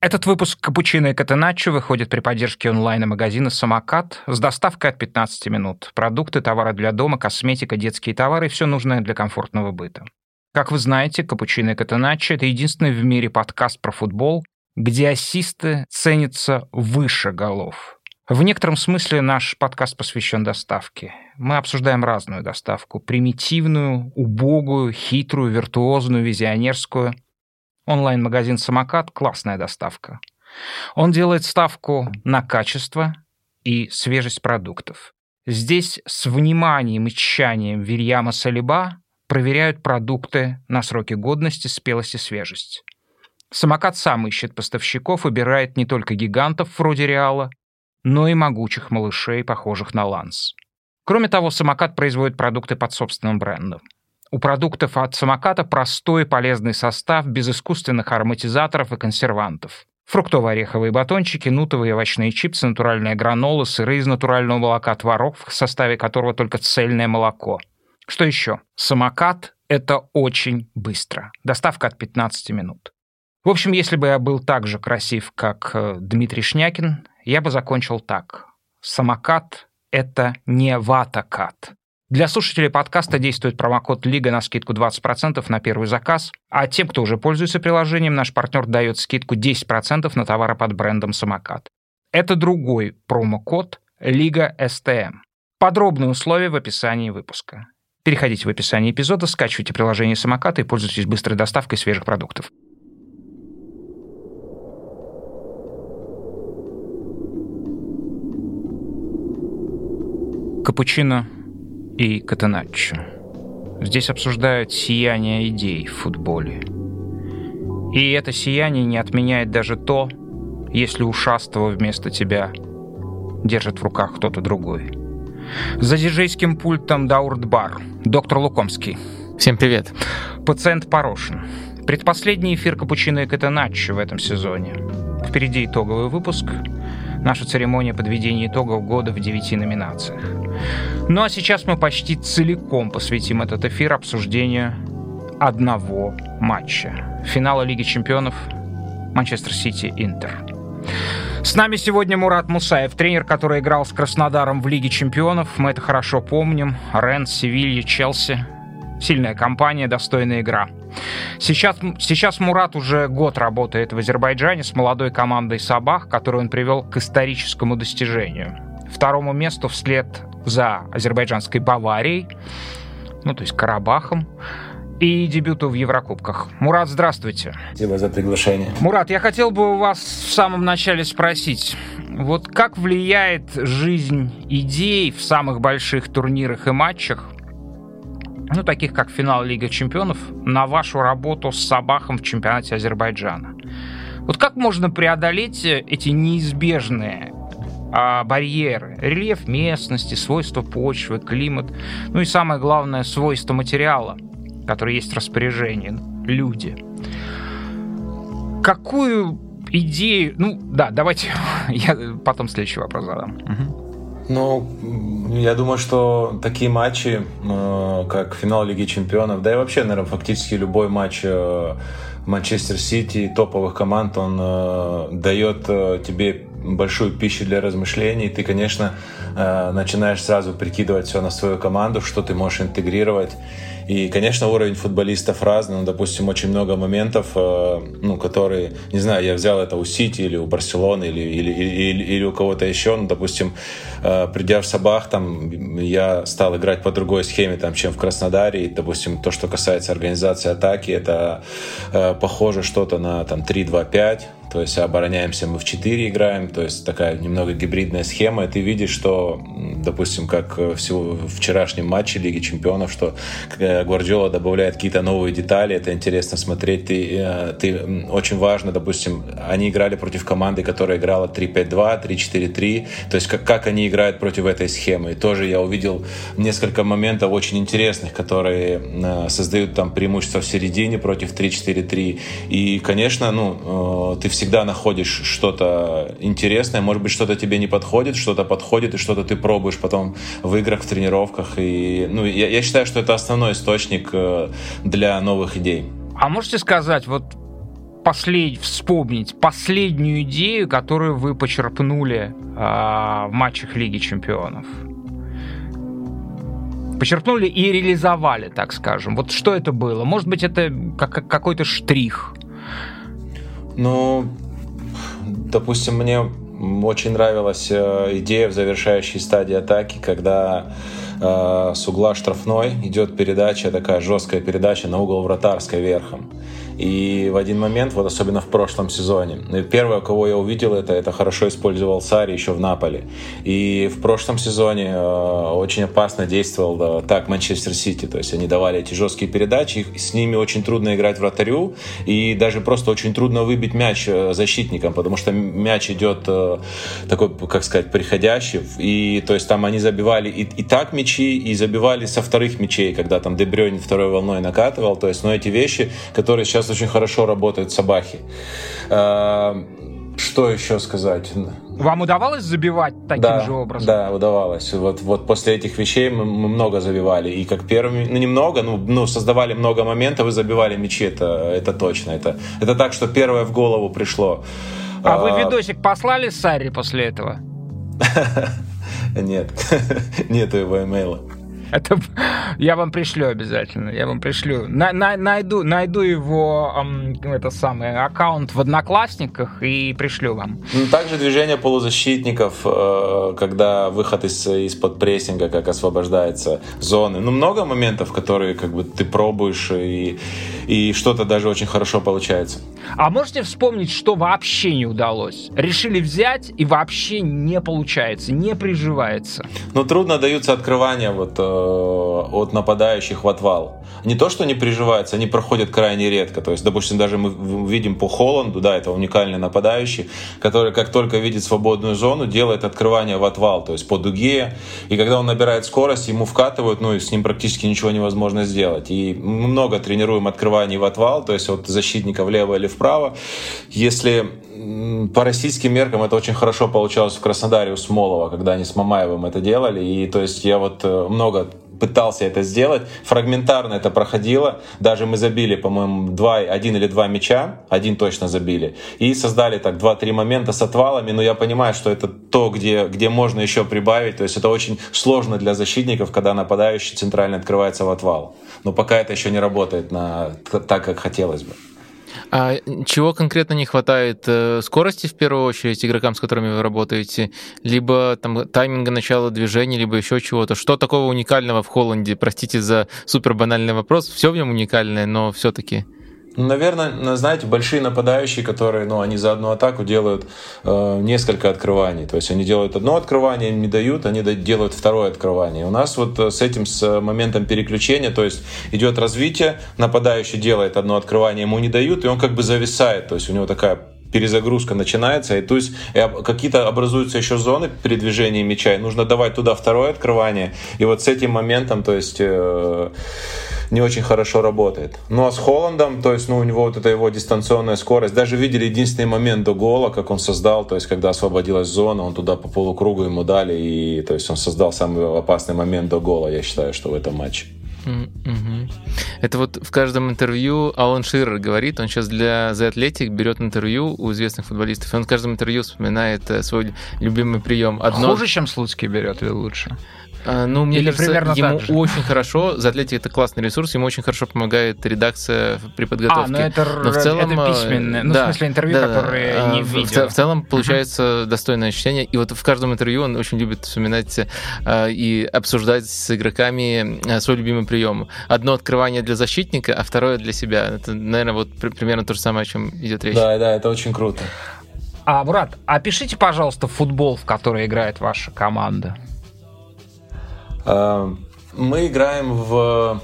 Этот выпуск «Капучино и Катеначо» выходит при поддержке онлайн-магазина «Самокат» с доставкой от 15 минут. Продукты, товары для дома, косметика, детские товары все нужное для комфортного быта. Как вы знаете, «Капучино и Катеначо» — это единственный в мире подкаст про футбол, где ассисты ценятся выше голов. В некотором смысле наш подкаст посвящен доставке. Мы обсуждаем разную доставку. Примитивную, убогую, хитрую, виртуозную, визионерскую — Онлайн-магазин «Самокат» — классная доставка. Он делает ставку на качество и свежесть продуктов. Здесь с вниманием и тщанием Вильяма Салиба проверяют продукты на сроки годности, спелость и свежесть. Самокат сам ищет поставщиков, выбирает не только гигантов вроде Реала, но и могучих малышей, похожих на Ланс. Кроме того, самокат производит продукты под собственным брендом. У продуктов от самоката простой полезный состав без искусственных ароматизаторов и консервантов. Фруктово-ореховые батончики, нутовые овощные чипсы, натуральная гранола, сыры из натурального молока, творог, в составе которого только цельное молоко. Что еще? Самокат — это очень быстро. Доставка от 15 минут. В общем, если бы я был так же красив, как э, Дмитрий Шнякин, я бы закончил так. Самокат — это не ватакат. Для слушателей подкаста действует промокод Лига на скидку 20% на первый заказ, а тем, кто уже пользуется приложением, наш партнер дает скидку 10% на товары под брендом «Самокат». Это другой промокод Лига СТМ. Подробные условия в описании выпуска. Переходите в описание эпизода, скачивайте приложение «Самокат» и пользуйтесь быстрой доставкой свежих продуктов. Капучино и Катаначчо. Здесь обсуждают сияние идей в футболе. И это сияние не отменяет даже то, если ушастого вместо тебя держит в руках кто-то другой. За диджейским пультом Даурт Бар, доктор Лукомский. Всем привет. Пациент Порошин. Предпоследний эфир Капучино и Катаначчо в этом сезоне. Впереди итоговый выпуск. Наша церемония подведения итогов года в девяти номинациях. Ну а сейчас мы почти целиком посвятим этот эфир обсуждению одного матча. Финала Лиги Чемпионов Манчестер Сити Интер. С нами сегодня Мурат Мусаев, тренер, который играл с Краснодаром в Лиге Чемпионов. Мы это хорошо помним. Рен, Севилья, Челси. Сильная компания, достойная игра. Сейчас, сейчас Мурат уже год работает в Азербайджане с молодой командой Сабах, которую он привел к историческому достижению. Второму месту вслед за азербайджанской Баварией, ну, то есть Карабахом, и дебюту в Еврокубках. Мурат, здравствуйте. Спасибо за приглашение. Мурат, я хотел бы у вас в самом начале спросить, вот как влияет жизнь идей в самых больших турнирах и матчах, ну, таких как финал Лиги Чемпионов, на вашу работу с Сабахом в чемпионате Азербайджана? Вот как можно преодолеть эти неизбежные а, барьеры. Рельеф местности, свойства почвы, климат. Ну и самое главное, свойства материала, который есть в распоряжении. Люди. Какую идею... Ну, да, давайте я потом следующий вопрос задам. Угу. Ну, я думаю, что такие матчи, э, как финал Лиги Чемпионов, да и вообще, наверное, фактически любой матч э, Манчестер Сити, топовых команд, он э, дает тебе большую пищу для размышлений. Ты, конечно, начинаешь сразу прикидывать все на свою команду, что ты можешь интегрировать. И, конечно, уровень футболистов разный. Ну, допустим, очень много моментов, э, ну, которые, не знаю, я взял это у Сити или у Барселоны или, или, или, или у кого-то еще. Ну, допустим, э, придя в Сабах, там, я стал играть по другой схеме, там, чем в Краснодаре. И, допустим, то, что касается организации атаки, это э, похоже что-то на там 3-2-5 то есть обороняемся мы в 4 играем, то есть такая немного гибридная схема, и ты видишь, что, допустим, как всего вчерашнем матче Лиги Чемпионов, что э, Гвардиола добавляет какие-то новые детали, это интересно смотреть, ты, э, ты очень важно, допустим, они играли против команды, которая играла 3-5-2, 3-4-3, то есть как, как они играют против этой схемы. И тоже я увидел несколько моментов очень интересных, которые э, создают там преимущество в середине против 3-4-3, и, конечно, ну, ты всегда находишь что-то интересное, может быть, что-то тебе не подходит, что-то подходит, и что-то ты пробуешь потом в играх, в тренировках. И, ну, я, я считаю, что это основной источник э, для новых идей. А можете сказать, вот послед... вспомнить последнюю идею, которую вы почерпнули а, в матчах Лиги Чемпионов? Почерпнули и реализовали, так скажем. Вот что это было? Может быть, это как, какой-то штрих? Ну, допустим, мне очень нравилась э, идея в завершающей стадии атаки, когда э, с угла штрафной идет передача, такая жесткая передача на угол вратарской верхом. И в один момент, вот особенно в прошлом сезоне, первое, кого я увидел, это, это хорошо использовал Сари еще в Наполе. И в прошлом сезоне э, очень опасно действовал э, так Манчестер Сити. То есть они давали эти жесткие передачи, с ними очень трудно играть вратарю, и даже просто очень трудно выбить мяч э, защитникам, потому что мяч идет э, такой, как сказать, приходящий. И то есть там они забивали и, и так мячи, и забивали со вторых мячей, когда там Дебрёйн второй волной накатывал. То есть, но ну, эти вещи, которые сейчас сейчас очень хорошо работают собаки. А, что еще сказать? Вам удавалось забивать таким да, же образом? Да, удавалось. Вот, вот после этих вещей мы, мы много забивали. И как первыми, ну немного, ну, ну создавали много моментов и забивали мячи, это, это точно. Это, это так, что первое в голову пришло. А, а вы видосик послали Саре после этого? Нет, нету его имейла. Это я вам пришлю обязательно. Я вам пришлю. На, на, найду, найду его эм, это самое аккаунт в Одноклассниках и пришлю вам. Ну, также движение полузащитников, э, когда выход из из-под прессинга, как освобождается зоны. Ну много моментов, которые как бы ты пробуешь и и что-то даже очень хорошо получается. А можете вспомнить, что вообще не удалось? Решили взять и вообще не получается, не приживается. Ну трудно даются открывания вот э, от нападающих в отвал. Не то, что не приживаются, они проходят крайне редко. То есть, допустим, даже мы видим по Холланду, да, это уникальный нападающий, который как только видит свободную зону, делает открывание в отвал, то есть по дуге. И когда он набирает скорость, ему вкатывают, ну и с ним практически ничего невозможно сделать. И мы много тренируем открываний в отвал, то есть от защитника влево или вправо. Если по российским меркам это очень хорошо получалось в Краснодаре у Смолова, когда они с Мамаевым это делали. И то есть я вот э, много пытался это сделать. Фрагментарно это проходило. Даже мы забили, по-моему, два, один или два мяча. Один точно забили. И создали так два-три момента с отвалами. Но я понимаю, что это то, где, где можно еще прибавить. То есть это очень сложно для защитников, когда нападающий центрально открывается в отвал. Но пока это еще не работает на, так, как хотелось бы. А чего конкретно не хватает? Э, скорости в первую очередь игрокам, с которыми вы работаете, либо там тайминга начала движения, либо еще чего-то. Что такого уникального в Холланде? Простите за супер банальный вопрос. Все в нем уникальное, но все-таки. Наверное, знаете, большие нападающие, которые, ну, они за одну атаку делают э, несколько открываний. То есть они делают одно открывание, им не дают, они делают второе открывание. У нас вот э, с этим, с моментом переключения, то есть идет развитие, нападающий делает одно открывание, ему не дают, и он как бы зависает. То есть у него такая перезагрузка начинается, и то есть какие-то образуются еще зоны передвижения мяча, и нужно давать туда второе открывание, и вот с этим моментом, то есть э, не очень хорошо работает. Ну а с Холландом, то есть, ну, у него вот эта его дистанционная скорость. Даже видели единственный момент до гола, как он создал, то есть, когда освободилась зона, он туда по полукругу ему дали, и то есть он создал самый опасный момент до гола, я считаю, что в этом матче. Mm-hmm. Это вот в каждом интервью Алан Ширер говорит, он сейчас для The Athletic берет интервью у известных футболистов, и он в каждом интервью вспоминает э, свой любимый прием. Одно... Хуже, чем Слуцкий берет или лучше? А, ну, мне Или кажется, примерно ему очень хорошо, за Атлетик это классный ресурс, ему очень хорошо помогает редакция при подготовке. А, ну это, Но в целом, это письменное, ну, да, в смысле интервью, да, которые да, не в видео. В, в целом получается uh-huh. достойное ощущение, и вот в каждом интервью он очень любит вспоминать э, и обсуждать с игроками э, свой любимый прием. Одно открывание для защитника, а второе для себя. Это, наверное, вот при, примерно то же самое, о чем идет речь. Да, да, это очень круто. А, Мурат, опишите, пожалуйста, футбол, в который играет ваша команда. Э, мы играем в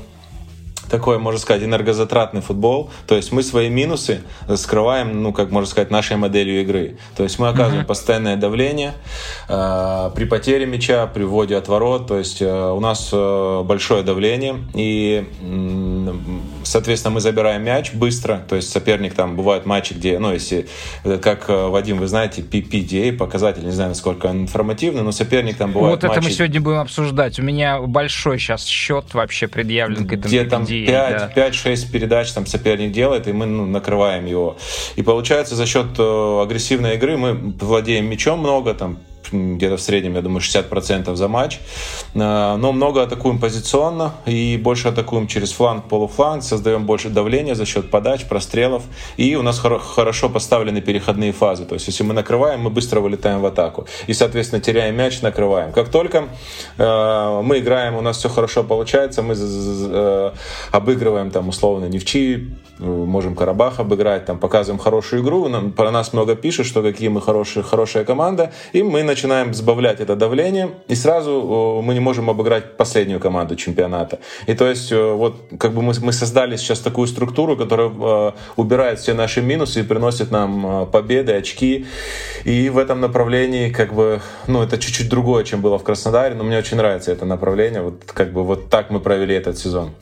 такой, можно сказать, энергозатратный футбол. То есть мы свои минусы скрываем, ну, как можно сказать, нашей моделью игры. То есть мы оказываем uh-huh. постоянное давление э, при потере мяча, при вводе от ворот. То есть э, у нас э, большое давление. И соответственно, мы забираем мяч быстро, то есть соперник там бывают матчи, где, ну, если, э, как э, Вадим, вы знаете, PPDA, показатель, не знаю, насколько он информативный, но соперник там бывает Вот матчи, это мы сегодня будем обсуждать. У меня большой сейчас счет вообще предъявлен к этому где там 5, 5-6 передач там соперник делает, и мы ну, накрываем его. И получается, за счет э, агрессивной игры мы владеем мячом много, там где-то в среднем, я думаю, 60% за матч. Э, но много атакуем позиционно и больше атакуем через фланг, полуфланг, создаем больше давления за счет подач, прострелов. И у нас хорошо поставлены переходные фазы. То есть, если мы накрываем, мы быстро вылетаем в атаку. И, соответственно, теряем мяч, накрываем. Как только э, мы играем, у нас все хорошо получается, мы э, обыгрываем там условно Невчи, можем Карабах обыграть, там показываем хорошую игру, нам, про нас много пишут, что какие мы хорошие, хорошая команда, и мы начинаем сбавлять это давление, и сразу мы не можем обыграть последнюю команду чемпионата. И то есть вот как бы мы, мы создали сейчас такую структуру, которая э, убирает все наши минусы и приносит нам победы, очки, и в этом направлении как бы, ну это чуть-чуть другое, чем было в Краснодаре, но мне очень нравится это направление, вот как бы вот так мы провели этот сезон.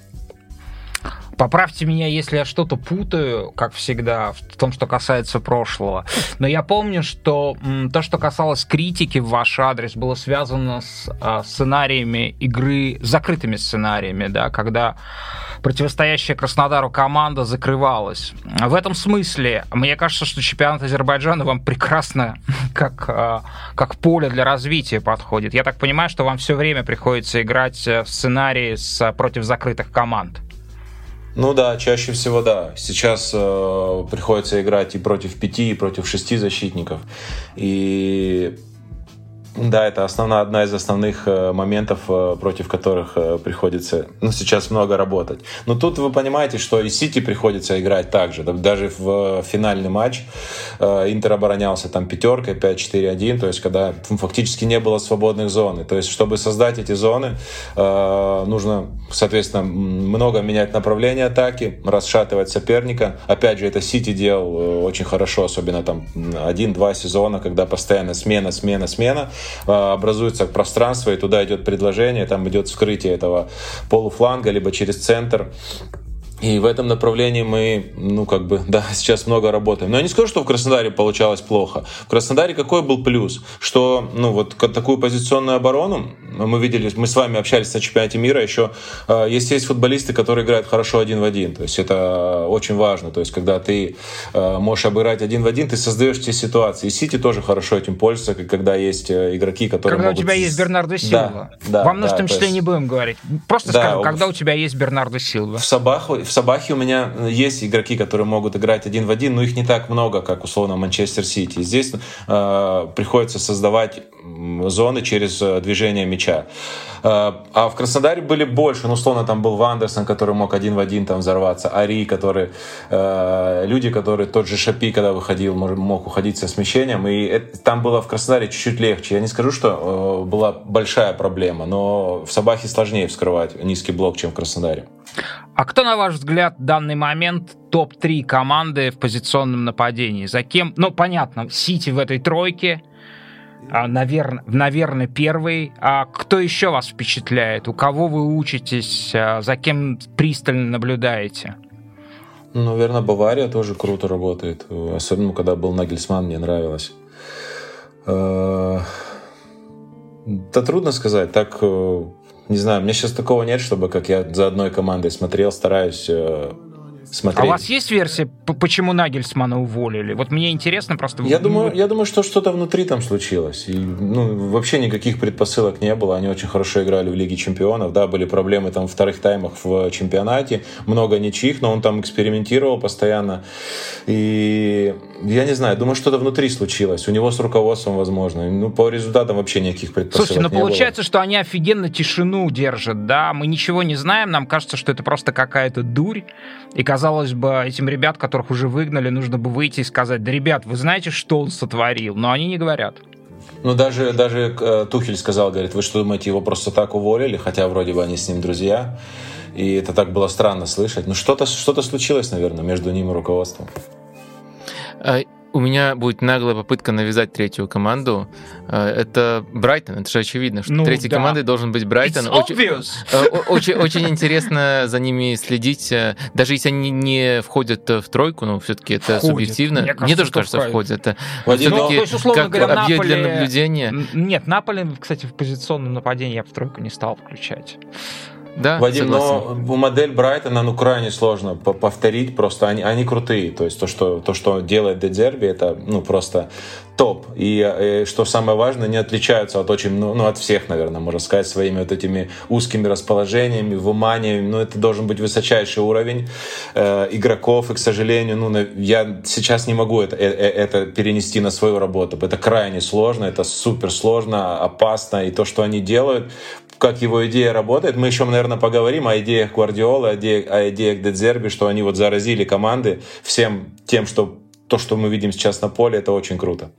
Поправьте меня, если я что-то путаю, как всегда, в том, что касается прошлого. Но я помню, что то, что касалось критики в ваш адрес, было связано с а, сценариями игры, закрытыми сценариями, да, когда противостоящая Краснодару команда закрывалась. В этом смысле, мне кажется, что чемпионат Азербайджана вам прекрасно как, а, как поле для развития подходит. Я так понимаю, что вам все время приходится играть в сценарии с, против закрытых команд. Ну да, чаще всего да. Сейчас э, приходится играть и против пяти, и против шести защитников. И да, это основная, одна из основных э, моментов, э, против которых э, приходится ну, сейчас много работать. Но тут вы понимаете, что и Сити приходится играть так же. Даже в финальный матч Интер оборонялся там пятеркой, 5-4-1, то есть когда фактически не было свободных зон. То есть чтобы создать эти зоны, нужно, соответственно, много менять направление атаки, расшатывать соперника. Опять же, это Сити делал очень хорошо, особенно там один-два сезона, когда постоянно смена, смена, смена. А, образуется пространство, и туда идет предложение, там идет вскрытие этого полуфланга, либо через центр. И в этом направлении мы, ну, как бы, да, сейчас много работаем. Но я не скажу, что в Краснодаре получалось плохо. В Краснодаре какой был плюс? Что, ну, вот такую позиционную оборону мы видели, мы с вами общались на чемпионате мира, еще э, есть, есть футболисты, которые играют хорошо один в один. То есть это очень важно. То есть когда ты э, можешь обыграть один в один, ты создаешь те ситуации. И Сити тоже хорошо этим пользуется, когда есть э, игроки, которые Когда могут... у тебя есть Бернардо Силва. Да, да, Вам, да, в том числе, есть... не будем говорить. Просто да, скажем, когда у тебя есть Бернардо Силва. В Сабаху, в Сабахе у меня есть игроки, которые могут играть один в один, но их не так много, как условно Манчестер Сити. Здесь э, приходится создавать зоны через э, движение мяча. Э, а в Краснодаре были больше, ну, условно, там был Вандерсон, который мог один в один там взорваться, Ари, который, э, люди, которые, тот же Шапи, когда выходил, мог уходить со смещением, и это, там было в Краснодаре чуть-чуть легче. Я не скажу, что была большая проблема, но в Сабахе сложнее вскрывать низкий блок, чем в Краснодаре. А кто, на ваш взгляд, в данный момент топ-3 команды в позиционном нападении? За кем? Ну, понятно, Сити в этой тройке, наверное, наверное, первый. А кто еще вас впечатляет? У кого вы учитесь? А, за кем пристально наблюдаете? Ну, наверное, Бавария тоже круто работает. Особенно, когда был Нагельсман, мне нравилось. Э, да трудно сказать. Так э, не знаю, меня сейчас такого нет, чтобы как я за одной командой смотрел, стараюсь э, смотреть. А у вас есть версия, почему Нагельсмана уволили? Вот мне интересно просто... Я думаю, я думаю, что что-то внутри там случилось. И, ну, вообще никаких предпосылок не было. Они очень хорошо играли в Лиге Чемпионов. Да, были проблемы там в вторых таймах в чемпионате. Много ничьих, но он там экспериментировал постоянно. И я не знаю, думаю, что-то внутри случилось. У него с руководством, возможно. Ну, по результатам вообще никаких предпосылок Слушайте, ну получается, было. что они офигенно тишину держат, да? Мы ничего не знаем, нам кажется, что это просто какая-то дурь. И, казалось бы, этим ребят, которых уже выгнали, нужно бы выйти и сказать, да, ребят, вы знаете, что он сотворил? Но они не говорят. Ну, даже, даже э, Тухель сказал, говорит, вы что думаете, его просто так уволили, хотя вроде бы они с ним друзья. И это так было странно слышать. Ну, что-то что случилось, наверное, между ним и руководством. А, У меня будет наглая попытка навязать третью команду. Э, это Брайтон. Это же очевидно, что ну, третьей да. командой должен быть Брайтон. Очень, э, очень, очень интересно за ними следить. Э, даже если они не входят в тройку, но все-таки это входит. субъективно. Мне, кажется, Мне тоже кажется, входит. Это все-таки ну, как говоря, объект Наполе... для наблюдения. Нет, Наполе, кстати, в позиционном нападении я в тройку не стал включать. Да, Вадим, согласен. но модель Брайтона, ну, крайне сложно повторить, просто они, они крутые. То есть то, что, то, что делает Дедзерби, это, ну, просто топ. И, и э, что самое важное, не отличаются от очень, ну, ну, от всех, наверное, можно сказать, своими вот этими узкими расположениями, выманиями. Ну, это должен быть высочайший уровень э, игроков. И, к сожалению, ну, я сейчас не могу это, э, э, это перенести на свою работу. Это крайне сложно, это супер сложно, опасно. И то, что они делают, как его идея работает. Мы еще, наверное, поговорим о идеях Гвардиолы, о идеях, о идеях Дедзерби, что они вот заразили команды всем тем, что то, что мы видим сейчас на поле, это очень круто.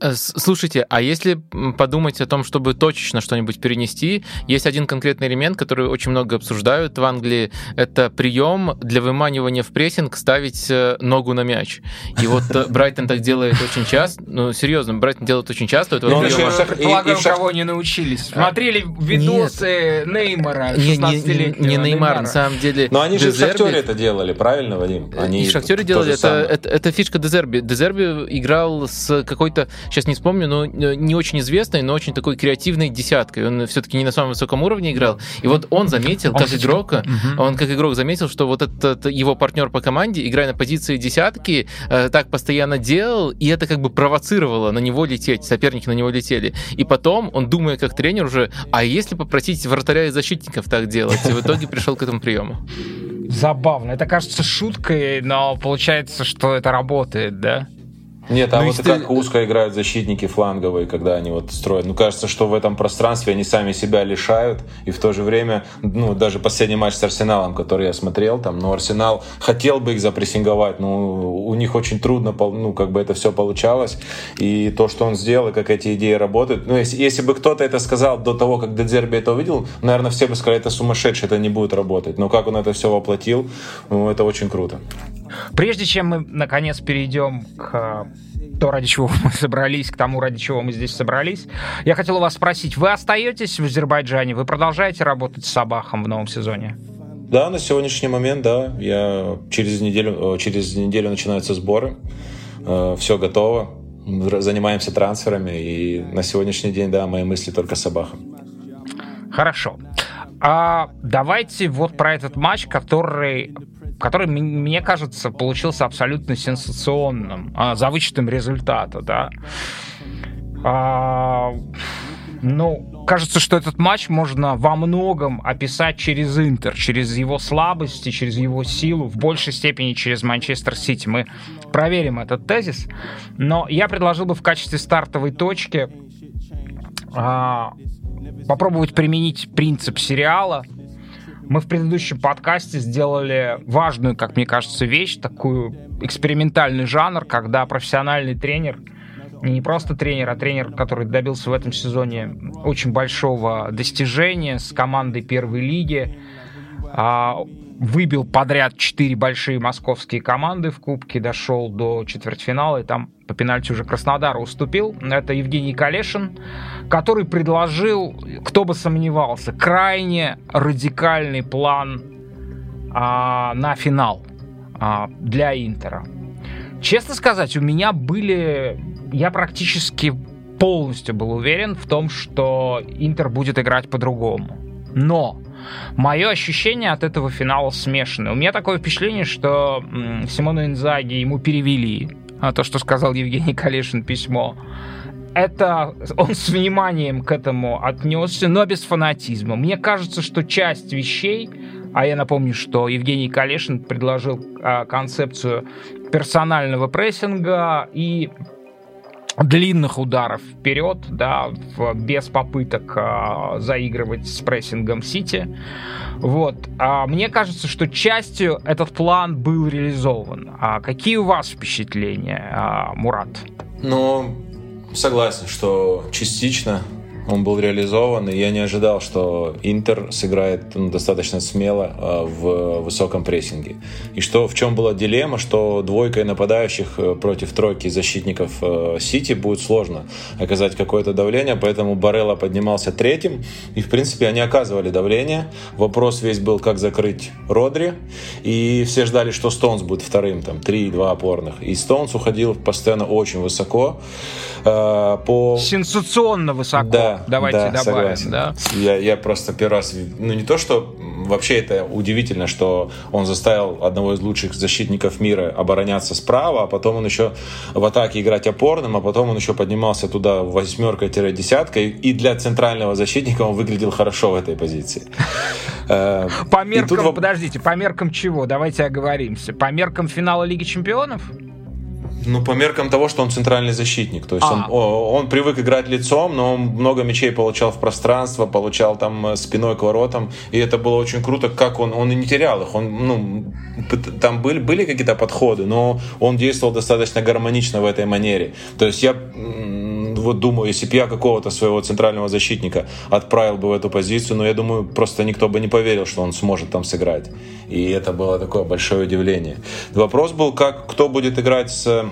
Э, слушайте, а если подумать о том, чтобы точечно что-нибудь перенести, есть один конкретный элемент, который очень много обсуждают в Англии. Это прием для выманивания в прессинг ставить э, ногу на мяч. И вот э, Брайтон так делает очень часто. Ну, серьезно, Брайтон делает очень часто. Это ну, приема... Я предполагаю, у кого не научились. Смотрели видосы Неймара не, не, не, не Неймар, на самом деле. Но они же в Шахтере это делали, правильно, Вадим? Они и в Шахтере делали. Это, это, это фишка Дезерби. Дезерби играл с какой-то сейчас не вспомню, но э, не очень известной, но очень такой креативной десяткой. Он все-таки не на самом высоком уровне играл. И вот он заметил, как игрок, он как игрок заметил, что вот этот его партнер по команде, играя на позиции десятки, э, так постоянно делал, и это как бы провоцировало на него лететь, соперники на него летели. И потом он, думая как тренер уже, а если попросить вратаря и защитников так делать? И в итоге пришел к этому приему. Забавно. Это кажется шуткой, но получается, что это работает, да? Нет, а ну, вот ты... как узко играют защитники фланговые, когда они вот строят. Ну, кажется, что в этом пространстве они сами себя лишают, и в то же время, ну, даже последний матч с Арсеналом, который я смотрел, там, ну, Арсенал хотел бы их запрессинговать, но у них очень трудно, ну, как бы это все получалось, и то, что он сделал, и как эти идеи работают, ну, если, если бы кто-то это сказал до того, как Дедзерби это увидел, наверное, все бы сказали, это сумасшедший, это не будет работать, но как он это все воплотил, ну, это очень круто. Прежде чем мы, наконец, перейдем к то, ради чего мы собрались, к тому, ради чего мы здесь собрались. Я хотел у вас спросить, вы остаетесь в Азербайджане? Вы продолжаете работать с Сабахом в новом сезоне? Да, на сегодняшний момент, да. Я через неделю, э, через неделю начинаются сборы. Э, Все готово. Занимаемся трансферами. И на сегодняшний день, да, мои мысли только с Сабахом. Хорошо. А давайте вот про этот матч, который который, мне кажется, получился абсолютно сенсационным, а, за вычетом результата, да. А, ну, кажется, что этот матч можно во многом описать через Интер, через его слабости, через его силу, в большей степени через Манчестер Сити. Мы проверим этот тезис. Но я предложил бы в качестве стартовой точки а, попробовать применить принцип сериала — мы в предыдущем подкасте сделали важную, как мне кажется, вещь, такую экспериментальный жанр, когда профессиональный тренер, не просто тренер, а тренер, который добился в этом сезоне очень большого достижения с командой первой лиги, а, выбил подряд четыре большие московские команды в Кубке, дошел до четвертьфинала, и там по пенальти уже Краснодар уступил. Это Евгений Калешин, который предложил, кто бы сомневался, крайне радикальный план а, на финал а, для Интера. Честно сказать, у меня были... Я практически полностью был уверен в том, что Интер будет играть по-другому. Но мое ощущение от этого финала смешанное. У меня такое впечатление, что Симону Инзаги ему перевели а, то, что сказал Евгений Калишин письмо, это он с вниманием к этому отнесся, но без фанатизма. Мне кажется, что часть вещей, а я напомню, что Евгений Калешин предложил а, концепцию персонального прессинга и длинных ударов вперед, да, в, без попыток а, заигрывать с прессингом Сити. Вот. А мне кажется, что частью этот план был реализован. А какие у вас впечатления, а, Мурат? Ну, согласен, что частично он был реализован, и я не ожидал, что Интер сыграет ну, достаточно смело э, в высоком прессинге. И что в чем была дилемма, что двойкой нападающих э, против тройки защитников э, Сити будет сложно оказать какое-то давление, поэтому Барелла поднимался третьим, и в принципе они оказывали давление. Вопрос весь был, как закрыть Родри, и все ждали, что Стоунс будет вторым, там 3-2 опорных. И Стоунс уходил постоянно очень высоко. По... Сенсационно высоко. Да, Давайте да, добавим. Согласен. Да? Я, я просто первый раз, ну не то, что вообще это удивительно, что он заставил одного из лучших защитников мира обороняться справа, а потом он еще в атаке играть опорным, а потом он еще поднимался туда восьмеркой-десяткой, и для центрального защитника он выглядел хорошо в этой позиции. Э, по меркам, подождите, по меркам чего? Давайте оговоримся. По меркам финала Лиги Чемпионов? Ну, по меркам того, что он центральный защитник. То есть а. он, он привык играть лицом, но он много мячей получал в пространство, получал там э, спиной к воротам. И это было очень круто, как он, он и не терял их. Он, ну, там были, были какие-то подходы, но он действовал достаточно гармонично в этой манере. То есть я вот думаю, если бы я какого-то своего центрального защитника отправил бы в эту позицию, но я думаю, просто никто бы не поверил, что он сможет там сыграть. И это было такое большое удивление. Вопрос был, как, кто будет играть с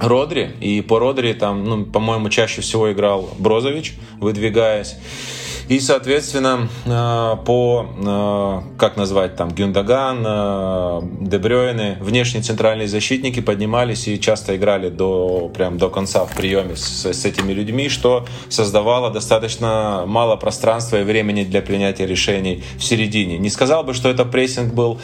Родри, и по Родри там, ну, по-моему, чаще всего играл Брозович, выдвигаясь. И, соответственно, э, по, э, как назвать там, Гюндаган, э, Дебрёйны, внешние центральные защитники поднимались и часто играли до, прям до конца в приеме с, с этими людьми, что создавало достаточно мало пространства и времени для принятия решений в середине. Не сказал бы, что это прессинг был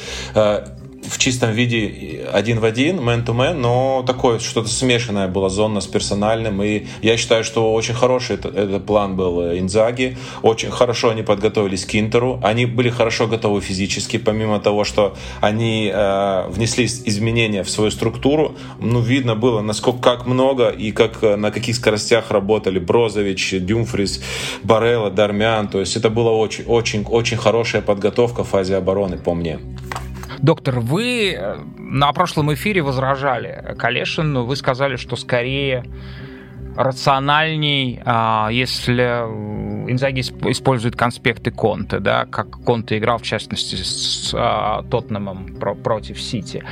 в чистом виде один в один, man-to-man, но такое что-то смешанное было зона с персональным. И я считаю, что очень хороший этот, этот план был Инзаги. Очень хорошо они подготовились к Интеру. Они были хорошо готовы физически, помимо того, что они э, внесли изменения в свою структуру. Ну, видно было, насколько как много и как э, на каких скоростях работали Брозович, Дюмфрис, Барелла, Дармян. То есть это была очень, очень, очень хорошая подготовка в фазе обороны, по мне. Доктор, вы э, на прошлом эфире возражали Калешину, вы сказали, что скорее рациональней, а, если Инзаги использует конспекты Конте, да, как Конте играл, в частности, с а, Тоттеномом против Сити.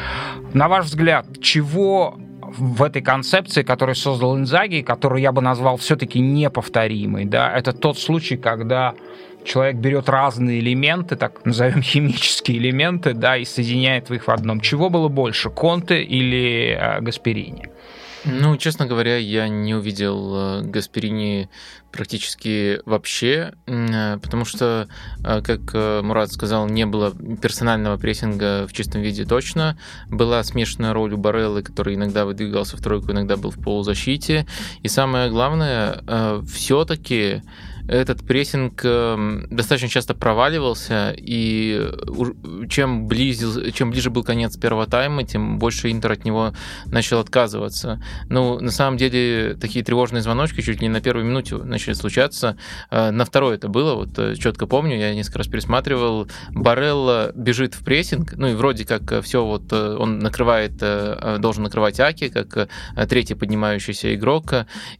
На ваш взгляд, чего в этой концепции, которую создал Инзаги, которую я бы назвал все-таки неповторимой, да, это тот случай, когда человек берет разные элементы, так назовем химические элементы, да, и соединяет их в одном. Чего было больше, Конте или э, Гасперини? Ну, честно говоря, я не увидел э, Гасперини практически вообще, э, потому что, э, как Мурат сказал, не было персонального прессинга в чистом виде точно. Была смешанная роль у Бареллы, который иногда выдвигался в тройку, иногда был в полузащите. И самое главное, все-таки этот прессинг эм, достаточно часто проваливался, и чем, близил, чем ближе был конец первого тайма, тем больше Интер от него начал отказываться. Ну, на самом деле, такие тревожные звоночки чуть ли не на первой минуте начали случаться. Э, на второй это было, вот э, четко помню, я несколько раз пересматривал. Барелла бежит в прессинг, ну и вроде как э, все вот он накрывает, должен накрывать Аки, как третий поднимающийся игрок,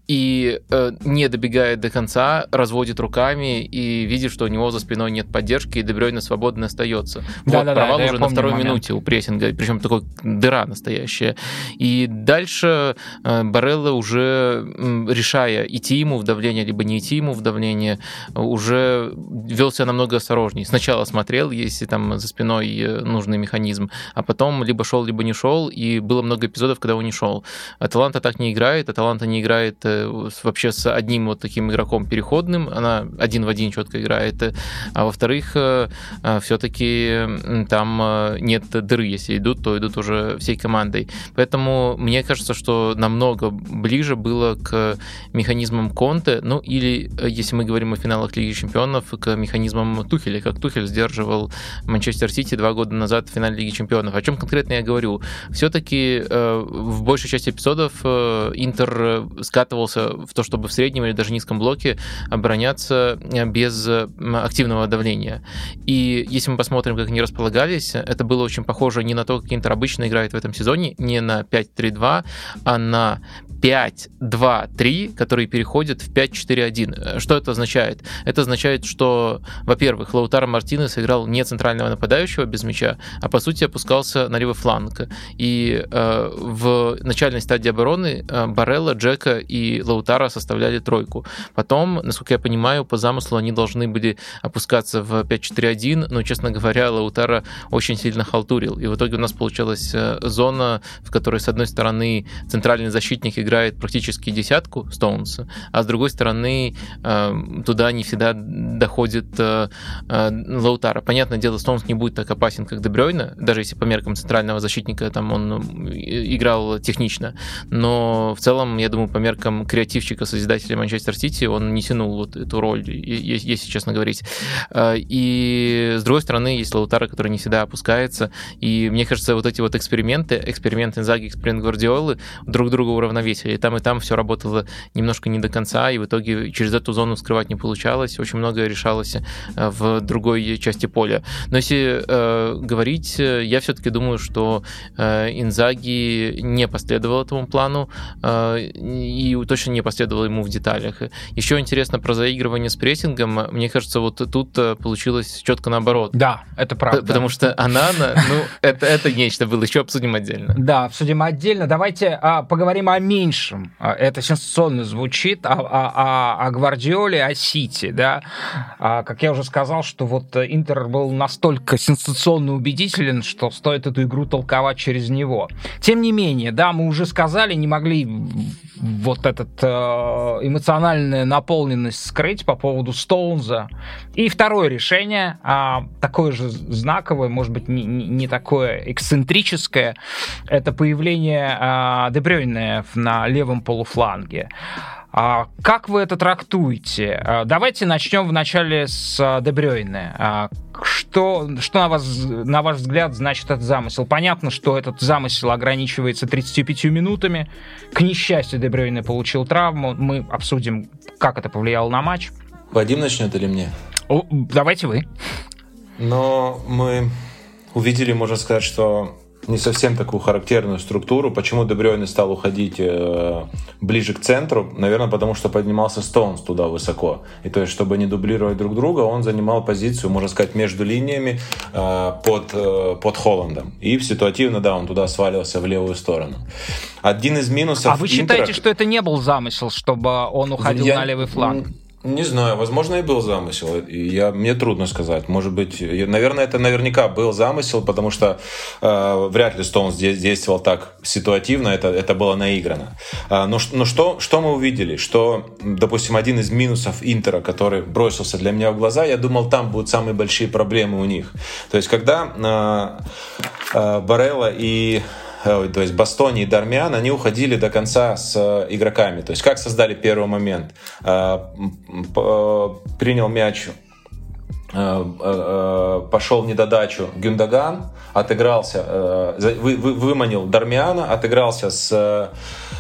и не добегает до конца, раз разводит руками и видит, что у него за спиной нет поддержки, и Дебрёйна свободно остается. Да, вот, да, провал да, уже на второй момент. минуте у прессинга, причем такой дыра настоящая. И дальше э, Барелла уже, решая, идти ему в давление, либо не идти ему в давление, уже вел себя намного осторожнее. Сначала смотрел, если там за спиной э, нужный механизм, а потом либо шел, либо не шел, и было много эпизодов, когда он не шел. Аталанта так не играет, Аталанта не играет э, вообще с одним вот таким игроком переходным, она один в один четко играет, а во-вторых, э, э, все-таки там э, нет дыры, если идут, то идут уже всей командой. Поэтому мне кажется, что намного ближе было к механизмам Конте, ну или, если мы говорим о финалах Лиги Чемпионов, к механизмам Тухеля, как Тухель сдерживал Манчестер Сити два года назад в финале Лиги Чемпионов. О чем конкретно я говорю? Все-таки в большей части эпизодов Интер скатывался в то, чтобы в среднем или даже низком блоке оборонять обороняться без активного давления. И если мы посмотрим, как они располагались, это было очень похоже не на то, как Интер обычно играет в этом сезоне, не на 5-3-2, а на 5-2-3, которые переходят в 5-4-1. Что это означает? Это означает, что, во-первых, Лаутаро Мартинес играл не центрального нападающего без мяча, а по сути опускался на левый фланг. И э, в начальной стадии обороны э, Барелла, Джека и Лаутара составляли тройку. Потом, насколько я понимаю, по замыслу они должны были опускаться в 5-4-1, но, честно говоря, Лаутара очень сильно халтурил. И в итоге у нас получилась э, зона, в которой, с одной стороны, центральный защитник играет практически десятку Стоунса, а с другой стороны э, туда не всегда доходит э, Лаутара. Понятное дело, Стоунс не будет так опасен, как Дебрёйна, даже если по меркам центрального защитника там он играл технично, но в целом, я думаю, по меркам креативщика, созидателя Манчестер Сити, он не тянул вот эту роль, если честно говорить. И с другой стороны, есть Лаутара, который не всегда опускается, и мне кажется, вот эти вот эксперименты, эксперимент Инзаги, эксперимент Гвардиолы друг друга уравновесили и там, и там все работало немножко не до конца, и в итоге через эту зону скрывать не получалось, очень многое решалось э, в другой части поля. Но если э, говорить, э, я все-таки думаю, что э, Инзаги не последовал этому плану э, и точно не последовал ему в деталях. Еще интересно про заигрывание с прессингом. Мне кажется, вот тут э, получилось четко наоборот. Да, это правда. Потому что Анана, ну, это, это нечто было, еще обсудим отдельно. Да, обсудим отдельно. Давайте а, поговорим о меньшем меньшем. А, это сенсационно звучит, о, о, о, о Гвардиоле, о Сити, да. А, как я уже сказал, что вот Интер был настолько сенсационно убедителен, что стоит эту игру толковать через него. Тем не менее, да, мы уже сказали, не могли вот этот э, эмоциональная наполненность скрыть по поводу Стоунза. И второе решение, а, такое же знаковое, может быть, не, не такое эксцентрическое, это появление а, Дебрёйне на левом полуфланге. А как вы это трактуете? А, давайте начнем вначале с а, Дебрёйне. А, что, что на, вас, на ваш взгляд значит этот замысел? Понятно, что этот замысел ограничивается 35 минутами. К несчастью, Дебрёйне получил травму. Мы обсудим, как это повлияло на матч. Вадим начнет или мне? О, давайте вы. Но мы увидели, можно сказать, что не совсем такую характерную структуру. Почему Дебрёйне стал уходить э, ближе к центру? Наверное, потому что поднимался Стоунс туда высоко. И то есть, чтобы не дублировать друг друга, он занимал позицию, можно сказать, между линиями э, под, э, под Холландом. И ситуативно, да, он туда свалился в левую сторону. Один из минусов... А вы считаете, Интера... что это не был замысел, чтобы он уходил Я... на левый фланг? Не знаю, возможно, и был замысел. Я, мне трудно сказать. Может быть, наверное, это наверняка был замысел, потому что э, вряд ли Стоунс действовал так ситуативно, это, это было наиграно. А, но но что, что мы увидели? Что, допустим, один из минусов Интера, который бросился для меня в глаза, я думал, там будут самые большие проблемы у них. То есть, когда э, э, Барелла и Э, то есть Бастони и Дармиан, они уходили до конца с э, игроками. То есть как создали первый момент? Э, принял мяч пошел в недодачу Гюндаган, отыгрался, вы, вы, выманил Дармиана, отыгрался с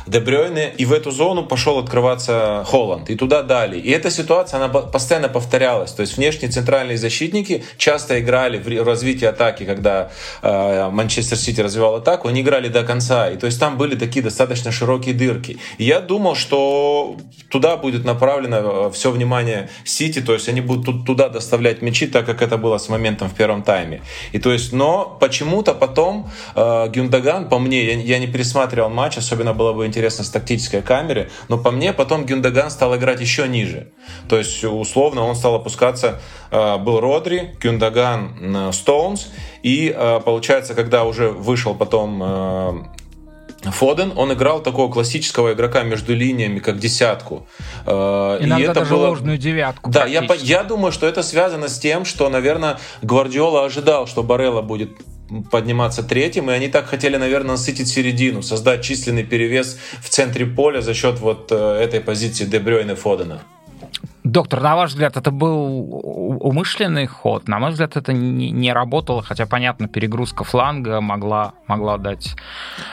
Дебрёйне, и в эту зону пошел открываться Холланд, и туда дали. И эта ситуация, она постоянно повторялась. То есть внешние центральные защитники часто играли в развитии атаки, когда э, Манчестер Сити развивал атаку, они играли до конца. И то есть там были такие достаточно широкие дырки. И я думал, что туда будет направлено э, все внимание Сити, то есть они будут туда доставлять мячи, так как это было с моментом в первом тайме. И то есть, но почему-то потом э, Гюндаган, по мне, я, я не пересматривал матч, особенно было бы интересно с тактической камеры, но по мне потом Гюндаган стал играть еще ниже. То есть, условно, он стал опускаться, э, был Родри, Гюндаган, Стоунс, и э, получается, когда уже вышел потом э, Фоден, он играл такого классического игрока между линиями, как десятку. Иногда и это даже было... ложную девятку. Да, я, я думаю, что это связано с тем, что, наверное, Гвардиола ожидал, что Барелла будет подниматься третьим, и они так хотели, наверное, насытить середину, создать численный перевес в центре поля за счет вот э, этой позиции Дебрёйна и Фодена. Доктор, на ваш взгляд, это был умышленный ход? На мой взгляд, это не, не работало, хотя, понятно, перегрузка фланга могла, могла дать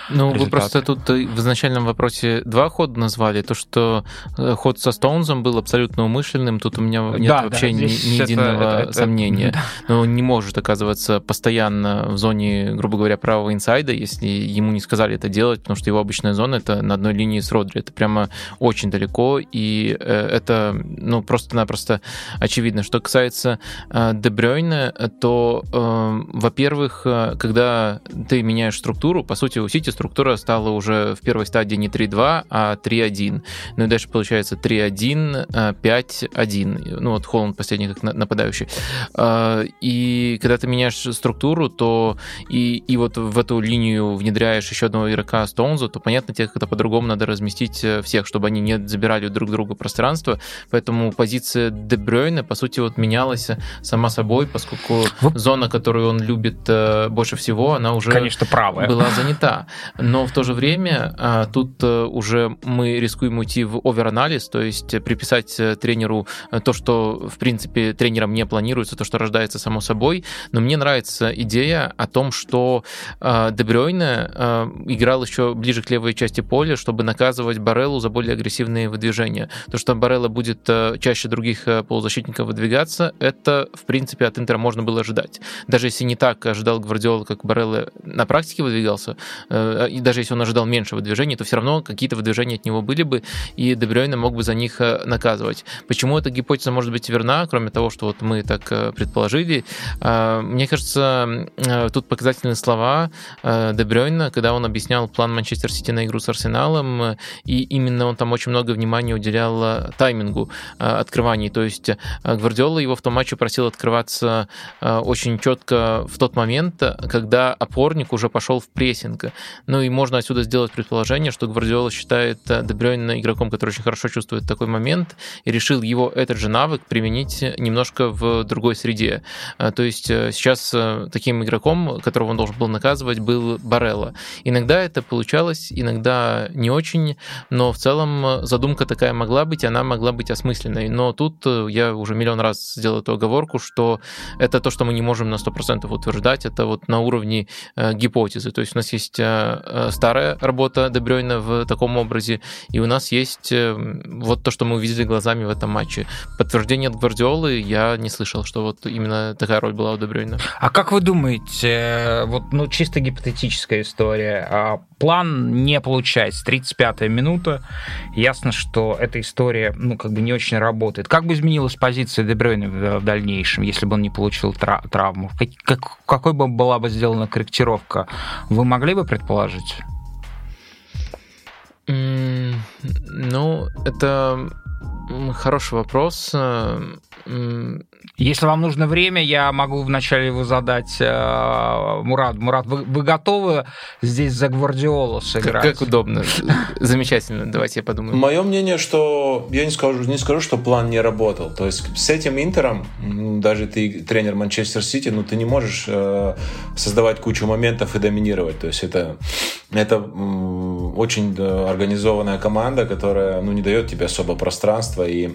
Ну, результаты. вы просто тут э, в изначальном вопросе два хода назвали. То, что э, ход со Стоунзом был абсолютно умышленным, тут у меня нет Да, вообще да, ни, ни это- единого это- это- сомнения. да. Но он не может оказываться постоянно в зоне, грубо говоря, правого инсайда, если ему не сказали это делать, потому что его обычная зона это на одной линии с Родри. Это прямо очень далеко, и э, это ну, просто-напросто очевидно. Что касается э, Де Брёйна, то, э, во-первых, э, когда ты меняешь структуру, по сути, у Сити структура стала уже в первой стадии не 3-2, а 3-1. Ну и дальше получается 3-1, э, 5-1. Ну вот Холланд последний как на- нападающий. Э, И когда ты меняешь структуру, то и, и вот в эту линию внедряешь еще одного игрока Стоунза, то понятно, тебе как-то по-другому надо разместить э, всех, чтобы они не забирали друг друга пространство. Поэтому позиция Де Брёйна, по сути, вот менялась сама собой, поскольку Вы- зона, которую он любит э, больше всего, она уже Конечно, правая. была занята. Но в то же время а, тут э, уже мы рискуем уйти в оверанализ, то есть э, приписать э, тренеру э, то, что, в принципе, тренером не планируется, то, что рождается само собой. Но мне нравится идея о том, что э, Де Брёйне э, играл еще ближе к левой части поля, чтобы наказывать Бареллу за более агрессивные выдвижения. То, что Барелла будет э, чаще других э, полузащитников выдвигаться, это, в принципе, от Интера можно было ожидать. Даже если не так ожидал Гвардиола, как Барелла на практике выдвигался, э, и даже если он ожидал меньше выдвижений, то все равно какие-то выдвижения от него были бы, и Дебрёйна мог бы за них э, наказывать. Почему эта гипотеза может быть верна, кроме того, что вот мы так предположили? Мне кажется, тут показательные слова Дебрёйна, когда он объяснял план Манчестер Сити на игру с Арсеналом, и именно он там очень много внимания уделял таймингу открываний. То есть э, Гвардиола его в том матче просил открываться э, очень четко в тот момент, когда опорник уже пошел в прессинг. Ну и можно отсюда сделать предположение, что Гвардиола считает э, Де Брёйна игроком, который очень хорошо чувствует такой момент, и решил его этот же навык применить немножко в другой среде. То есть сейчас таким игроком, которого он должен был наказывать, был Барелла. Иногда это получалось, иногда не очень, но в целом задумка такая могла быть, она могла быть осмысленной. Но тут э, я уже миллион раз сделал эту оговорку, что это то, что мы не можем на 100% утверждать, это вот на уровне э, гипотезы. То есть у нас есть э, старая работа Дебрёйна в таком образе, и у нас есть вот то, что мы увидели глазами в этом матче. Подтверждение от Гвардиолы я не слышал, что вот именно такая роль была у Дебрёйна. А как вы думаете, вот ну чисто гипотетическая история, а, план не получается, 35-я минута, ясно, что эта история, ну, как бы не очень работает. Как бы изменилась позиция Дебрёйна в, дальнейшем, если бы он не получил тра- травму? Как, как- какой бы была бы сделана корректировка? Вы могли бы предположить? Ну, это хороший вопрос. Если вам нужно время, я могу вначале его задать э, Мурат. Мурат, вы, вы готовы здесь за Гвардиолу Как, сыграть? как удобно. Замечательно. Давайте я подумаю. Мое мнение, что я не скажу, не скажу, что план не работал. То есть с этим Интером, даже ты тренер Манчестер Сити, ну ты не можешь э, создавать кучу моментов и доминировать. То есть это, это очень да, организованная команда, которая ну, не дает тебе особо пространства и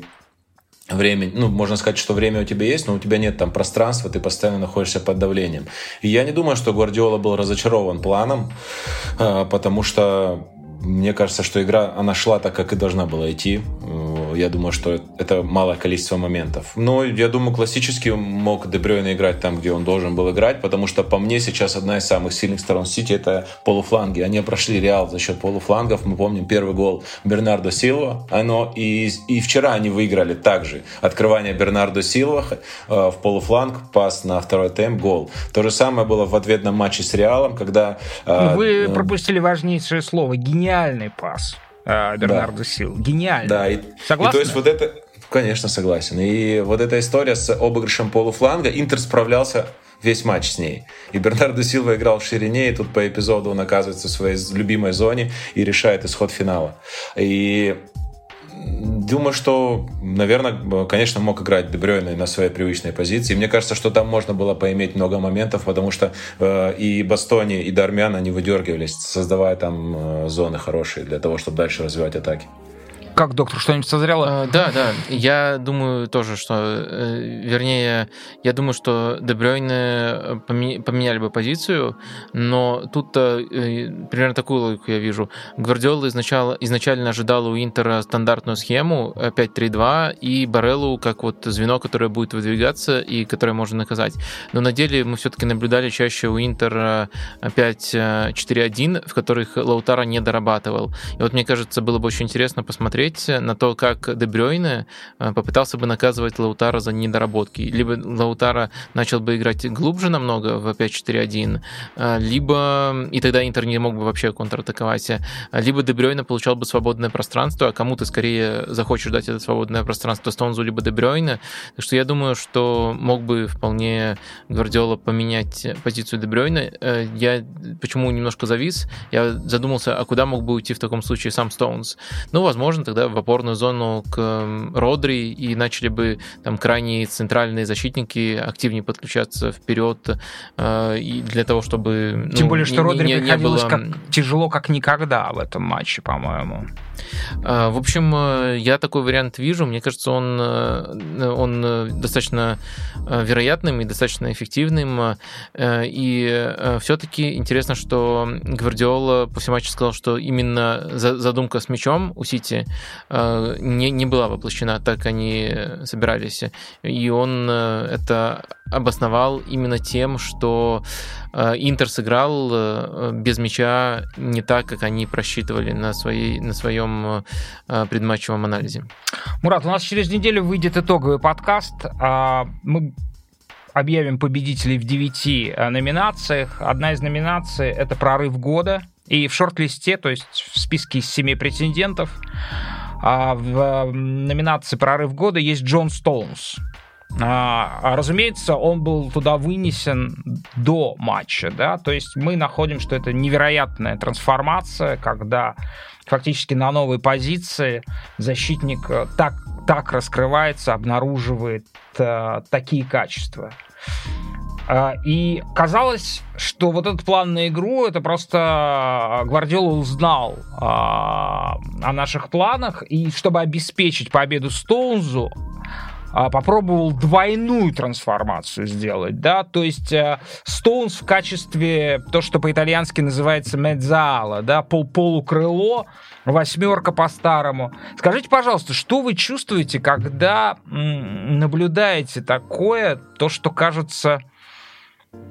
время, ну, можно сказать, что время у тебя есть, но у тебя нет там пространства, ты постоянно находишься под давлением. И я не думаю, что Гвардиола был разочарован планом, э, потому что мне кажется, что игра, она шла так, как и должна была идти. Я думаю, что это малое количество моментов. Но я думаю, классически мог Дебрёйна играть там, где он должен был играть, потому что по мне сейчас одна из самых сильных сторон Сити это полуфланги. Они прошли Реал за счет полуфлангов. Мы помним первый гол Бернардо Силва. Оно и, и вчера они выиграли также. Открывание Бернардо Силва э, в полуфланг, пас на второй темп, гол. То же самое было в ответном матче с Реалом, когда... э, Ну, Вы э, пропустили важнейшее слово. Гениальный пас э, Бернардо Сил. Гениальный. Да, и, Согласны? и то есть вот это, конечно, согласен. И вот эта история с обыгрышем полуфланга, Интер справлялся весь матч с ней. И Бернардо Силва играл в ширине, и тут по эпизоду он оказывается в своей любимой зоне и решает исход финала. И Думаю, что, наверное, конечно, мог играть Дебрёйна на своей привычной позиции. Мне кажется, что там можно было поиметь много моментов, потому что э, и Бастони, и Дармян, они выдергивались, создавая там э, зоны хорошие для того, чтобы дальше развивать атаки. Как, доктор, что-нибудь созрело? А, да, да. Я думаю тоже, что... Э, вернее, я думаю, что Дебрёйне э, поменяли бы позицию, но тут э, примерно такую логику я вижу. Гвардиола изначально, изначально ожидал у Интера стандартную схему 5-3-2 и Бареллу как вот звено, которое будет выдвигаться и которое можно наказать. Но на деле мы все-таки наблюдали чаще у Интера 5-4-1, в которых Лаутара не дорабатывал. И вот мне кажется, было бы очень интересно посмотреть, посмотреть на то, как Дебрёйне э, попытался бы наказывать Лаутара за недоработки. Либо Лаутара начал бы играть глубже намного в 5-4-1, э, либо, и тогда Интер не мог бы вообще контратаковать, э, либо Дебрёйне получал бы свободное пространство, а кому ты скорее захочешь дать это свободное пространство Стонзу либо Дебрёйне. Так что я думаю, что мог бы вполне Гвардиола поменять позицию Дебрёйна. Я почему немножко завис? Я задумался, а куда мог бы уйти в таком случае сам Стоунс? Ну, возможно, тогда да, в опорную зону к Родри, и начали бы там крайние центральные защитники активнее подключаться вперед, э, и для того, чтобы... Тем ну, более, что не, Родри не, не было... как, тяжело, как никогда в этом матче, по-моему. Э, в общем, э, я такой вариант вижу. Мне кажется, он, э, он достаточно вероятным и достаточно эффективным. И все-таки интересно, что Гвардиола после матча сказал, что именно задумка с мячом у Сити не, не была воплощена, так они собирались. И он это обосновал именно тем, что Интер сыграл без мяча не так, как они просчитывали на, своей, на своем предматчевом анализе. Мурат, у нас через неделю выйдет итоговый подкаст. Мы объявим победителей в девяти номинациях. Одна из номинаций — это «Прорыв года». И в шорт-листе, то есть в списке из семи претендентов, в номинации «Прорыв года» есть Джон Стоунс. А, а, разумеется, он был туда вынесен до матча, да, то есть мы находим, что это невероятная трансформация, когда фактически на новой позиции защитник э, так, так раскрывается, обнаруживает э, такие качества. А, и казалось, что вот этот план на игру, это просто Гвардиола узнал а, о наших планах, и чтобы обеспечить победу Стоунзу, а, попробовал двойную трансформацию сделать, да, то есть Стоунс в качестве, то, что по-итальянски называется медзала, да, пол полукрыло, восьмерка по-старому. Скажите, пожалуйста, что вы чувствуете, когда наблюдаете такое, то, что кажется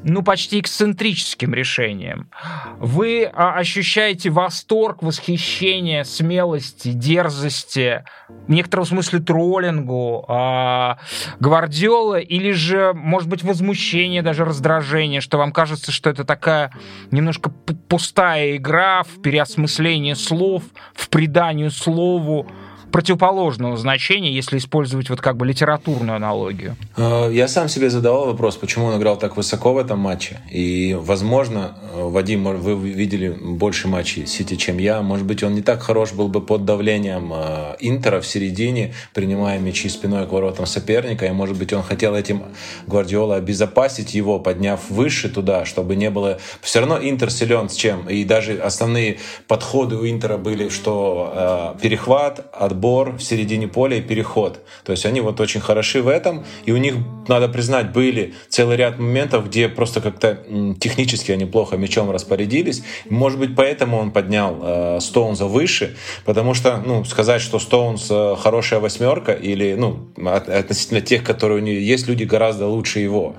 ну, почти эксцентрическим решением. Вы а, ощущаете восторг, восхищение, смелости, дерзости, в некотором смысле троллингу а, Гвардиола, или же, может быть, возмущение, даже раздражение, что вам кажется, что это такая немножко пустая игра в переосмыслении слов, в приданию слову, противоположного значения, если использовать вот как бы литературную аналогию? Э, я сам себе задавал вопрос, почему он играл так высоко в этом матче. И, возможно, э, Вадим, вы видели больше матчей Сити, чем я. Может быть, он не так хорош был бы под давлением э, Интера в середине, принимая мячи спиной к воротам соперника. И, может быть, он хотел этим Гвардиола обезопасить его, подняв выше туда, чтобы не было... Все равно Интер силен с чем. И даже основные подходы у Интера были, что перехват, отбор отбор в середине поля и переход. То есть они вот очень хороши в этом, и у них, надо признать, были целый ряд моментов, где просто как-то технически они плохо мячом распорядились. Может быть, поэтому он поднял э, Стоунза выше, потому что, ну, сказать, что Стоунс э, хорошая восьмерка или, ну, относительно тех, которые у него есть люди гораздо лучше его.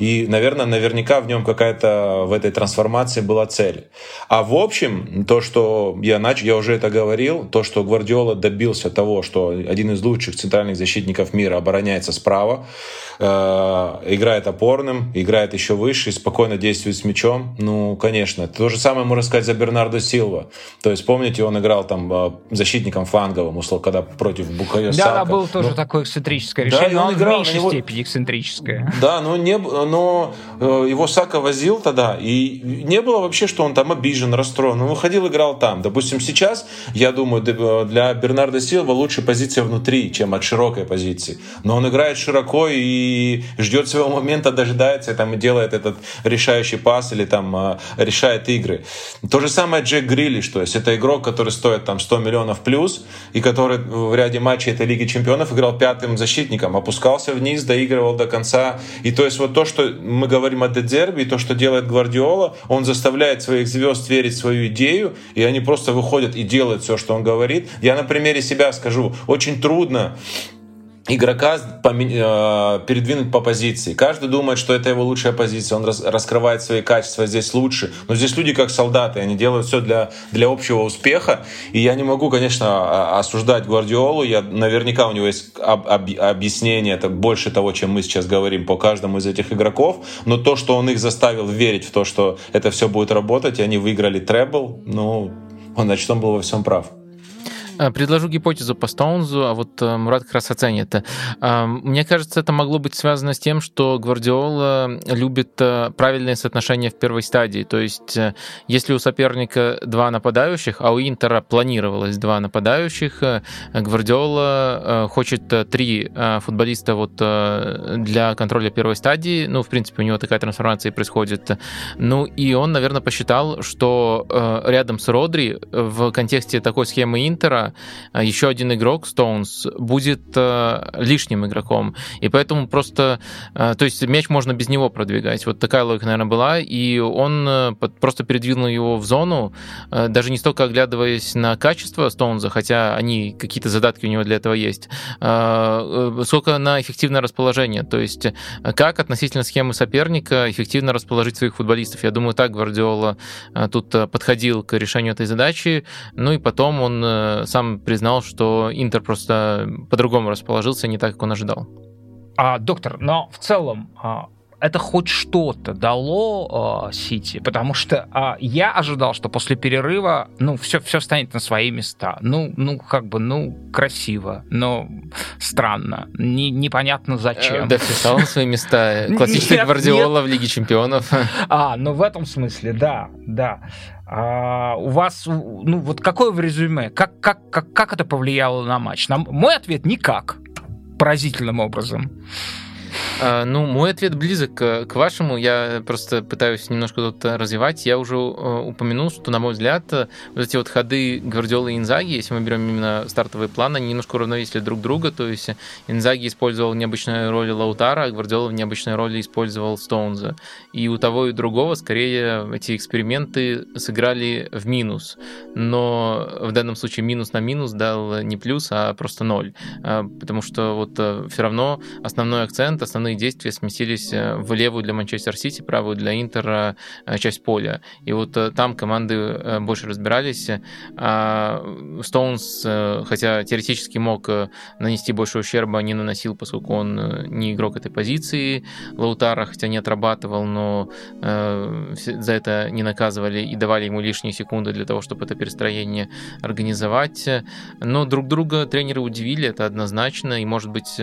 И, наверное, наверняка в нем какая-то в этой трансформации была цель. А в общем, то, что я начал, я уже это говорил, то, что Гвардиола добился добился того, что один из лучших центральных защитников мира обороняется справа, э, играет опорным, играет еще выше, спокойно действует с мячом. Ну, конечно. То же самое можно сказать за Бернардо Силва. То есть, помните, он играл там э, защитником фланговым, условно, когда против Букайо Да, да, было тоже ну, такое эксцентрическое решение, да, он, он играл, в меньшей него... степени эксцентрическое. Да, но, не, но э, его Сака возил тогда, и не было вообще, что он там обижен, расстроен. Он выходил, играл там. Допустим, сейчас, я думаю, для Бернарда Силва лучше позиция внутри, чем от широкой позиции. Но он играет широко и ждет своего момента, дожидается и, там, делает этот решающий пас или там а, решает игры. То же самое Джек Грилли, то есть это игрок, который стоит там 100 миллионов плюс, и который в ряде матчей этой Лиги Чемпионов играл пятым защитником, опускался вниз, доигрывал до конца. И то есть вот то, что мы говорим о Дедзербе, и то, что делает Гвардиола, он заставляет своих звезд верить в свою идею, и они просто выходят и делают все, что он говорит. Я на примере себя скажу, очень трудно игрока э, передвинуть по позиции. Каждый думает, что это его лучшая позиция, он раскрывает свои качества здесь лучше. Но здесь люди как солдаты, они делают все для, для общего успеха. И я не могу, конечно, осуждать Гвардиолу. Я, наверняка у него есть об, об, объяснение, это больше того, чем мы сейчас говорим по каждому из этих игроков. Но то, что он их заставил верить в то, что это все будет работать, и они выиграли требл, ну, значит, он был во всем прав. Э, предложу гипотезу по Стоунзу, а вот э, Мурат как раз оценит. Э, мне кажется, это могло быть связано с тем, что Гвардиола любит правильное соотношение в первой стадии. То есть, если у соперника два нападающих, а у Интера планировалось два нападающих, Гвардиола хочет три футболиста вот для контроля первой стадии. Ну, в принципе, у него такая трансформация и происходит. Ну, и он, наверное, посчитал, что рядом с Родри в контексте такой схемы Интера Э, еще один игрок, Stones, будет э, лишним игроком. И поэтому просто... Э, то есть мяч можно без него продвигать. Вот такая логика, наверное, была. И он просто передвинул его в зону, даже не столько оглядываясь на качество Стоунза, хотя они, какие-то задатки у него для этого есть, сколько на эффективное расположение. То есть как относительно схемы соперника эффективно расположить своих футболистов. Я думаю, так Гвардиола тут подходил к решению этой задачи. Ну и потом он сам сам признал, что Интер просто по-другому расположился, не так, как он ожидал. А, доктор, но в целом а, это хоть что-то дало э, Сити, потому что э, я ожидал, что после перерыва, ну, все, все станет на свои места. Ну, ну, как бы, ну, красиво, но странно, не, непонятно зачем. Да, все стало на свои места. Классический Гвардиола в Лиге Чемпионов. А, ну в этом смысле, да, да. А, у вас, ну вот какое в резюме? Как, как, как, как это повлияло на матч? На, мой ответ никак. Поразительным образом. А, ну, мой ответ близок к вашему. Я просто пытаюсь немножко тут развивать. Я уже э, упомянул, что, на мой взгляд, вот эти вот ходы Гвардиолы и Инзаги, если мы берем именно стартовый план, они немножко уравновесили друг друга. То есть Инзаги использовал необычную роль Лаутара, а Гвардиола в необычной роли использовал Стоунза. И у того и другого, скорее, эти эксперименты сыграли в минус. Но в данном случае минус на минус дал не плюс, а просто ноль. А, потому что вот э, все равно основной акцент, основные действия сместились э, в левую для Манчестер Сити, правую для Интера э, часть поля. И вот э, там команды больше разбирались. Стоунс, хотя теоретически мог нанести больше ущерба, не наносил, поскольку он не игрок этой позиции. Лаутара, хотя не отрабатывал, но за это не наказывали и давали ему лишние секунды для того, чтобы это перестроение организовать. Но друг друга тренеры удивили, это однозначно, и может быть,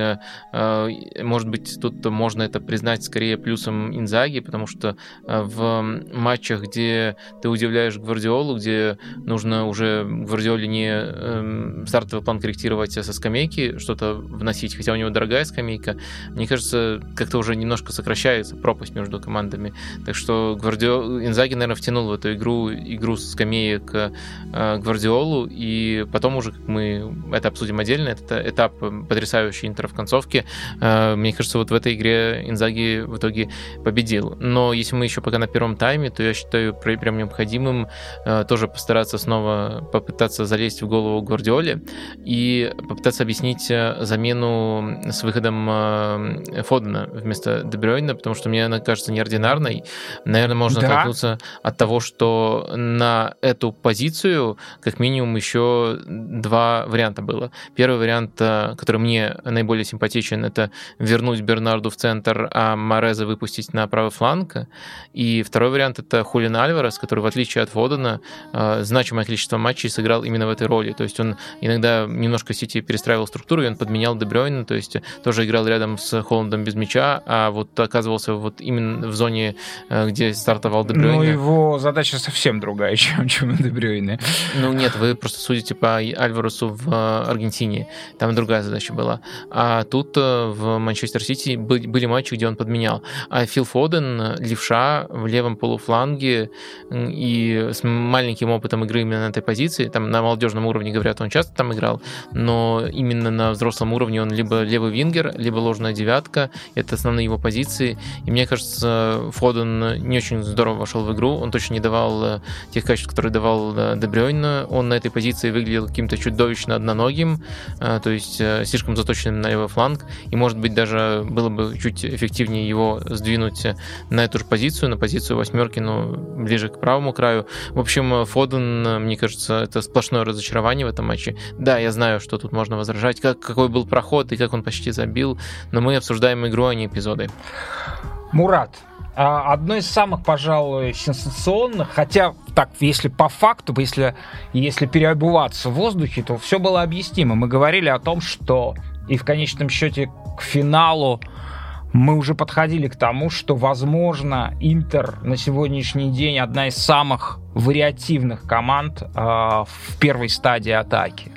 может быть быть, тут можно это признать скорее плюсом Инзаги, потому что э, в матчах, где ты удивляешь Гвардиолу, где нужно уже Гвардиоле не эм, стартовый план корректировать, а со скамейки что-то вносить, хотя у него дорогая скамейка, мне кажется, как-то уже немножко сокращается пропасть между командами. Так что Гвардиол... Инзаги, наверное, втянул в эту игру игру с скамеек э, Гвардиолу, и потом уже, как мы это обсудим отдельно, это этап потрясающий Интера в концовке. Э, мне кажется, кажется, вот в этой игре Инзаги в итоге победил. Но если мы еще пока на первом тайме, то я считаю прям необходимым э, тоже постараться снова попытаться залезть в голову Гвардиоле и попытаться объяснить э, замену с выходом э, Фодена вместо Дебрёйна, потому что мне она кажется неординарной. Наверное, можно да. оттолкнуться от того, что на эту позицию как минимум еще два варианта было. Первый вариант, который мне наиболее симпатичен, это вернуть Бернарду в центр, а Мореза выпустить на правый фланг. И второй вариант — это Хулин Альварес, который, в отличие от Фодена, э, значимое количество матчей сыграл именно в этой роли. То есть он иногда немножко Сити перестраивал структуру, и он подменял Дебрёйна, то есть тоже играл рядом с Холландом без мяча, а вот оказывался вот именно в зоне, э, где стартовал Дебрёйна. Ну, его задача совсем другая, чем, чем у Дебрёйна. Ну, нет, вы просто судите по Альваресу в э, Аргентине. Там другая задача была. А тут в Манчестер Сити были матчи, где он подменял. А Фил Фоден, левша в левом полуфланге и с маленьким опытом игры именно на этой позиции, там на молодежном уровне, говорят, он часто там играл, но именно на взрослом уровне он либо левый вингер, либо ложная девятка, это основные его позиции. И мне кажется, Фоден не очень здорово вошел в игру, он точно не давал э, тех качеств, которые давал э, Дебрёйн. Он на этой позиции выглядел каким-то чудовищно одноногим, э, то есть слишком заточенным на левый фланг, и может быть даже было бы чуть эффективнее его сдвинуть на эту же позицию, на позицию восьмерки, но ближе к правому краю. В общем, Фоден, мне кажется, это сплошное разочарование в этом матче. Да, я знаю, что тут можно возражать, как, какой был проход и как он почти забил, но мы обсуждаем игру, а не эпизоды. Мурат, а, одно из самых, пожалуй, сенсационных, хотя так, если по факту, если, если переобуваться в воздухе, то все было объяснимо. Мы говорили о том, что и в конечном счете к финалу мы уже подходили к тому, что, возможно, Интер на сегодняшний день одна из самых вариативных команд э, в первой стадии атаки.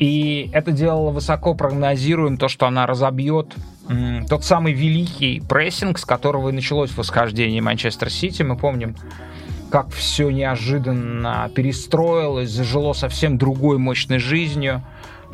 И это делало высоко прогнозируем то, что она разобьет м, тот самый великий прессинг, с которого и началось восхождение Манчестер Сити. Мы помним, как все неожиданно перестроилось, зажило совсем другой мощной жизнью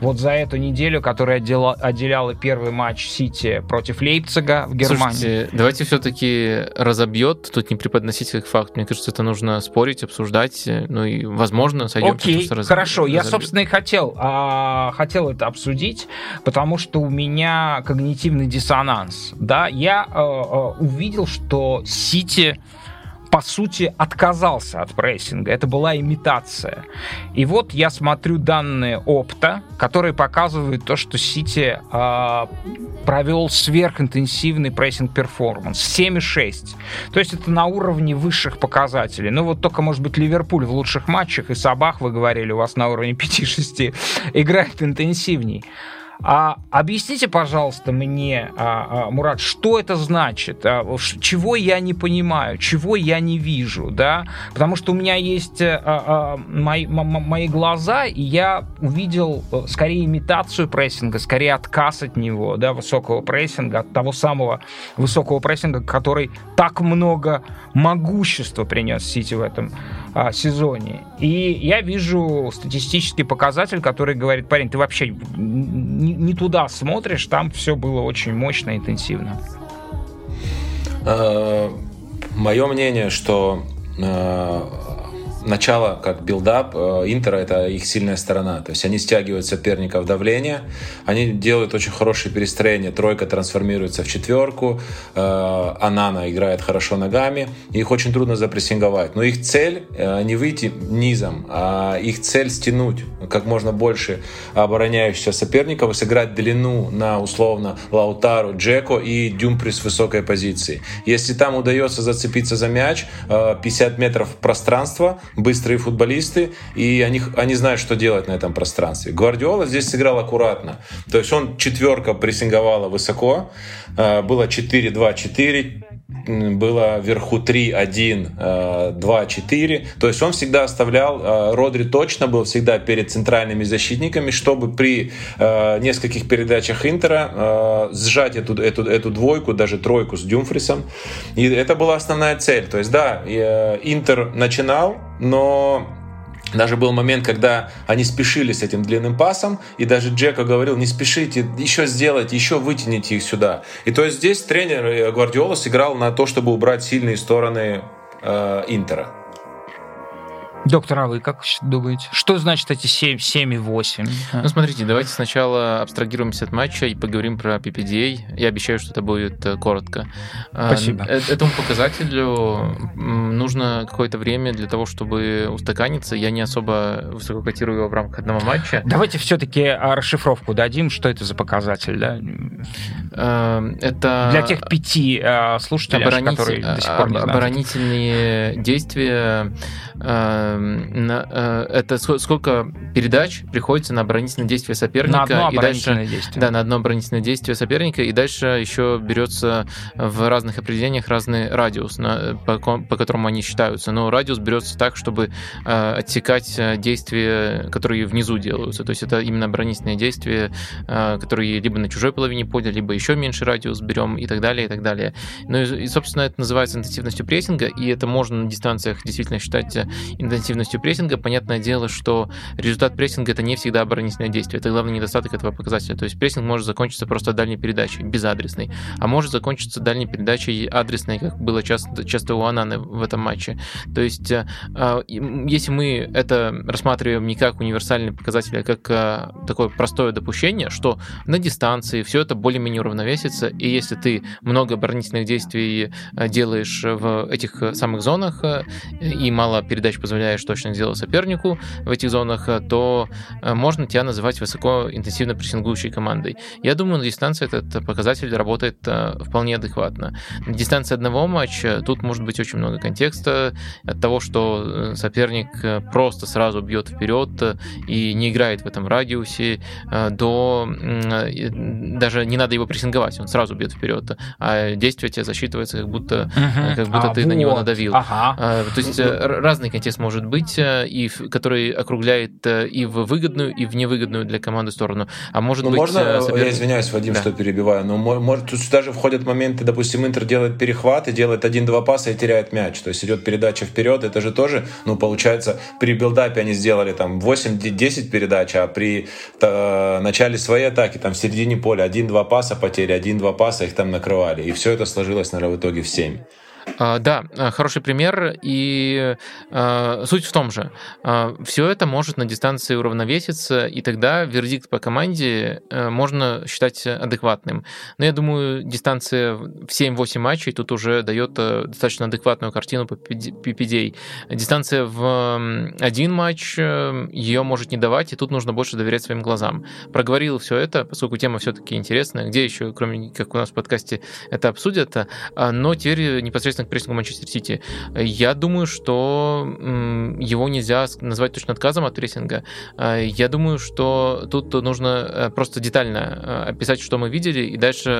вот за эту неделю, которая отдела, отделяла первый матч Сити против Лейпцига в Германии. Слушайте, давайте все-таки разобьет, тут не преподносить как факт. Мне кажется, это нужно спорить, обсуждать, ну и, возможно, сойдем Окей, раз... хорошо. Разобьет. Я, собственно, и хотел, а, хотел это обсудить, потому что у меня когнитивный диссонанс. Да, я а, а, увидел, что Сити по сути, отказался от прессинга. Это была имитация. И вот я смотрю данные Opta, которые показывают то, что Сити э, провел сверхинтенсивный прессинг-перформанс. 7,6. То есть это на уровне высших показателей. Ну вот только, может быть, Ливерпуль в лучших матчах, и Сабах, вы говорили, у вас на уровне 5-6, играет интенсивней. А объясните, пожалуйста, мне, а, а, Мурат, что это значит? А, чего я не понимаю, чего я не вижу, да? Потому что у меня есть а, мои, мои глаза, и я увидел э, скорее имитацию прессинга, скорее отказ от него, да, высокого прессинга, от того самого высокого прессинга, который так много могущества принес Сити в этом а, сезоне. И я вижу статистический показатель, который говорит, парень, ты вообще не, не туда смотришь, там все было очень мощно, интенсивно. А, Мое мнение, что а, начало как build-up э, Интера это их сильная сторона. То есть они стягивают соперников давление, они делают очень хорошее перестроение. Тройка трансформируется в четверку, э, Онана играет хорошо ногами, их очень трудно запрессинговать. Но их цель э, не выйти низом, а их цель стянуть как можно больше обороняющихся соперников и сыграть длину на условно Лаутару, Джеко и Дюмфри с высокой позиции. Если там удается зацепиться за мяч, 50 метров пространства, быстрые футболисты, и они, они знают, что делать на этом пространстве. Гвардиола здесь сыграл аккуратно. То есть он четверка прессинговала высоко, э, было 4-2-4, было вверху 3-1, 2-4. Э, То есть он всегда оставлял, э, Родри точно был всегда перед центральными защитниками, чтобы при нескольких передачах Интера сжать эту, эту, эту двойку, даже тройку с Дюмфрисом. И это была основная цель. То есть да, Интер начинал, но даже был момент, когда они спешили с этим длинным пасом, и даже Джека говорил, не спешите, еще сделайте, еще вытяните их сюда. И то есть здесь тренер Гвардиола сыграл на то, чтобы убрать сильные стороны э, Интера. Доктор, а вы как думаете? Что значит эти 7, 7 и 8? Ну, смотрите, давайте сначала абстрагируемся от матча и поговорим про PPDA. Я обещаю, что это будет э, коротко. Спасибо. Э, этому показателю нужно какое-то время для того, чтобы устаканиться. Я не особо высоко котирую его в рамках одного матча. Давайте все-таки а, расшифровку дадим, что это за показатель, да? Эм, это... Для тех пяти а, слушателей, Оборонитель... которые до сих пор не знают. Оборонительные действия эм, э, это сколько передач приходится на оборонительное действие соперника. На одно и дальше, действие. Да, на одно оборонительное действие соперника, и дальше еще берется в разных определениях разный радиус, на, по, по которому они считаются. Но радиус берется так, чтобы э, отсекать э, действия, которые внизу делаются. То есть это именно оборонительные действия, которые либо на чужой половине поля, либо еще меньше радиус берем и так далее, и так далее. Ну и, собственно, это называется интенсивностью прессинга, и это можно на дистанциях действительно считать э, интенсивностью прессинга. Понятное дело, что результат прессинга это не всегда оборонительное действие. Это главный недостаток этого показателя. То есть прессинг может закончиться просто дальней передачей, безадресной, а может закончиться дальней передачей адресной, как было часто, часто у Ананы в этом матче. То есть э, э, если мы это рассматриваем не как универсальный показатель, а как э, такое простое допущение, что на дистанции все это более-менее уравновесится, и если ты много оборонительных действий делаешь в этих самых зонах и мало передач позволяешь точно сделать сопернику в этих зонах, то можно тебя называть высокоинтенсивно прессингующей командой. Я думаю, на дистанции этот показатель работает вполне адекватно. На дистанции одного матча тут может быть очень много контекста от того, что соперник просто сразу бьет вперед и не играет в этом радиусе, до даже не надо его прессинговать, он сразу бьет вперед, а действие тебе засчитывается, как будто, uh как будто а, ты вот. на него надавил. Ага. То есть разный контекст может быть, и который округляет и в выгодную, и в невыгодную для команды сторону. А может ну, быть... Можно, соперник... я извиняюсь, Вадим, да. что перебиваю, но может, тут даже входят моменты, допустим, Интер делает перехват и делает один-два паса и теряет мяч. То есть идет передача вперед, это же тоже, ну, получается, при билдапе они сделали там 8-10 передач, а при э, начале своей атаки, там в середине поля, один-два паса потери, один-два паса их там накрывали. И все это сложилось, наверное, в итоге в 7. А, да, а, хороший пример, и а, суть в том же. Все это может на дистанции уравновеситься, и тогда вердикт по команде можно считать адекватным. Но я думаю, дистанция в 7-8 матчей тут уже дает достаточно адекватную картину по PPD. Дистанция в один матч ее может не давать, и тут нужно больше доверять своим глазам. Проговорил все это, поскольку тема все-таки интересная. Где еще, кроме как у нас в подкасте, это обсудят? Но теперь непосредственно непосредственно к прессингу Манчестер Сити. Я думаю, что его нельзя назвать точно отказом от прессинга. А, я думаю, что тут нужно э, просто детально э, описать, что мы видели, и дальше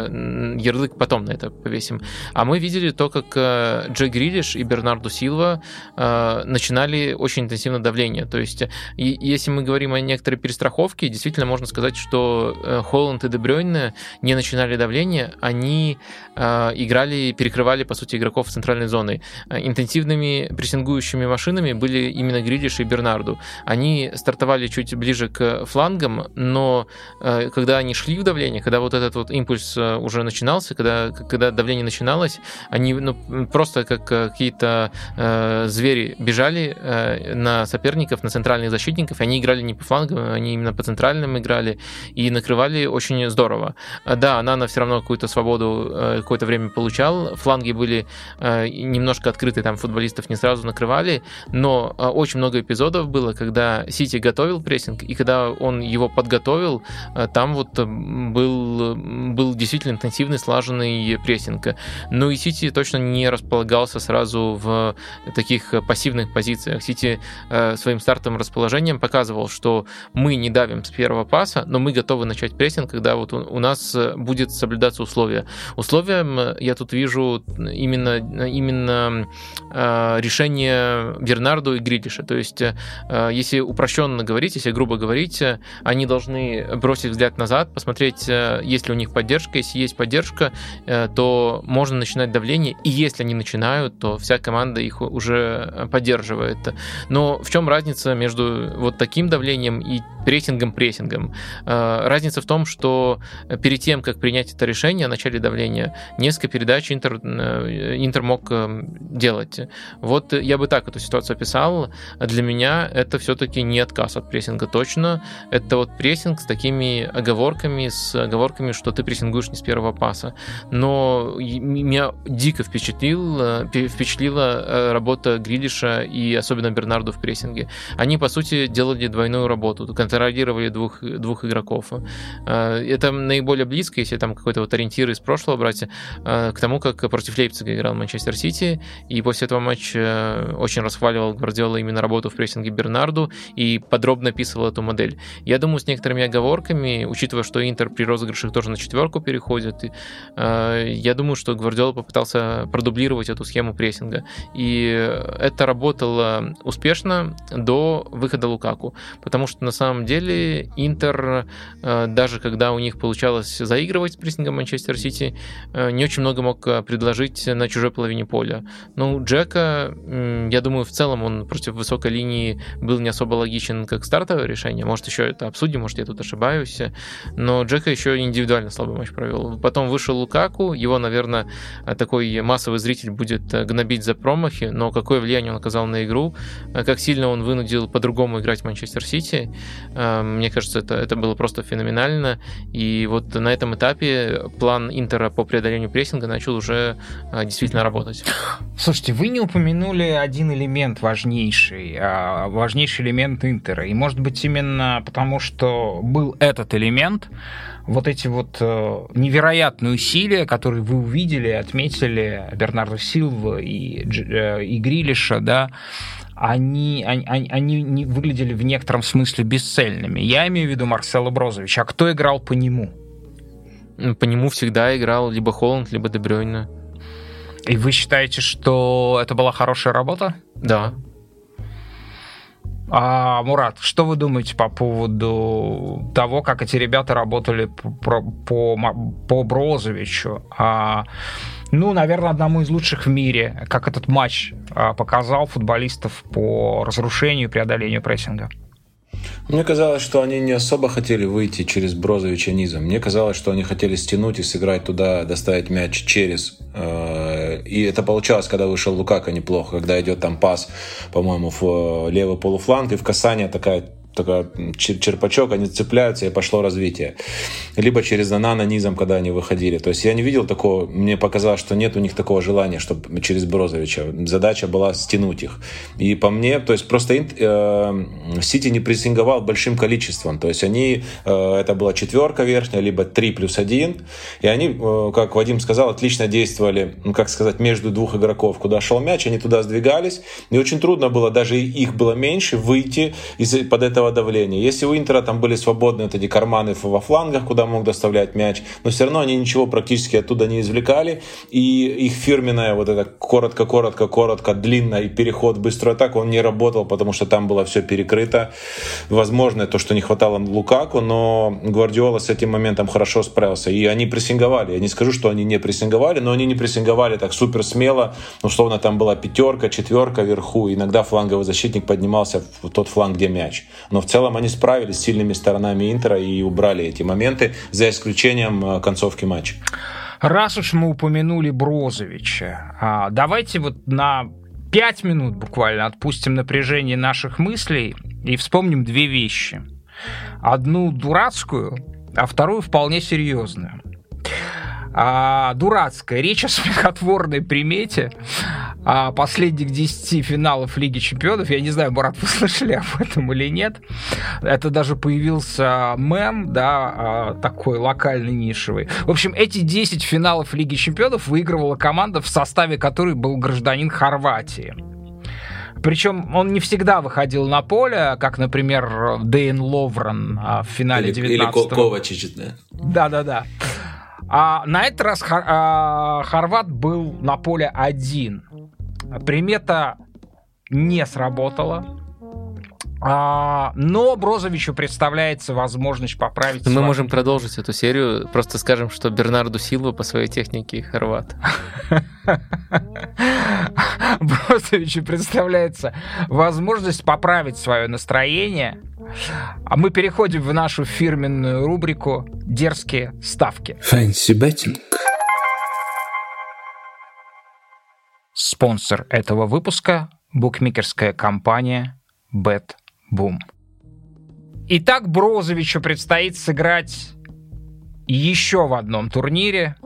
ярлык потом на это повесим. А мы видели то, как э, Джей Грилиш и Бернарду Силва начинали очень интенсивно давление. То есть, если мы говорим о некоторой перестраховке, действительно можно сказать, что Холланд и Дебрёйне не начинали давление, они играли, перекрывали, по сути, игроков игроков центральной зоны. Э, интенсивными прессингующими машинами были именно Грилиш и Бернарду. Они стартовали чуть ближе к флангам, но э, когда они шли в давление, когда вот этот вот импульс э, уже начинался, когда, когда давление начиналось, они ну, просто как какие-то э, звери бежали э, на соперников, на центральных защитников, они играли не по флангам, они именно по центральным играли и накрывали очень здорово. Да, Нана все равно какую-то свободу э, какое-то время получал, фланги были немножко открытые там футболистов не сразу накрывали, но э, очень много эпизодов было, когда Сити готовил прессинг, и когда он его подготовил, э, там вот был, был действительно интенсивный, слаженный прессинг. Ну и Сити точно не располагался сразу в таких пассивных позициях. Сити своим стартовым расположением показывал, что мы не давим с первого паса, но мы готовы начать прессинг, когда вот у нас будет соблюдаться условия. Условием я тут вижу именно именно э, решение Бернарду и Гридиша. То есть, э, если упрощенно говорить, если грубо говорить, они должны бросить взгляд назад, посмотреть, э, есть ли у них поддержка. Если есть поддержка, то можно начинать давление. И если они начинают, то вся команда их уже поддерживает. Но в чем разница между вот таким давлением и прессингом-прессингом? Разница в том, что перед тем, как принять это решение о начале давления, несколько передач Интер, Интер Интер мог делать. Вот я бы так эту ситуацию описал. Для меня это все-таки не отказ от прессинга точно. Это вот прессинг с такими оговорками, с оговорками, что ты прессингуешь не с первого паса. Но меня дико впечатлил, впечатлила работа Грилиша и особенно Бернарду в прессинге. Они, по сути, делали двойную работу, контролировали двух, двух игроков. Это наиболее близко, если там какой-то вот ориентир из прошлого брать, к тому, как против Лейпцига играл Манчестер Сити, и после этого матча очень расхваливал Гвардиола именно работу в прессинге Бернарду и подробно описывал эту модель. Я думаю, с некоторыми оговорками, учитывая, что Интер при розыгрышах тоже на четверку переходит, я думаю, что Гвардиола попытался продублировать эту схему прессинга. И это работало успешно до выхода Лукаку, потому что на самом деле Интер, даже когда у них получалось заигрывать с прессингом Манчестер Сити, не очень много мог предложить на чужой половине поля. Ну, Джека, я думаю, в целом он против высокой линии был не особо логичен как стартовое решение. Может, еще это обсудим, может, я тут ошибаюсь. Но Джека еще индивидуально слабый матч провел. Потом вышел Лукаку, его, наверное, такой массовый зритель будет гнобить за промахи, но какое влияние он оказал на игру, как сильно он вынудил по-другому играть Манчестер Сити, мне кажется, это, это было просто феноменально. И вот на этом этапе план Интера по преодолению прессинга начал уже действительно работать. Слушайте, вы не упомянули один элемент важнейший, а, важнейший элемент Интера. И может быть именно потому, что был этот элемент, вот эти вот э, невероятные усилия, которые вы увидели, отметили Бернардо Силва и, э, и Грилиша, да, они, они, они не выглядели в некотором смысле бесцельными. Я имею в виду Марсела Брозовича. А кто играл по нему? По нему всегда играл либо Холланд, либо Дебрёйна. И вы считаете, что это была хорошая работа? Да. А, Мурат, что вы думаете по поводу того, как эти ребята работали по, по, по Брозовичу? А, ну, наверное, одному из лучших в мире, как этот матч а, показал футболистов по разрушению и преодолению прессинга. Мне казалось, что они не особо хотели выйти через Брозовича низом. Мне казалось, что они хотели стянуть и сыграть туда, доставить мяч через. Э, и это получалось, когда вышел Лукака неплохо, когда идет там пас, по-моему, в левый полуфланг, и в касание такая такой черпачок, они цепляются, и пошло развитие. Либо через Нанана низом, когда они выходили. То есть я не видел такого, мне показалось, что нет у них такого желания, чтобы через Брозовича. Задача была стянуть их. И по мне, то есть просто э, Сити не прессинговал большим количеством. То есть они, э, это была четверка верхняя, либо 3 плюс 1. И они, э, как Вадим сказал, отлично действовали, ну как сказать, между двух игроков. Куда шел мяч, они туда сдвигались. И очень трудно было, даже их было меньше, выйти из под этого сильного давления. Если у Интера там были свободны вот эти карманы во флангах, куда мог доставлять мяч, но все равно они ничего практически оттуда не извлекали. И их фирменная вот эта коротко-коротко-коротко длинная и переход быструю атаку, он не работал, потому что там было все перекрыто. Возможно, то, что не хватало Лукаку, но Гвардиола с этим моментом хорошо справился. И они прессинговали. Я не скажу, что они не прессинговали, но они не прессинговали так супер смело. Условно, там была пятерка, четверка вверху. Иногда фланговый защитник поднимался в тот фланг, где мяч. Но в целом они справились с сильными сторонами Интера и убрали эти моменты, за исключением э, концовки матча. Раз уж мы упомянули Брозовича, а, давайте вот на пять минут буквально отпустим напряжение наших мыслей и вспомним две вещи. Одну дурацкую, а вторую вполне серьезную а, дурацкая речь о смехотворной примете а, последних 10 финалов Лиги Чемпионов. Я не знаю, Марат, вы слышали об этом или нет. Это даже появился мем, да, а, такой локальный, нишевый. В общем, эти 10 финалов Лиги Чемпионов выигрывала команда, в составе которой был гражданин Хорватии. Причем он не всегда выходил на поле, как, например, Дейн Ловрен а, в финале 19 Или Ковачич, да? Да-да-да. А на этот раз Хор- а, Хорват был на поле один. Примета не сработала. А, но Брозовичу представляется возможность поправить. Мы свою... можем продолжить эту серию. Просто скажем, что Бернарду Силва по своей технике хорват. Брозовичу представляется возможность поправить свое настроение. А мы переходим в нашу фирменную рубрику «Дерзкие ставки». Fancy betting. Спонсор этого выпуска – букмекерская компания BetBoom. Итак, Брозовичу предстоит сыграть еще в одном турнире.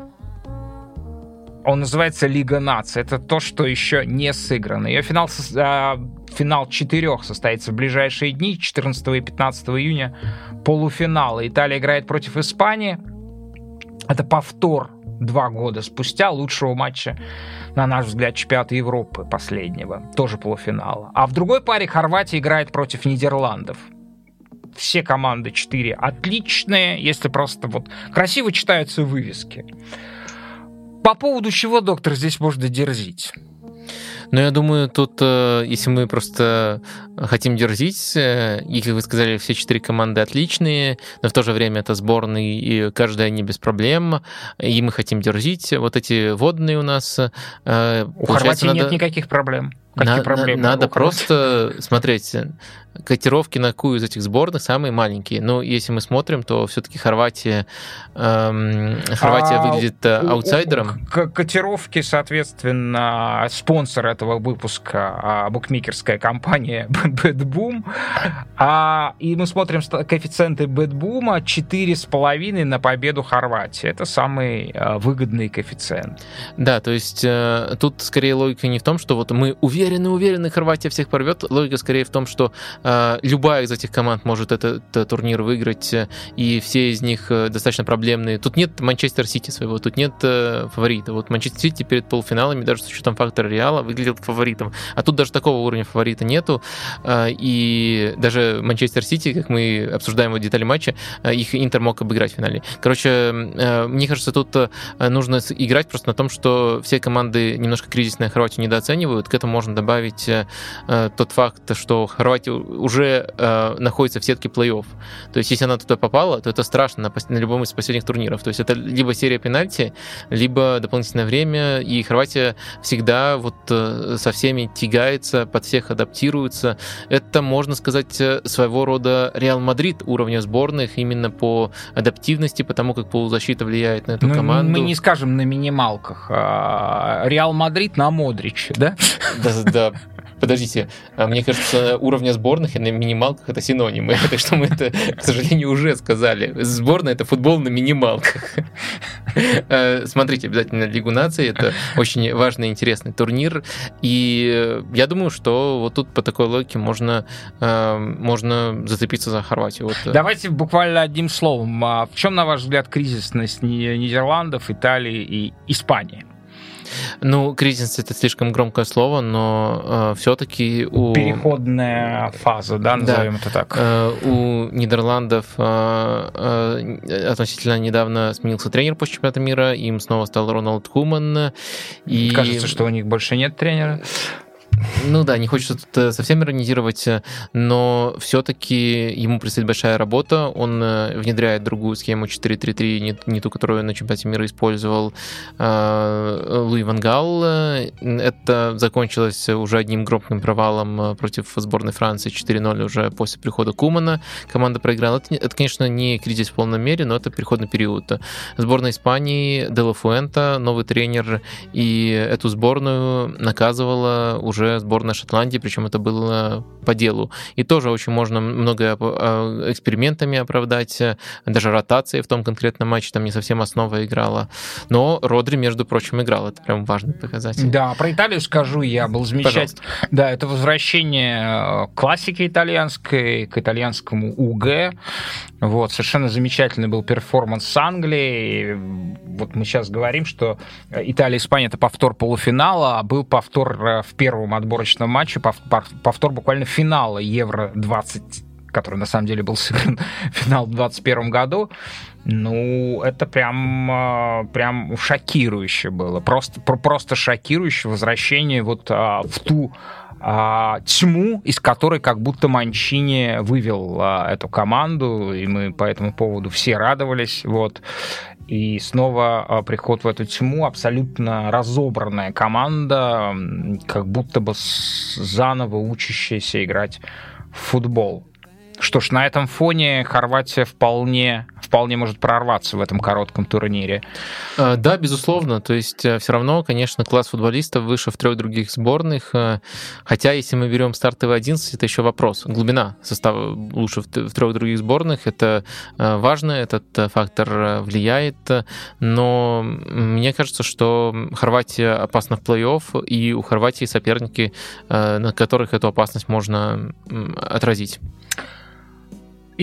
Он называется Лига наций. Это то, что еще не сыграно. Ее финал, э, финал четырех состоится в ближайшие дни, 14 и 15 июня. Полуфинал. Италия играет против Испании. Это повтор два года спустя лучшего матча, на наш взгляд, чемпионата Европы последнего, тоже полуфинала. А в другой паре Хорватия играет против Нидерландов. Все команды четыре отличные, если просто вот красиво читаются вывески. По поводу чего, доктор, здесь можно дерзить? Но я думаю, тут, э, если мы просто хотим дерзить, э, и, как вы сказали, все четыре команды отличные, но в то же время это сборные, и каждая не без проблем, и мы хотим дерзить. Вот эти водные у нас... Э, у Хорватии надо... нет никаких проблем. Какие на, проблемы? Надо просто смотреть котировки на какую из этих сборных самые маленькие. Но если мы смотрим, то все-таки Хорватия, эм, Хорватия а, выглядит э, аутсайдером. Котировки, соответственно, спонсор этого выпуска а, букмекерская компания BetBoom. А, и мы смотрим коэффициенты BetBoom 4,5 на победу Хорватии. Это самый а, выгодный коэффициент. Да, то есть э, тут скорее логика не в том, что вот мы уверены, уверены, Хорватия всех порвет. Логика скорее в том, что э, любая из этих команд может этот, этот турнир выиграть, э, и все из них э, достаточно проблемные. Тут нет Манчестер Сити своего, тут нет э, фаворита. Вот Манчестер Сити перед полуфиналами, даже с учетом фактора Реала, выглядел фаворитом. А тут даже такого уровня фаворита нету. Э, и даже Манчестер Сити, как мы обсуждаем вот детали матча, э, их Интер мог обыграть в финале. Короче, э, мне кажется, тут э, нужно играть просто на том, что все команды немножко кризисные Хорватию недооценивают. К этому можно добавить э, э, тот факт, что Хорватия уже э, находится в сетке плей-офф. То есть, если она туда попала, то это страшно на, на любом из последних турниров. То есть, это либо серия пенальти, либо дополнительное время, и Хорватия всегда вот э, со всеми тягается, под всех адаптируется. Это, можно сказать, э, своего рода Реал Мадрид уровня сборных именно по адаптивности, потому как полузащита влияет на эту ну, команду. Мы не скажем на минималках. А, Реал Мадрид на Модриче, да? Да, да, Подождите, а мне кажется, уровня сборных и на минималках это синонимы. Так что мы это, к сожалению, уже сказали. Сборная это футбол на минималках. Э, смотрите обязательно Лигу наций. Это очень важный и интересный турнир. И я думаю, что вот тут по такой логике можно, э, можно зацепиться за Хорватию. Вот. Э. Давайте буквально одним словом. А в чем, на ваш взгляд, кризисность Нидерландов, Италии и Испании? Ну, кризис это слишком громкое слово, но э, все-таки у... Переходная фаза, да, назовем да, это так. Э, у Нидерландов э, э, относительно недавно сменился тренер после чемпионата мира, им снова стал Роналд Куман. И... Кажется, что у них больше нет тренера. Ну да, не хочется тут э, совсем иронизировать, э, но все-таки ему предстоит большая работа. Он э, внедряет другую схему 4-3-3, не, ту, которую на чемпионате мира использовал Луи Вангал. Это закончилось уже одним громким провалом против сборной Франции 4-0 уже после прихода Кумана. Команда проиграла. Это, это, конечно, не кризис в полном мере, но это переходный период. Сборная Испании, Делла Фуэнта, новый тренер, и эту сборную наказывала уже сборная Шотландии, причем это было по делу. И тоже очень можно много а, экспериментами оправдать, даже ротации в том конкретном матче там не совсем основа играла. Но Родри, между прочим, играл. Это прям важный показатель. Да, про Италию скажу я. Был замечательный. Да, это возвращение э, классики итальянской к итальянскому УГ. Вот, совершенно замечательный был перформанс с Англией. Вот мы сейчас говорим, что Италия и Испания это повтор полуфинала, а был повтор э, в первом отборочном матче, повтор буквально финала Евро-20 который на самом деле был сыгран финал в 2021 году, ну, это прям, э, прям шокирующе было. Просто, просто шокирующе возвращение вот а, в ту а, тьму, из которой как будто Манчини вывел а, эту команду, и мы по этому поводу все радовались. Вот. И снова а, приход в эту тьму, абсолютно разобранная команда, как будто бы заново учащаяся играть в футбол. Что ж, на этом фоне Хорватия вполне, вполне может прорваться в этом коротком турнире. А, да, безусловно. То есть э, все равно, конечно, класс футболистов выше в трех других сборных. Э, хотя, если мы берем стартовый 11, это еще вопрос. Глубина состава лучше в трех других сборных. Это э, важно, этот фактор влияет. Но мне кажется, что Хорватия опасна в плей-офф, и у Хорватии соперники, на которых эту опасность можно отразить.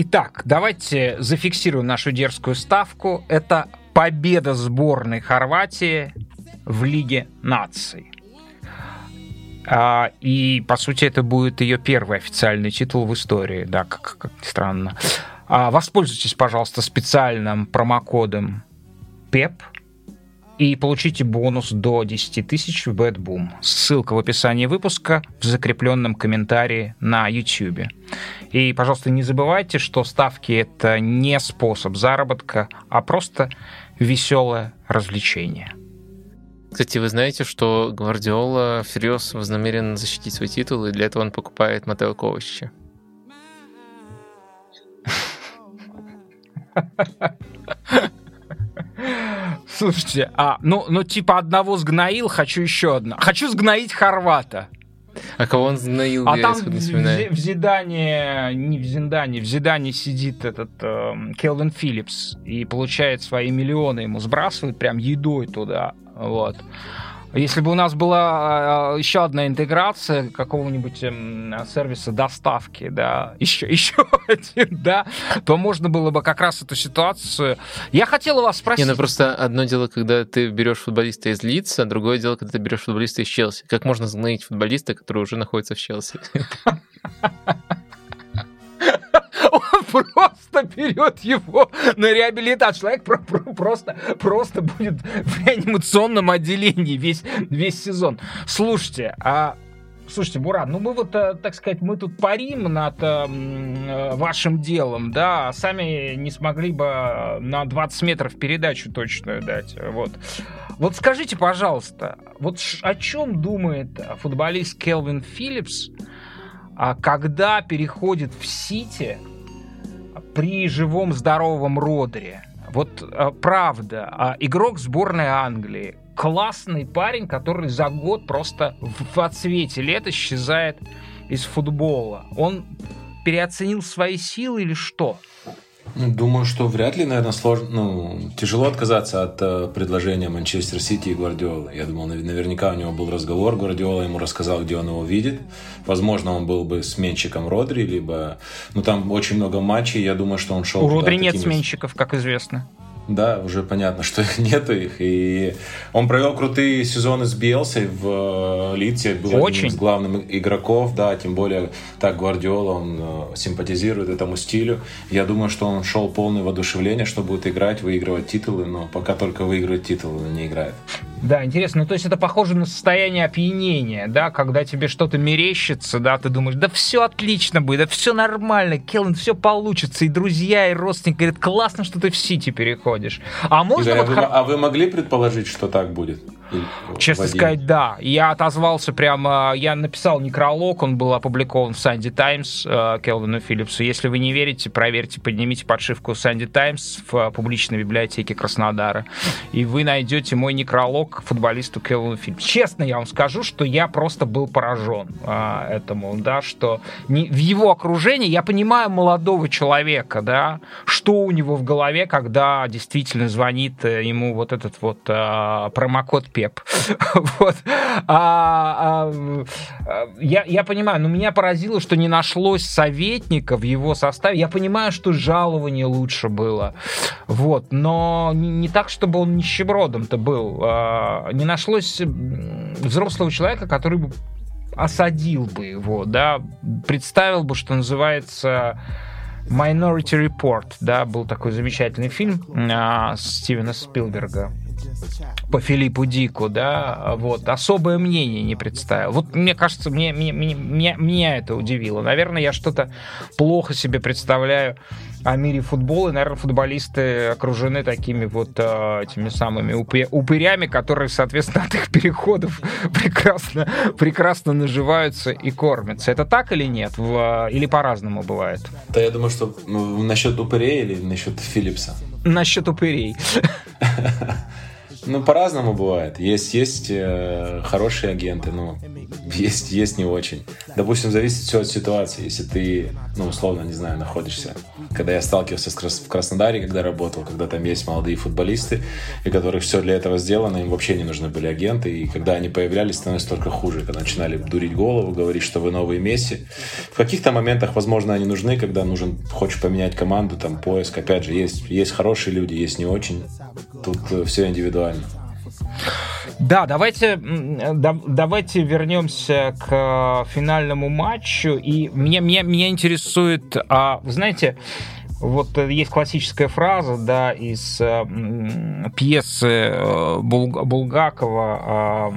Итак, давайте зафиксируем нашу дерзкую ставку. Это победа сборной Хорватии в Лиге наций. А, и, по сути, это будет ее первый официальный титул в истории, да, как, как странно. А, воспользуйтесь, пожалуйста, специальным промокодом PEP и получите бонус до 10 тысяч в BadBoom. Ссылка в описании выпуска в закрепленном комментарии на YouTube. И, пожалуйста, не забывайте, что ставки — это не способ заработка, а просто веселое развлечение. Кстати, вы знаете, что Гвардиола всерьез вознамерен защитить свой титул, и для этого он покупает Матео Ковачича. Слушайте, а, ну, ну типа одного сгноил, хочу еще одно. Хочу сгноить Хорвата. А кого он сгноил? А там в, в, в Зидане, не в Зиндане, в Зидане сидит этот э, Келвин Филлипс и получает свои миллионы, ему сбрасывают прям едой туда. Вот. Если бы у нас была э, еще одна интеграция какого-нибудь эм, сервиса доставки, да, еще, еще один, да, то можно было бы как раз эту ситуацию... Я хотел у вас спросить... Не, ну просто одно дело, когда ты берешь футболиста из Лица, другое дело, когда ты берешь футболиста из Челси. Как можно знать футболиста, который уже находится в Челси? просто берет его на реабилитацию. Человек про про просто, просто будет в реанимационном отделении весь, весь сезон. Слушайте, а Слушайте, Буран, ну мы вот, э, так сказать, мы тут парим над э, э, вашим делом, да, а сами не смогли бы на 20 метров передачу точную дать, вот. Вот скажите, пожалуйста, вот о чем думает футболист Келвин Филлипс, а когда переходит в Сити при живом здоровом Родере. Вот а, правда, а, игрок сборной Англии, классный парень, который за год просто в отсвете лет исчезает из футбола. Он переоценил свои силы или что? Думаю, что вряд ли, наверное, сложно, ну, тяжело отказаться от э, предложения Манчестер Сити и Гвардиолы. Я думал, наверняка у него был разговор, Гвардиола ему рассказал, где он его видит. Возможно, он был бы сменщиком Родри, либо... Ну, там очень много матчей, я думаю, что он шел... У Родри нет сменщиков, как известно. Да, уже понятно, что нету их. И он провел крутые сезоны с Биелсой в э, Лите, был Очень. одним из главных игроков, да, тем более так Гвардиола, он э, симпатизирует этому стилю. Я думаю, что он шел полное воодушевление, что будет играть, выигрывать титулы, но пока только выигрывает титулы, но не играет. Да, интересно. Ну, то есть это похоже на состояние опьянения, да, когда тебе что-то мерещится, да, ты думаешь, да все отлично будет, да все нормально, Келлен, все получится, и друзья, и родственники говорят, классно, что ты в Сити переходишь. А можно Игорь, вот... а, вы, а вы могли предположить, что так будет? Честно Вадим. сказать, да. Я отозвался прямо, я написал некролог, он был опубликован в Санди Таймс э, Келвину Филлипсу. Если вы не верите, проверьте, поднимите подшивку Санди Таймс в публичной библиотеке Краснодара, и вы найдете мой некролог футболисту Келвину Филлипсу. Честно я вам скажу, что я просто был поражен а, этому, да, что не, в его окружении я понимаю молодого человека, да, что у него в голове, когда действительно звонит э, ему вот этот вот а, промокод Пеп. вот. а, а, я, я понимаю, но меня поразило, что не нашлось советника в его составе. Я понимаю, что жалование лучше было. Вот. Но не, не так, чтобы он нищебродом-то был. А, не нашлось взрослого человека, который бы осадил бы его, да, представил бы, что называется Minority Report, да, был такой замечательный фильм а, Стивена Спилберга по Филиппу Дику, да, вот, особое мнение не представил. Вот мне кажется, мне, мне, мне, меня это удивило. Наверное, я что-то плохо себе представляю о мире футбола, и, наверное, футболисты окружены такими вот э, этими самыми упырями, которые, соответственно, от их переходов прекрасно, прекрасно наживаются и кормятся. Это так или нет? В, или по-разному бывает? Да, я думаю, что ну, насчет упырей или насчет Филлипса? Насчет упырей. Ну, по-разному бывает. Есть, есть э, хорошие агенты, но есть, есть не очень. Допустим, зависит все от ситуации. Если ты, ну, условно, не знаю, находишься. Когда я сталкивался с в Краснодаре, когда работал, когда там есть молодые футболисты, и которых все для этого сделано, им вообще не нужны были агенты. И когда они появлялись, становилось только хуже. Когда начинали дурить голову, говорить, что вы новые Месси. В каких-то моментах, возможно, они нужны, когда нужен, хочешь поменять команду, там, поиск. Опять же, есть, есть хорошие люди, есть не очень. Тут э, все индивидуально. Да, давайте, давайте вернемся к э, финальному матчу. И меня, меня, меня интересует, а, вы знаете, вот есть классическая фраза, да, из э, пьесы э, Булгакова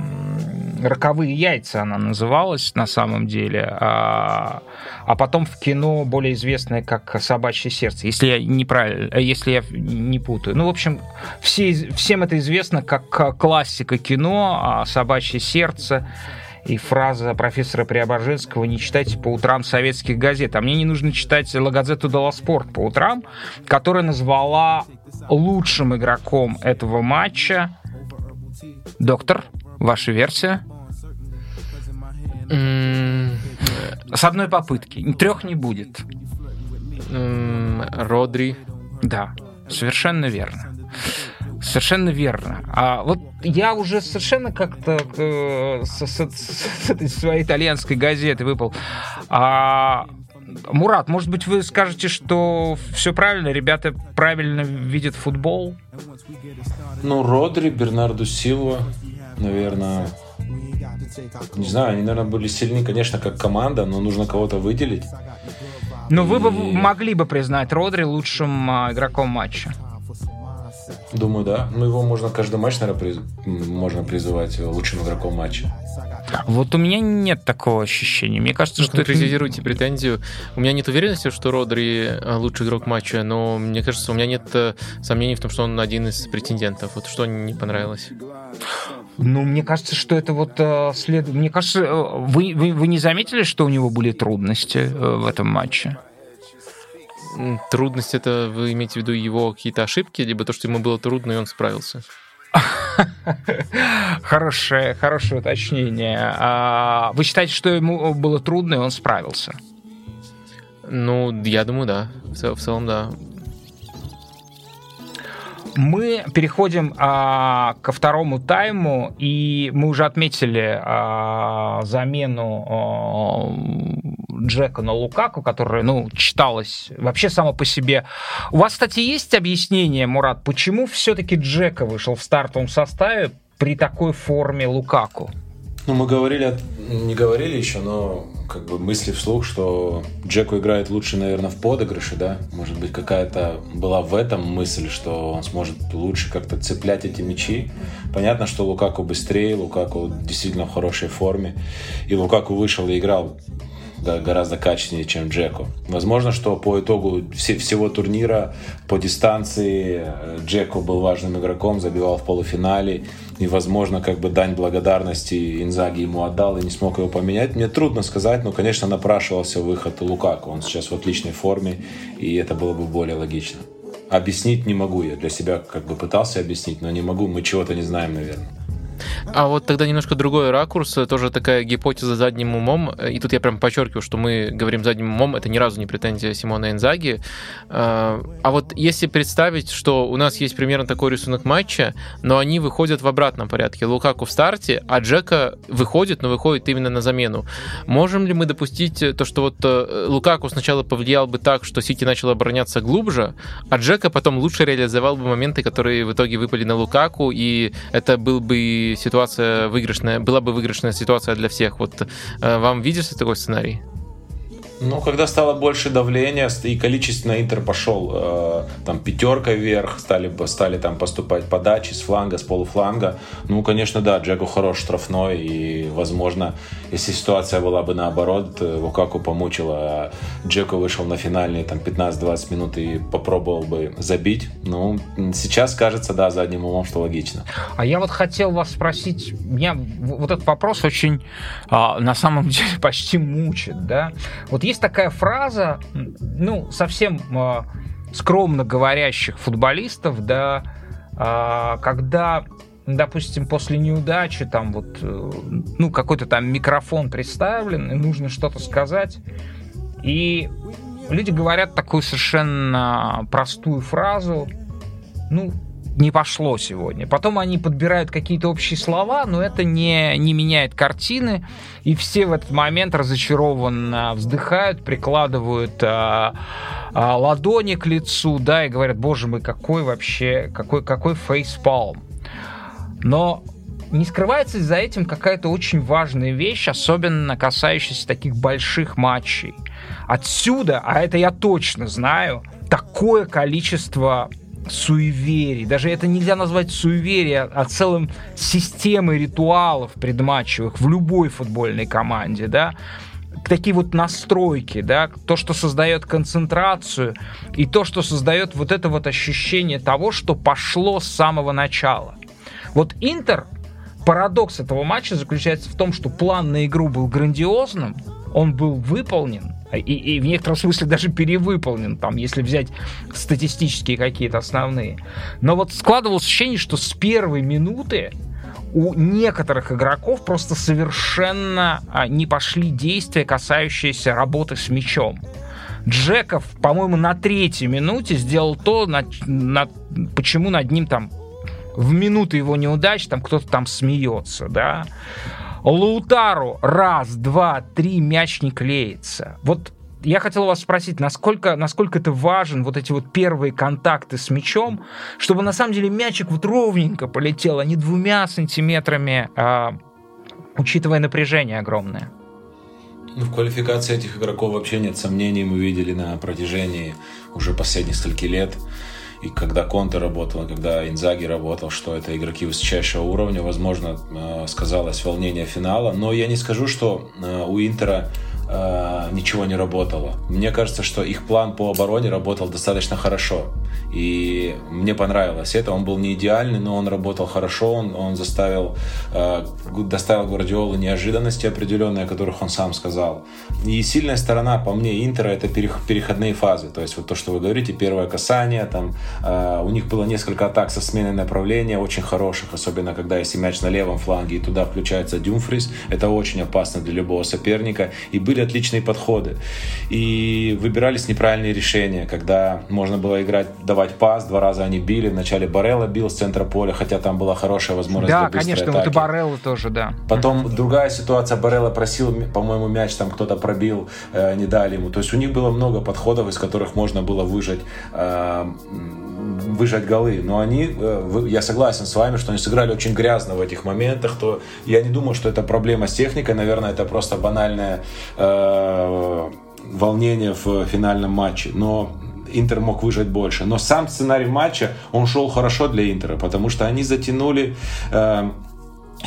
э, «Роковые яйца» она называлась на самом деле. А, а потом в кино более известное как «Собачье сердце», если я неправильно, э, если я не путаю. Ну, в общем, все, всем это известно как классика кино а «Собачье сердце» и фраза профессора Преображенского «Не читайте по утрам советских газет». А мне не нужно читать Лагазету Дала Спорт по утрам, которая назвала лучшим игроком этого матча. Доктор, ваша версия? С одной попытки. Трех не будет. Родри. Да, совершенно верно. Совершенно верно. А вот я уже совершенно как-то э, с, с, с этой своей итальянской газеты выпал. А, Мурат, может быть, вы скажете, что все правильно, ребята правильно видят футбол? Ну, Родри, Бернарду Силва, наверное, не знаю, они, наверное, были сильны, конечно, как команда, но нужно кого-то выделить. Но и... вы бы могли бы признать Родри лучшим а, игроком матча. Думаю, да. Ну, его можно каждый матч, наверное, приз... можно призывать лучшим игроком матча. Вот у меня нет такого ощущения. Мне кажется, ну, что... Конкретизируйте это... претензию. У меня нет уверенности, что Родри э, лучший игрок матча, но мне кажется, у меня нет э, сомнений в том, что он один из претендентов. Вот что не понравилось? Ну, мне кажется, что это вот э, след... Мне кажется, вы, вы, вы не заметили, что у него были трудности в этом матче? Трудность это вы имеете в виду его какие-то ошибки, либо то, что ему было трудно, и он справился? Хорошее, хорошее уточнение. А вы считаете, что ему было трудно, и он справился? Ну, я думаю, да. В целом, да. Мы переходим а, ко второму тайму, и мы уже отметили а, замену а, Джека на Лукаку, которая, ну, читалась вообще само по себе. У вас, кстати, есть объяснение, Мурат, почему все-таки Джека вышел в стартовом составе при такой форме Лукаку? Ну, мы говорили, не говорили еще, но как бы мысли вслух, что Джеку играет лучше, наверное, в подыгрыше, да? Может быть, какая-то была в этом мысль, что он сможет лучше как-то цеплять эти мячи. Понятно, что Лукаку быстрее, Лукаку действительно в хорошей форме. И Лукаку вышел и играл гораздо качественнее, чем Джеку. Возможно, что по итогу всего турнира по дистанции э, Джеку был важным игроком, забивал в полуфинале. И, возможно, как бы дань благодарности Инзаги ему отдал и не смог его поменять. Мне трудно сказать, но, конечно, напрашивался выход Лукаку. Он сейчас в отличной форме, и это было бы более логично. Объяснить не могу я. Для себя как бы пытался объяснить, но не могу. Мы чего-то не знаем, наверное. А вот тогда немножко другой ракурс, тоже такая гипотеза задним умом. И тут я прям подчеркиваю, что мы говорим задним умом, это ни разу не претензия Симона Инзаги. А, а вот если представить, что у нас есть примерно такой рисунок матча, но они выходят в обратном порядке. Лукаку в старте, а Джека выходит, но выходит именно на замену. Можем ли мы допустить то, что вот э, Лукаку сначала повлиял бы так, что Сити начал обороняться глубже, а Джека потом лучше реализовал бы моменты, которые в итоге выпали на Лукаку, и это был бы ситуация выигрышная, была бы выигрышная ситуация для всех. Вот э, вам видится такой сценарий? Ну, когда стало больше давления и количественно Интер пошел э, там пятеркой вверх, стали, стали там поступать подачи с фланга, с полуфланга. Ну, конечно, да, Джеку хорош штрафной и, возможно, если ситуация была бы наоборот, э, Лукаку помучила, а Джеку вышел на финальные там 15-20 минут и попробовал бы забить. Ну, сейчас кажется, да, задним умом, что логично. А я вот хотел вас спросить, меня вот этот вопрос очень, а, на самом деле, почти мучит, да? Вот есть такая фраза, ну, совсем э, скромно говорящих футболистов, да, э, когда, допустим, после неудачи там вот, э, ну, какой-то там микрофон представлен, и нужно что-то сказать, и люди говорят такую совершенно простую фразу, ну, не пошло сегодня. Потом они подбирают какие-то общие слова, но это не, не меняет картины. И все в этот момент разочарованно вздыхают, прикладывают а, а, ладони к лицу, да, и говорят, боже мой, какой вообще, какой, какой фейспалм. Но не скрывается за этим какая-то очень важная вещь, особенно касающаяся таких больших матчей. Отсюда, а это я точно знаю, такое количество суеверий. Даже это нельзя назвать суеверие, а целым системой ритуалов предматчевых в любой футбольной команде, да, такие вот настройки, да, то, что создает концентрацию, и то, что создает вот это вот ощущение того, что пошло с самого начала. Вот Интер, парадокс этого матча заключается в том, что план на игру был грандиозным, он был выполнен, и, и в некотором смысле даже перевыполнен, там, если взять статистические какие-то основные. Но вот складывалось ощущение, что с первой минуты у некоторых игроков просто совершенно а, не пошли действия, касающиеся работы с мячом. Джеков, по-моему, на третьей минуте сделал то, над, над, почему над ним там в минуты его неудач там кто-то там смеется, да. Лаутару раз, два, три, мяч не клеится. Вот я хотел вас спросить, насколько, насколько это важен, вот эти вот первые контакты с мячом, чтобы на самом деле мячик вот ровненько полетел, а не двумя сантиметрами, а, учитывая напряжение огромное. Ну, в квалификации этих игроков вообще нет сомнений, мы видели на протяжении уже последних нескольких лет. И когда Конте работал, когда Инзаги работал, что это игроки высочайшего уровня, возможно, э, сказалось волнение финала. Но я не скажу, что э, у Интера э, ничего не работало. Мне кажется, что их план по обороне работал достаточно хорошо. И мне понравилось это. Он был не идеальный, но он работал хорошо. Он, он заставил, э, доставил Гвардиолу неожиданности определенные, о которых он сам сказал. И сильная сторона, по мне, Интера это переходные фазы. То есть вот то, что вы говорите, первое касание, там э, у них было несколько атак со сменой направления, очень хороших, особенно когда если мяч на левом фланге и туда включается Дюмфрис. Это очень опасно для любого соперника. И были отличные подходы. И выбирались неправильные решения, когда можно было играть, давать пас, два раза они били. Вначале Барелла бил с центра поля, хотя там была хорошая возможность Да, конечно, атаки. вот и Барелла тоже, да. Потом mm-hmm. другая ситуация, Барелла просил, по-моему, мяч там кто-то пробил, э, не дали ему. То есть у них было много подходов, из которых можно было выжать э, выжать голы. Но они, э, я согласен с вами, что они сыграли очень грязно в этих моментах. То я не думаю, что это проблема с техникой. Наверное, это просто банальное э, волнение в финальном матче. Но Интер мог выжать больше. Но сам сценарий матча, он шел хорошо для Интера, потому что они затянули э,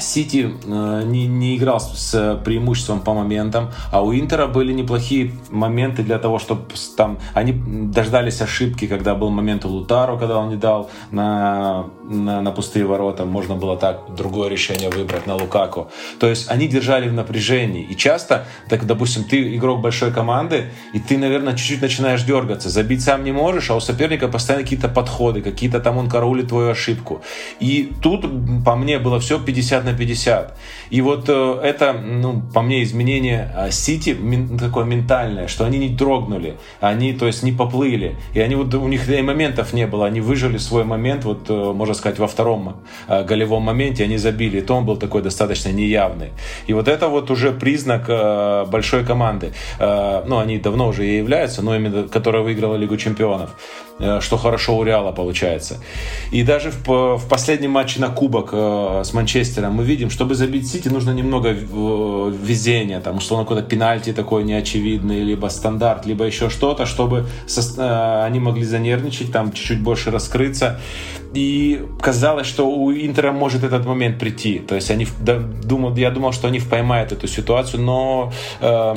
Сити э, не, не играл с преимуществом по моментам, а у Интера были неплохие моменты для того, чтобы там они дождались ошибки, когда был момент у Лутару, когда он не дал на, на, на пустые ворота, можно было так другое решение выбрать на Лукаку. То есть они держали в напряжении. И часто, так, допустим, ты игрок большой команды, и ты, наверное, чуть-чуть начинаешь дергаться. Забить сам не можешь, а у соперника постоянно какие-то подходы, какие-то там он караулит твою ошибку. И тут, по мне, было все 50 50 на 50. И вот э, это, ну, по мне, изменение э, Сити такое ментальное, что они не дрогнули, они, то есть, не поплыли. И они вот, у них и моментов не было, они выжили свой момент, вот, э, можно сказать, во втором голевом моменте, они забили. И то он был такой достаточно неявный. И вот это вот уже признак большой команды. Ну, они давно уже и являются, но именно, которая выиграла Лигу Чемпионов. Э, что хорошо у Реала получается. И даже в, в последнем матче на Кубок э, с Манчестером мы видим, чтобы забить Сити, нужно немного э, везения, там, условно, какой-то пенальти такой неочевидный, либо стандарт, либо еще что-то, чтобы со, э, они могли занервничать, там, чуть-чуть больше раскрыться. И казалось, что у Интера может этот момент прийти. То есть они думал, я думал, что они поймают эту ситуацию, но Э,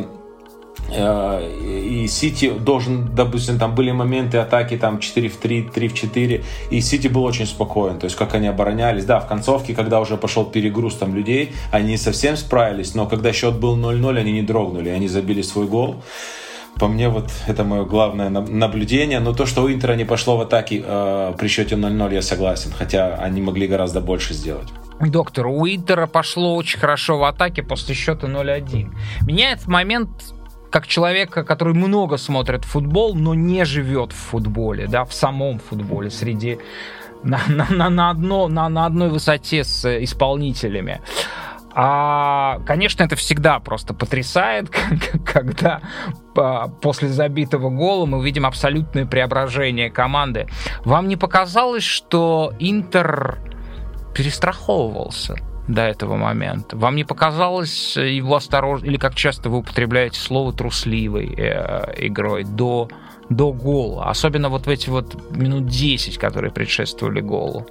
и Сити должен, допустим, там были моменты атаки там 4 в 3, 3 в 4, и Сити был очень спокоен, то есть как они оборонялись. Да, в концовке, когда уже пошел перегруз там людей, они не совсем справились, но когда счет был 0-0, они не дрогнули, они забили свой гол. По мне вот это мое главное наблюдение. Но то, что у Интера не пошло в атаке э, при счете 0-0, я согласен. Хотя они могли гораздо больше сделать. Доктор, у Интера пошло очень хорошо в атаке после счета 0-1. Меня этот момент как человека, который много смотрит футбол, но не живет в футболе, да, в самом футболе, среди на, на, на, одно, на, на одной высоте с исполнителями. А, конечно, это всегда просто потрясает, когда после забитого гола мы видим абсолютное преображение команды. Вам не показалось, что Интер перестраховывался? До этого момента. Вам не показалось его осторожно, или как часто вы употребляете слово трусливой э, игрой до, до гола, особенно вот в эти вот минут 10, которые предшествовали голу?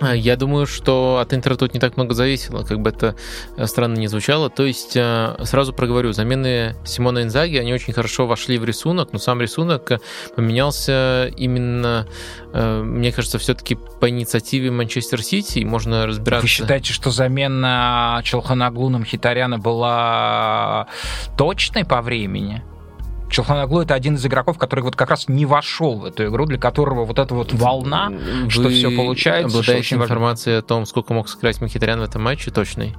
А, я думаю, что от Интера тут не так много зависело, как бы это э, странно не звучало. То есть, э, сразу проговорю, замены Симона Инзаги, они очень хорошо вошли в рисунок, но сам рисунок э, поменялся именно, мне кажется, все-таки по инициативе Манчестер Сити, и можно разбираться... Вы считаете, что замена Челханаглуном Хитаряна была точной по времени? Челханаглу это один из игроков, который вот как раз не вошел в эту игру, для которого вот эта вот волна, Вы что все получается. Обладаете информацией о том, сколько мог сыграть Махитарян в этом матче, точной?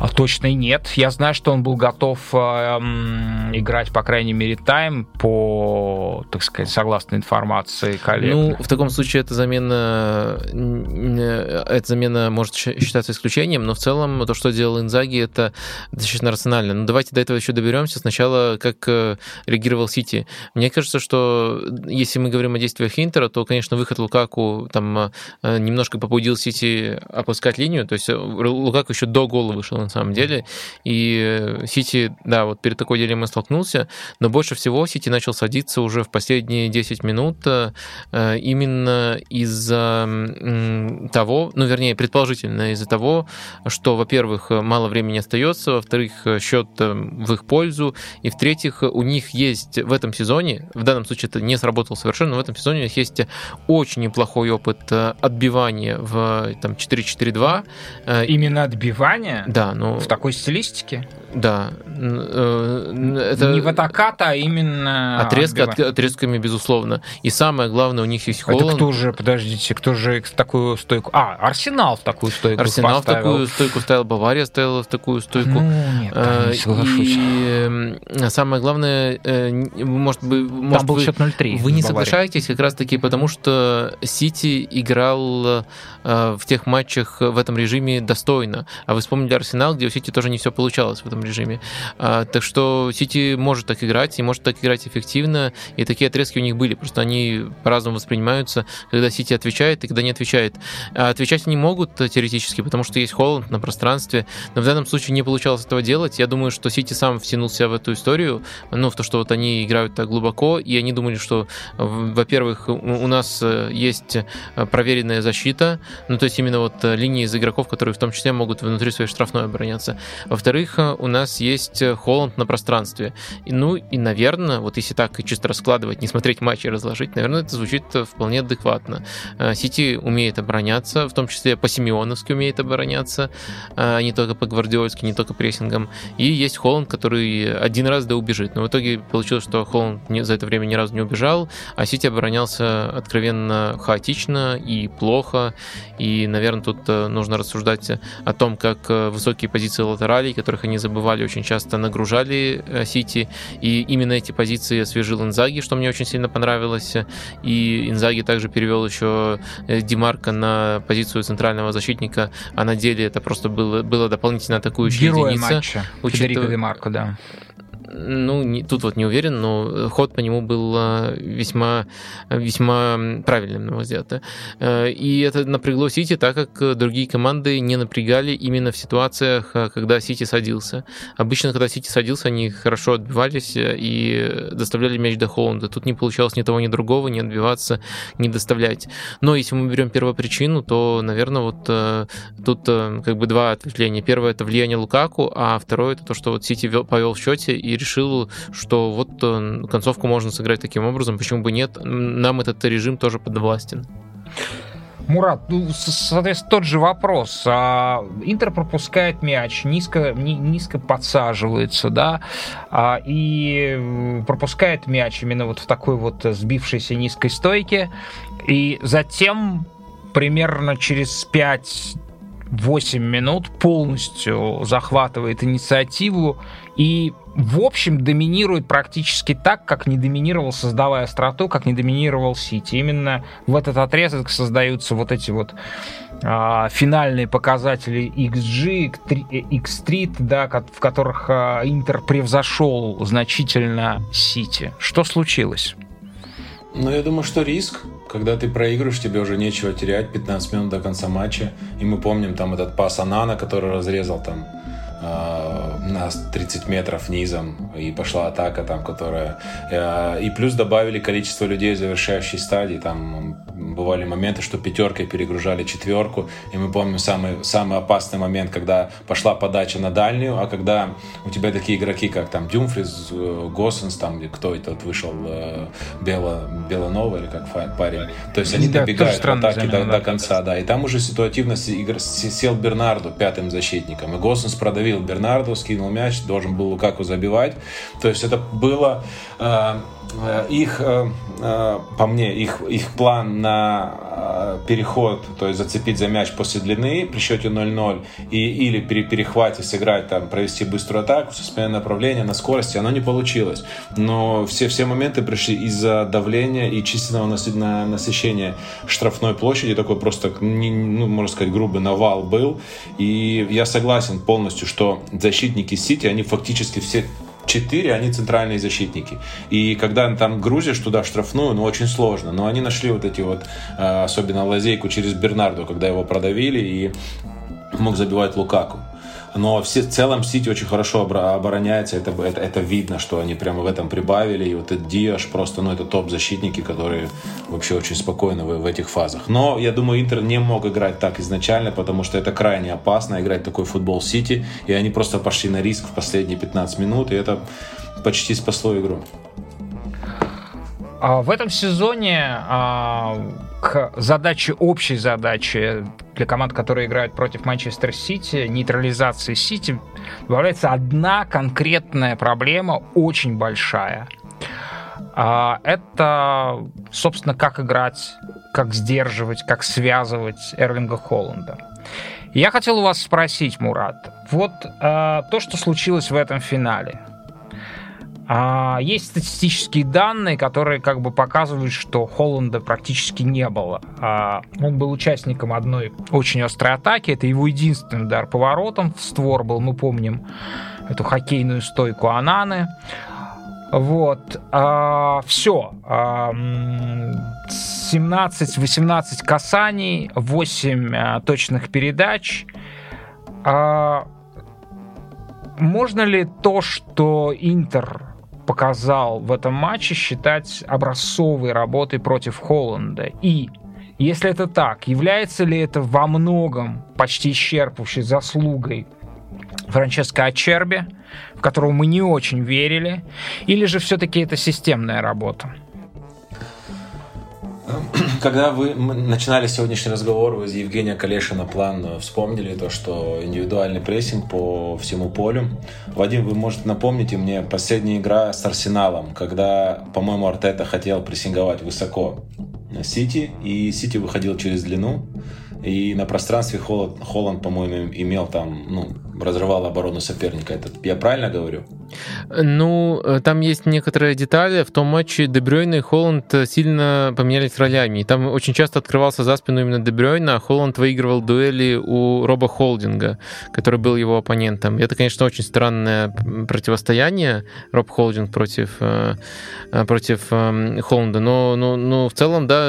А точно нет. Я знаю, что он был готов э, играть, по крайней мере, тайм по, так сказать, согласно информации коллег. Ну, в таком случае эта замена, эта замена может считаться исключением, но в целом то, что делал Инзаги, это достаточно рационально. Но давайте до этого еще доберемся. Сначала, как э, реагировал Сити. Мне кажется, что если мы говорим о действиях Интера, то, конечно, выход Лукаку там э, немножко побудил Сити опускать линию. То есть Лукаку еще до гола вышел самом деле. И Сити, да, вот перед такой дилеммой столкнулся, но больше всего Сити начал садиться уже в последние 10 минут э, именно из-за того, ну, вернее, предположительно из-за того, что, во-первых, мало времени остается, во-вторых, счет э, в их пользу, и в-третьих, у них есть в этом сезоне, в данном случае это не сработало совершенно, но в этом сезоне у них есть очень неплохой опыт э, отбивания в там, 4-4-2. Именно отбивания? Да, ну... В такой стилистике? Да. Э, это... Не в атаката, а именно... Отрезка, от, отрезками, безусловно. И самое главное, у них есть Холланд. Это кто же, подождите, кто же в такую стойку... А, Арсенал в такую стойку Арсенал поставил. в такую стойку ставил, Бавария ставила в такую стойку. Ну, нет, не соглашусь. И самое главное, э, может быть... Может, Там был счет 0-3. Вы не соглашаетесь как раз-таки потому, что Сити играл э, в тех матчах в этом режиме достойно. А вы вспомнили Арсенал, где у Сити тоже не все получалось в этом режиме. А, так что Сити может так играть, и может так играть эффективно, и такие отрезки у них были, просто они по-разному воспринимаются, когда Сити отвечает и когда не отвечает. А отвечать они могут теоретически, потому что есть Холланд на пространстве, но в данном случае не получалось этого делать. Я думаю, что Сити сам втянулся в эту историю, ну, в то, что вот они играют так глубоко, и они думали, что, во-первых, у нас э, есть э, проверенная защита, ну, то есть именно вот э, линии из игроков, которые в том числе могут внутри своей штрафной обороняться. Во-вторых, у нас есть Холланд на пространстве. И, ну и, наверное, вот если так чисто раскладывать, не смотреть матчи и разложить, наверное, это звучит вполне адекватно. Э, Сити умеет обороняться, в том числе по-симеоновски умеет обороняться, а не только по-гвардиольски, не только прессингом. И есть Холланд, который один раз да убежит. Но в итоге получилось, что Холланд за это время ни разу не убежал, а Сити оборонялся откровенно хаотично и плохо. И, наверное, тут э, нужно рассуждать о том, как э, высокие позиции латералей, которых они забывали очень часто, нагружали э, Сити. И именно эти позиции освежил Инзаги, что мне очень сильно понравилось. И Инзаги также перевел еще Димарка на позицию центрального защитника, а на деле это просто было, было дополнительно атакующая Герой единица. матча. Учитывая... Федерико Димарко, да. Ну, не, тут вот не уверен, но ход по нему был а, весьма, весьма правильным, на мой взгляд. Э, и это напрягло Сити, так как другие команды не напрягали именно в ситуациях, когда Сити садился. Обычно, когда Сити садился, они хорошо отбивались и доставляли мяч до Холланда. Тут не получалось ни того, ни другого, не отбиваться, не доставлять. Но если мы берем первопричину, то, наверное, вот э, тут э, как бы два ответвления. Первое — это влияние Лукаку, а второе — это то, что вот Сити повел в счете и решил, что вот э, концовку можно сыграть таким образом, почему бы нет, нам этот режим тоже подвластен. Мурат, ну, соответственно, тот же вопрос. А, Интер пропускает мяч, низко, низко подсаживается, да, а, и пропускает мяч именно вот в такой вот сбившейся низкой стойке, и затем примерно через 5 8 минут полностью захватывает инициативу и, в общем, доминирует практически так, как не доминировал, создавая остроту, как не доминировал Сити. Именно в этот отрезок создаются вот эти вот а, финальные показатели XG, X3, да, в которых а, Интер превзошел значительно Сити. Что случилось? Ну, я думаю, что риск когда ты проигрываешь, тебе уже нечего терять 15 минут до конца матча. И мы помним там этот пас Анана, который разрезал там э, на 30 метров низом, и пошла атака там, которая... Э, и плюс добавили количество людей в завершающей стадии, там бывали моменты, что пятеркой перегружали четверку, и мы помним самый, самый опасный момент, когда пошла подача на дальнюю, а когда у тебя такие игроки, как там Дюмфрис, э, Госсенс, там, кто этот вышел, э, Бело, Белонова или как парень, то есть они да, добегают в атаке до, до конца, да, и там уже ситуативность игр, сел Бернарду пятым защитником, и Госсенс продавил Бернарду, скинул мяч, должен был Лукаку забивать, то есть это было Э, их, э, э, по мне, их, их план на переход, то есть зацепить за мяч после длины при счете 0-0 и, или при перехвате сыграть, там, провести быструю атаку со сменой направления на скорости, оно не получилось. Но все, все моменты пришли из-за давления и численного насыщения штрафной площади, такой просто, ну, можно сказать, грубый навал был. И я согласен полностью, что защитники Сити, они фактически все четыре, они центральные защитники. И когда там грузишь туда штрафную, ну, очень сложно. Но они нашли вот эти вот, э, особенно лазейку через Бернарду, когда его продавили, и мог забивать Лукаку но все, в целом Сити очень хорошо обороняется, это, это, это видно, что они прямо в этом прибавили, и вот этот Диаш просто, ну, это топ-защитники, которые вообще очень спокойны в, в этих фазах. Но я думаю, Интер не мог играть так изначально, потому что это крайне опасно, играть такой футбол Сити, и они просто пошли на риск в последние 15 минут, и это почти спасло игру. А в этом сезоне а, к задаче, общей задаче для команд, которые играют против Манчестер Сити, нейтрализации Сити, добавляется одна конкретная проблема, очень большая. А, это, собственно, как играть, как сдерживать, как связывать Эрлинга Холланда. Я хотел у вас спросить, Мурат, вот а, то, что случилось в этом финале – есть статистические данные, которые как бы показывают, что Холланда практически не было. А, он был участником одной очень острой атаки. Это его единственный удар поворотом в створ был. Мы помним эту хоккейную стойку Ананы. Вот. А, все. А, 17-18 касаний, 8 а, точных передач. А, можно ли то, что Интер показал в этом матче, считать образцовой работой против Холланда. И если это так, является ли это во многом почти исчерпывающей заслугой Франческо Ачерби, в которого мы не очень верили, или же все-таки это системная работа? Когда вы начинали сегодняшний разговор, вы из Евгения Калешина план э, вспомнили то, что индивидуальный прессинг по всему полю. Вадим, вы можете напомнить мне последняя игра с Арсеналом, когда, по-моему, Артета хотел прессинговать высоко Сити, и Сити выходил через длину, и на пространстве Холланд, Холланд по-моему, имел там ну, разрывала оборону соперника. Это я правильно говорю? Ну, э, там есть некоторые детали. В том матче Дебрёйна и Холланд сильно поменялись ролями. И там очень часто открывался за спину именно Дебрёйна, а Холланд выигрывал дуэли у Роба Холдинга, который был его оппонентом. Это, конечно, очень странное противостояние. Роб Холдинг против, э, против эм, Холланда. Но, но, но в целом, да,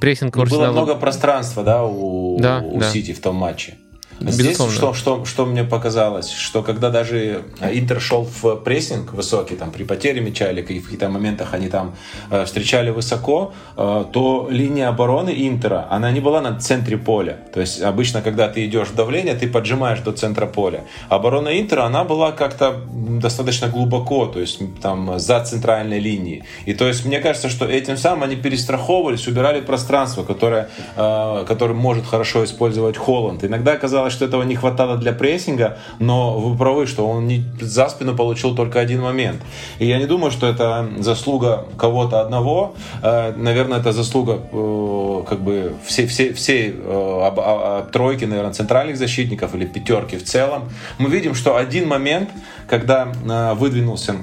прессинг ну, Было много пространства, да, у, да, у да. Сити в том матче. Здесь что, что, что мне показалось, что когда даже э, Интер шел в прессинг высокий, там, при потере мяча или в каких-то моментах они там э, встречали высоко, э, то линия обороны Интера, она не была на центре поля. То есть обычно, когда ты идешь в давление, ты поджимаешь до центра поля. Оборона Интера, она была как-то достаточно глубоко, то есть там за центральной линией. И то есть мне кажется, что этим самым они перестраховывались, убирали пространство, которое, э, которое может хорошо использовать Холланд. Иногда оказалось, что этого не хватало для прессинга, но вы правы, что он не, за спину получил только один момент. И я не думаю, что это заслуга кого-то одного. Э, наверное, это заслуга э, как бы всей, всей, всей э, тройки, наверное, центральных защитников или пятерки в целом. Мы видим, что один момент, когда выдвинулся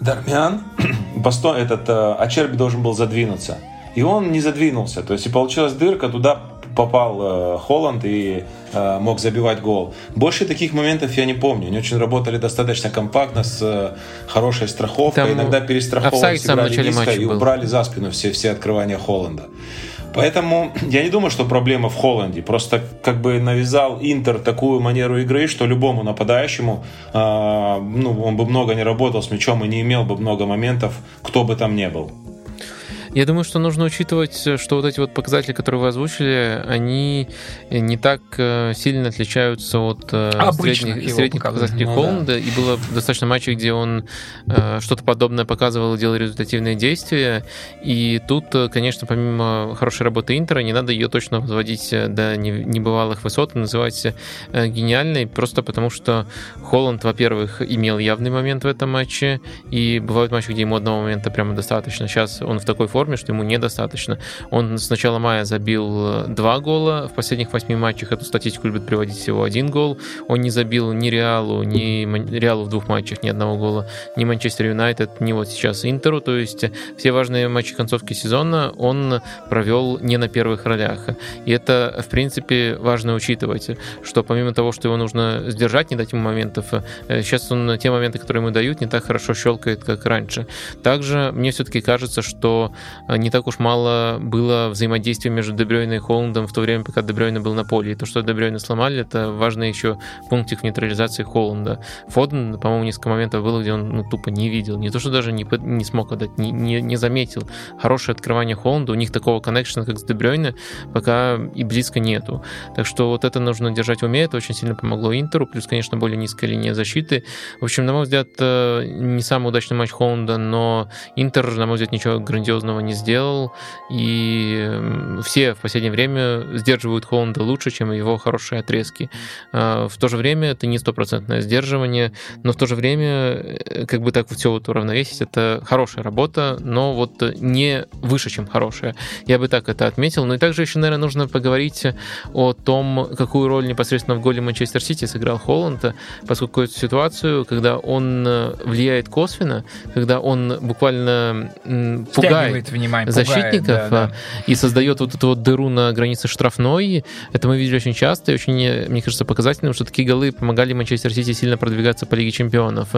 Дармян, Басто, этот Ачерби должен был задвинуться. И он не задвинулся. То есть и получилась дырка, туда попал э, Холланд и э, мог забивать гол. Больше таких моментов я не помню. Они очень работали достаточно компактно, с э, хорошей страховкой. Там Иногда перестраховывались, играли низко и был. убрали за спину все, все открывания Холланда. Поэтому я не думаю, что проблема в Холланде. Просто как бы навязал Интер такую манеру игры, что любому нападающему, э, ну, он бы много не работал с мячом и не имел бы много моментов, кто бы там ни был. Я думаю, что нужно учитывать, что вот эти вот показатели, которые вы озвучили, они не так э, сильно отличаются от э, Обычных средних, средних показателей ну, Холланда. Да. И было достаточно матчей, где он э, что-то подобное показывал и делал результативные действия. И тут, конечно, помимо хорошей работы Интера, не надо ее точно возводить до небывалых высот, называть гениальной, просто потому что Холланд, во-первых, имел явный момент в этом матче, и бывают матчи, где ему одного момента прямо достаточно. Сейчас он в такой форме, форме, что ему недостаточно. Он с начала мая забил э, два гола, в последних восьми матчах эту статистику любит приводить всего один гол. Он не забил ни Реалу, ни Реалу в двух матчах ни одного гола, ни Манчестер Юнайтед, ни вот сейчас Интеру. То есть все важные матчи концовки сезона он провел не на первых ролях. И это, в принципе, важно учитывать, что помимо того, что его нужно сдержать, не дать ему моментов, э, сейчас он те моменты, которые ему дают, не так хорошо щелкает, как раньше. Также мне все-таки кажется, что не так уж мало было взаимодействия между Дебрёйной и Холландом в то время, пока Дебрёйна был на поле. И то, что Дебрёйна сломали, это важный еще пунктик в нейтрализации Холланда. Фоден, по-моему, несколько моментов было, где он ну, тупо не видел. Не то, что даже не, не смог отдать, не, не, не заметил. Хорошее открывание Холланда, у них такого коннекшена, как с Дебрёйна, пока и близко нету. Так что вот это нужно держать в уме, это очень сильно помогло Интеру, плюс, конечно, более низкая линия защиты. В общем, на мой взгляд, э, не самый удачный матч Холланда, но Интер, на мой взгляд, ничего грандиозного не сделал, и все в последнее время сдерживают Холланда лучше, чем его хорошие отрезки. А, в то же время это не стопроцентное сдерживание, но в то же время, э, как бы так все вот уравновесить, это хорошая работа, но вот не выше, чем хорошая. Я бы так это отметил. Ну и также еще, наверное, нужно поговорить о том, какую роль непосредственно в голе Манчестер Сити сыграл Холланд, поскольку эту ситуацию, когда он э, влияет косвенно, когда он буквально пугает внимание, защитников пугает, да, да. и создает вот эту вот дыру на границе штрафной. Это мы видели очень часто и очень, мне кажется, показательным, что такие голы помогали Манчестер Сити сильно продвигаться по Лиге Чемпионов.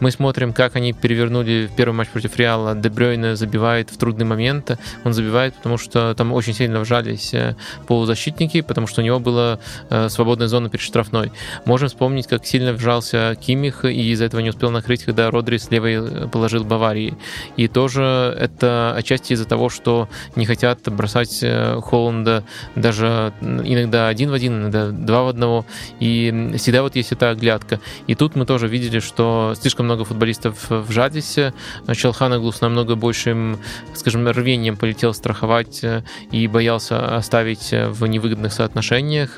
Мы смотрим, как они перевернули первый матч против Реала. Дебрёйне забивает в трудный момент. Он забивает, потому что там очень сильно вжались э, полузащитники, потому что у него была э, свободная зона перед штрафной. Можем вспомнить, как сильно вжался Кимих и из-за этого не успел накрыть, когда Родри с левой э, положил Баварии. И тоже это отчасти из-за того, что не хотят бросать э, Холланда даже иногда один в один, иногда два в одного. И всегда вот есть эта оглядка. И тут мы тоже видели, что слишком много футболистов вжались. Челханаглу с намного большим, скажем, рвением полетел страховать э, и боялся оставить в невыгодных соотношениях.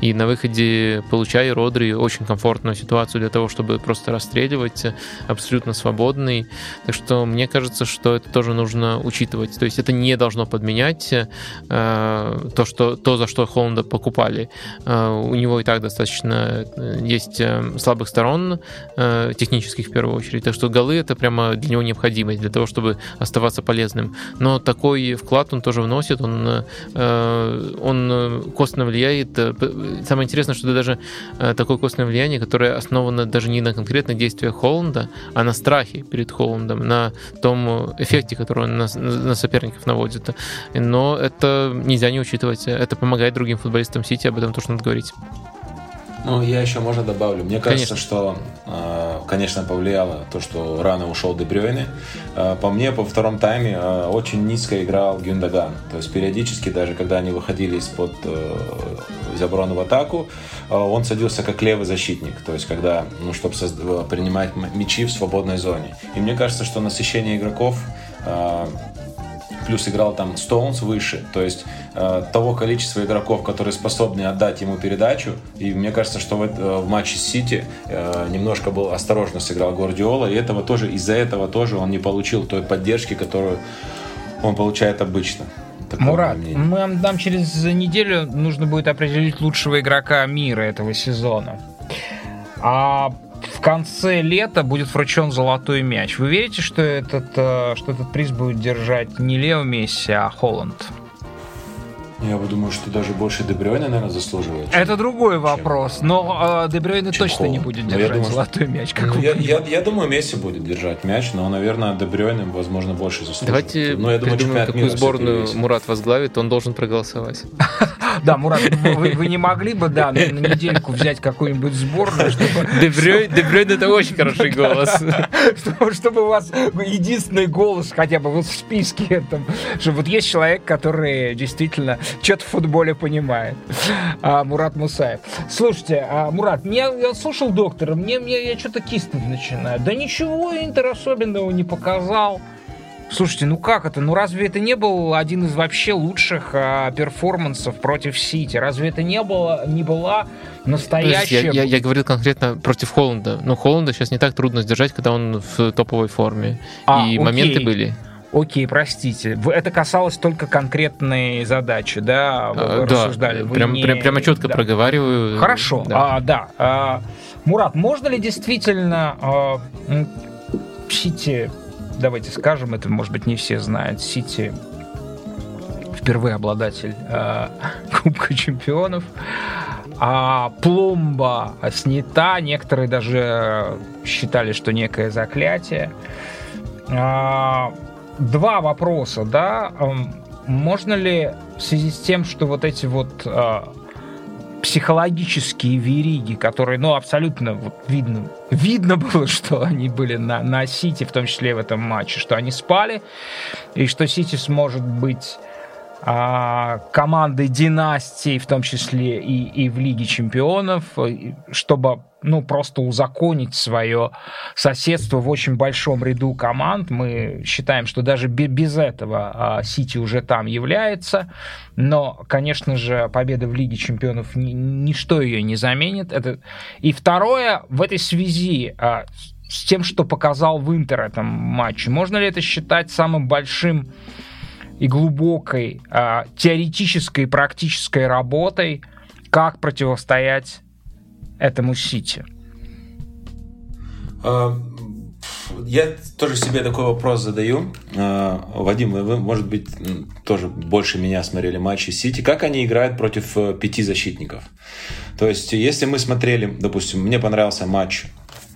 И на выходе, получая Родри очень комфортную ситуацию для того, чтобы просто расстреливать, абсолютно свободный. Так что мне кажется, что это тоже нужно учитывать учитывать. То есть это не должно подменять э, то, что, то, за что Холланда покупали. Э, у него и так достаточно э, есть э, слабых сторон, э, технических в первую очередь. Так что голы это прямо для него необходимость, для того, чтобы оставаться полезным. Но такой вклад он тоже вносит, он, э, он косвенно влияет. Самое интересное, что это даже такое костное влияние, которое основано даже не на конкретных действиях Холланда, а на страхе перед Холландом, на том эффекте, который он на, соперников наводит. Но это нельзя не учитывать. Это помогает другим футболистам Сити, об этом тоже надо говорить. Ну, я еще, можно, добавлю. Мне кажется, конечно. что, э, конечно, повлияло то, что рано ушел Дебрёйне. Э, по мне, по втором тайме э, очень низко играл Гюндаган. То есть периодически, даже когда они выходили из-под из обороны в атаку, он садился как левый защитник. То есть, когда, ну, чтобы принимать мячи в свободной зоне. И мне кажется, что насыщение игроков плюс играл там Стоунс выше, то есть э, того количества игроков, которые способны отдать ему передачу, и мне кажется, что в, э, в матче с Сити э, немножко был осторожно сыграл Гвардиола, и этого тоже, из-за этого тоже он не получил той поддержки, которую он получает обычно. Мурат, мы нам через неделю. Нужно будет определить лучшего игрока мира этого сезона. А в конце лета будет вручен золотой мяч. Вы верите, что этот, э, что этот приз будет держать не Лео Месси, а Холланд? Я бы думаю, что даже больше Дебрёйна, наверное, заслуживает. Это другой вопрос, но э, Дебрёйна точно Холланд. не будет держать думаю, золотой мяч. Как ну, я, я, я думаю, Месси будет держать мяч, но, наверное, Дебрёйна, возможно, больше заслуживает. Давайте но ну, я думаю, какую сборную Мурат возглавит, он должен проголосовать. Да, Мурат, вы не могли бы, да, на недельку взять какую-нибудь сборную, чтобы... Дебрёйн это очень хороший голос. Чтобы у вас единственный голос хотя бы вот в списке, чтобы вот есть человек, который действительно что-то в футболе понимает. А, Мурат Мусаев. Слушайте, а, Мурат, я, слушал доктора, мне, мне я что-то киснуть начинаю. Да ничего Интер особенного не показал. Слушайте, ну как это? Ну разве это не был один из вообще лучших а, перформансов против Сити? Разве это не было, не была настоящая... Я, я, я говорил конкретно против Холланда. Но Холланда сейчас не так трудно сдержать, когда он в топовой форме. А, И окей. моменты были. Окей, простите. Это касалось только конкретной задачи, да? Вы а, рассуждали. Да, Вы прям, не... прям, прямо четко да. проговариваю. Хорошо, да. А, да. А, Мурат, можно ли действительно а, Сити, давайте скажем, это, может быть, не все знают, Сити впервые обладатель а, Кубка чемпионов, а пломба снята, некоторые даже считали, что некое заклятие. А, два вопроса, да. Можно ли в связи с тем, что вот эти вот а, психологические вериги, которые, ну, абсолютно видно, видно было, что они были на, на Сити, в том числе в этом матче, что они спали, и что Сити сможет быть а, командой династии, в том числе и, и в Лиге чемпионов, чтобы ну, просто узаконить свое соседство в очень большом ряду команд. Мы считаем, что даже без этого а, Сити уже там является. Но, конечно же, победа в Лиге чемпионов ни, ничто ее не заменит. Это... И второе, в этой связи а, с тем, что показал в Интер этом матче, можно ли это считать самым большим и глубокой а, теоретической и практической работой, как противостоять этому Сити? А, я тоже себе такой вопрос задаю. А, Вадим, вы, может быть, тоже больше меня смотрели матчи Сити. Как они играют против э, пяти защитников? То есть, если мы смотрели, допустим, мне понравился матч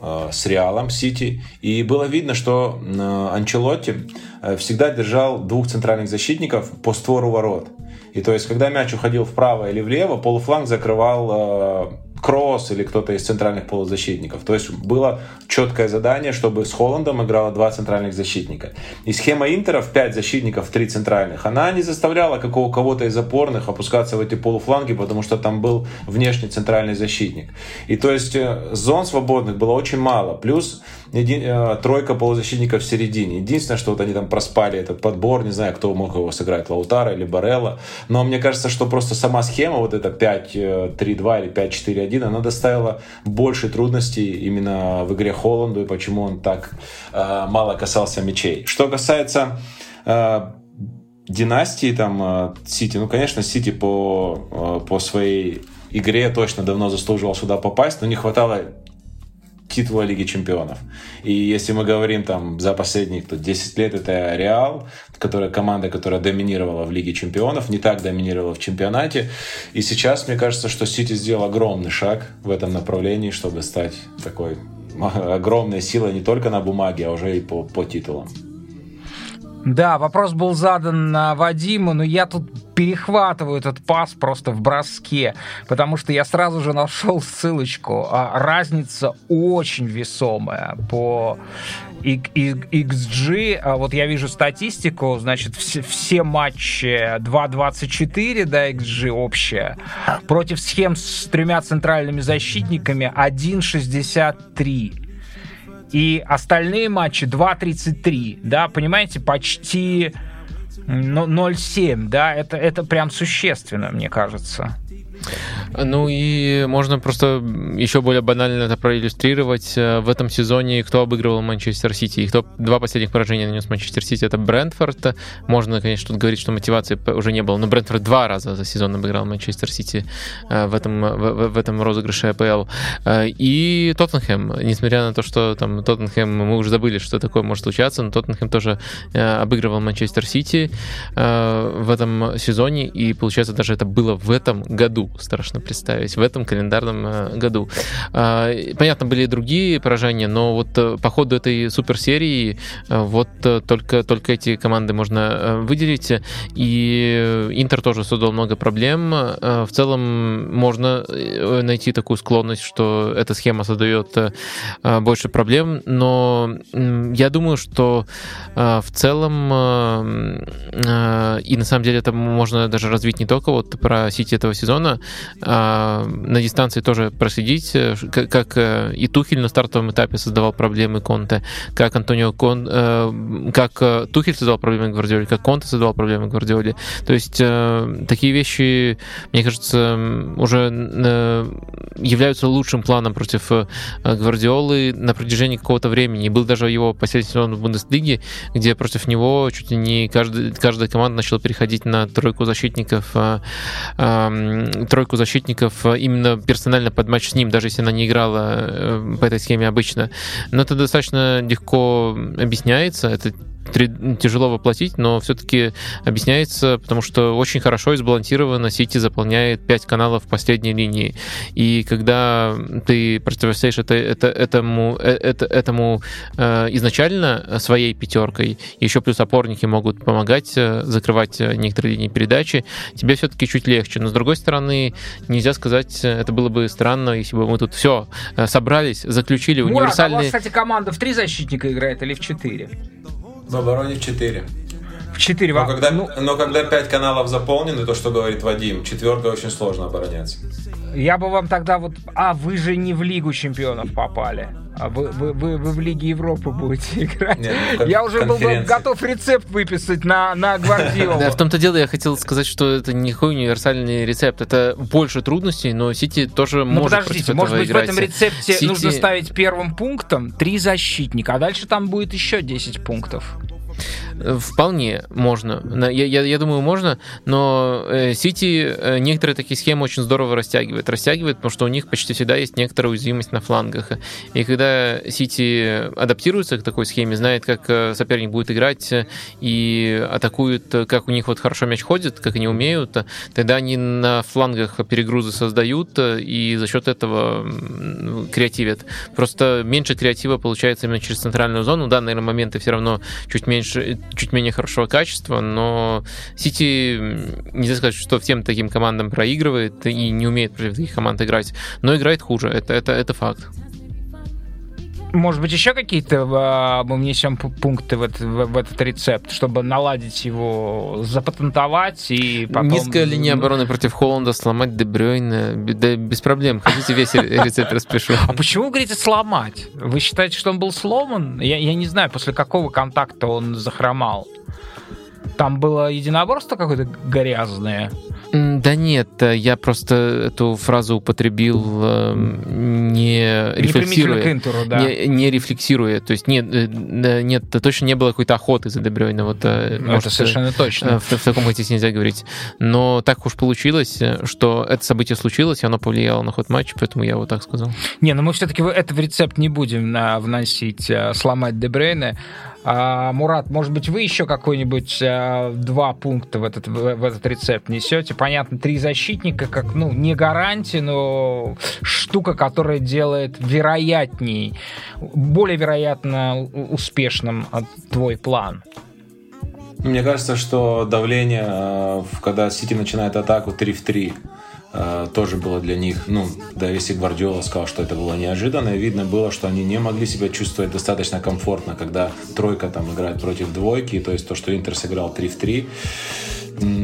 э, с Реалом Сити, и было видно, что э, Анчелотти всегда держал двух центральных защитников по створу ворот. И то есть, когда мяч уходил вправо или влево, полуфланг закрывал Кросс или кто-то из центральных полузащитников. То есть было четкое задание, чтобы с Холландом играло два центральных защитника. И схема Интера в 5 защитников, 3 центральных, она не заставляла какого кого-то из опорных опускаться в эти полуфланги, потому что там был внешний центральный защитник. И то есть э, зон свободных было очень мало. Плюс един, э, тройка полузащитников в середине. Единственное, что вот они там проспали этот подбор, не знаю, кто мог его сыграть, Лаутара или Барелла. Но мне кажется, что просто сама схема, вот эта 5-3-2 э, или 5-4-1, она доставила больше трудностей именно в игре Холланду и почему он так э, мало касался мячей. Что касается э, династии там э, Сити, ну, конечно, Сити по, э, по своей игре точно давно заслуживал сюда попасть, но не хватало титула Лиги Чемпионов. И если мы говорим там за последние кто, 10 лет, это Реал, которая команда, которая доминировала в Лиге Чемпионов, не так доминировала в чемпионате. И сейчас, мне кажется, что Сити сделал огромный шаг в этом направлении, чтобы стать такой огромной силой не только на бумаге, а уже и по, по титулам. Да, вопрос был задан на Вадиму, но я тут перехватываю этот пас просто в броске, потому что я сразу же нашел ссылочку. А разница очень весомая по XG. А вот я вижу статистику, значит, все, все матчи 2.24, да, XG общая, против схем с тремя центральными защитниками 1.63 и остальные матчи 2.33, да, понимаете, почти 0.7, да, это, это прям существенно, мне кажется. Ну и можно просто еще более банально это проиллюстрировать. Э, в этом сезоне кто обыгрывал Манчестер Сити? И кто два последних поражения нанес Манчестер Сити? Это Брентфорд. Можно, конечно, тут говорить, что мотивации уже не было, но Брентфорд два раза за сезон обыграл Манчестер Сити э, в этом, в, в этом розыгрыше АПЛ. Э, и Тоттенхэм, несмотря на то, что там Тоттенхэм, мы уже забыли, что такое может случаться, но Тоттенхэм тоже обыгрывал Манчестер Сити в этом сезоне, и получается даже это было в этом году страшно представить, в этом календарном э, году. А, понятно, были и другие поражения, но вот э, по ходу этой суперсерии э, вот только, только эти команды можно выделить. И Интер тоже создал много проблем. В целом можно найти такую склонность, что эта схема создает больше проблем, но я думаю, что в целом и на самом деле это можно даже развить не только вот про Сити этого сезона, а, на дистанции тоже проследить, э, как э, и Тухель на стартовом этапе создавал проблемы Конте, как Антонио Кон, э, как Тухель создавал проблемы Гвардиоле, как Конте создавал проблемы Гвардиоле. То есть такие вещи, мне кажется, уже являются лучшим планом против Гвардиолы на протяжении какого-то времени. И был даже его последний сезон в Бундеслиге, где против него чуть ли не каждый, каждая команда начала переходить на тройку защитников, тройку защитников э, именно персонально под матч с ним, даже если она не играла э, по этой схеме обычно. Но это достаточно легко объясняется. Это тяжело воплотить, но все-таки объясняется, потому что очень хорошо и сбалансированно Сити заполняет 5 каналов в последней линии. И когда ты противостоишь это, это, этому, э, это, этому э, изначально своей пятеркой, еще плюс опорники могут помогать э, закрывать некоторые линии передачи, тебе все-таки чуть легче. Но с другой стороны, нельзя сказать, это было бы странно, если бы мы тут все собрались, заключили Мурат, универсальные... а у вас, кстати, команда в три защитника играет или в четыре? В обороне в 4. В 4. Но когда, ну... но когда 5 каналов заполнены, то, что говорит Вадим, четверка очень сложно обороняться. Я бы вам тогда вот... А, вы же не в Лигу чемпионов попали. А вы, вы, вы, вы в Лиге Европы будете играть. Нет, ну, я уже был бы готов рецепт выписать на, на Гвардиолу. Да, в том-то дело, я хотел сказать, что это никакой универсальный рецепт. Это больше трудностей, но Сити тоже ну, может подождите, может быть, играть. в этом рецепте City... нужно ставить первым пунктом три защитника, а дальше там будет еще 10 пунктов. Вполне можно. Я, я, я думаю, можно, но Сити э, э, некоторые такие схемы очень здорово растягивает. Растягивает, потому что у них почти всегда есть некоторая уязвимость на флангах. И когда Сити адаптируется к такой схеме, знает, как э, соперник будет играть и атакует, как у них вот хорошо мяч ходит, как они умеют, тогда они на флангах перегрузы создают и за счет этого креативят. Просто меньше креатива получается именно через центральную зону. Да, наверное, моменты все равно чуть меньше, чуть менее хорошего качества, но Сити, нельзя сказать, что всем таким командам проигрывает и не умеет против таких команд играть, но играет хуже, это, это, это факт. Может быть, еще какие-то а, мы внесем пункты в этот, в, в этот рецепт, чтобы наладить его, запатентовать и потом... Низкая линия обороны против Холланда, сломать Дебрёйна, да, без проблем. Хотите весь рецепт распишу. А почему вы говорите сломать? Вы считаете, что он был сломан? Я, я не знаю, после какого контакта он захромал. Там было единоборство какое-то грязное. Да нет, я просто эту фразу употребил не рефлексируя. к Интеру, да. Не, не рефлексируя. То есть нет, нет, точно не было какой-то охоты за Дебрёйна. Вот, ну, может, это совершенно точно. В, в таком контексте нельзя говорить. Но так уж получилось, что это событие случилось, и оно повлияло на ход матча, поэтому я вот так сказал. Не, но мы все-таки это в рецепт не будем вносить, сломать Дебрейна. А, Мурат, может быть, вы еще какой-нибудь а, два пункта в этот, в, в этот рецепт несете? Понятно, три защитника, как, ну, не гарантия, но штука, которая делает вероятней, более вероятно успешным твой план. Мне кажется, что давление, а, когда Сити начинает атаку 3 в 3, Э, тоже было для них, ну, да, если Гвардиола сказал, что это было неожиданно, и видно было, что они не могли себя чувствовать достаточно комфортно, когда тройка там играет против двойки, то есть то, что Интер сыграл 3 в 3,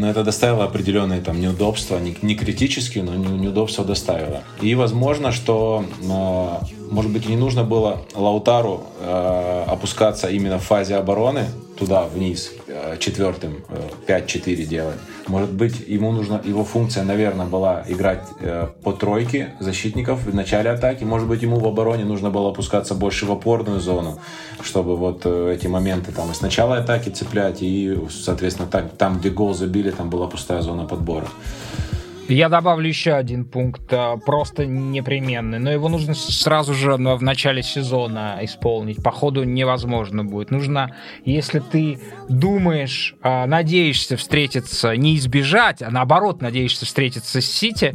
это доставило определенные там неудобства, не, не критические, но неудобства доставило. И возможно, что э, может быть, не нужно было Лаутару э, опускаться именно в фазе обороны туда вниз э, четвертым э, 5-4 делать. Может быть, ему нужно, его функция, наверное, была играть э, по тройке защитников в начале атаки. Может быть, ему в обороне нужно было опускаться больше в опорную зону, чтобы вот э, эти моменты там и с начала атаки цеплять, и, соответственно, так, там, где гол забили, там была пустая зона подбора. Я добавлю еще один пункт, а, просто непременный, но его нужно сразу же в начале сезона исполнить. По ходу невозможно будет. Нужно, если ты думаешь, а, надеешься встретиться, не избежать, а наоборот надеешься встретиться с Сити,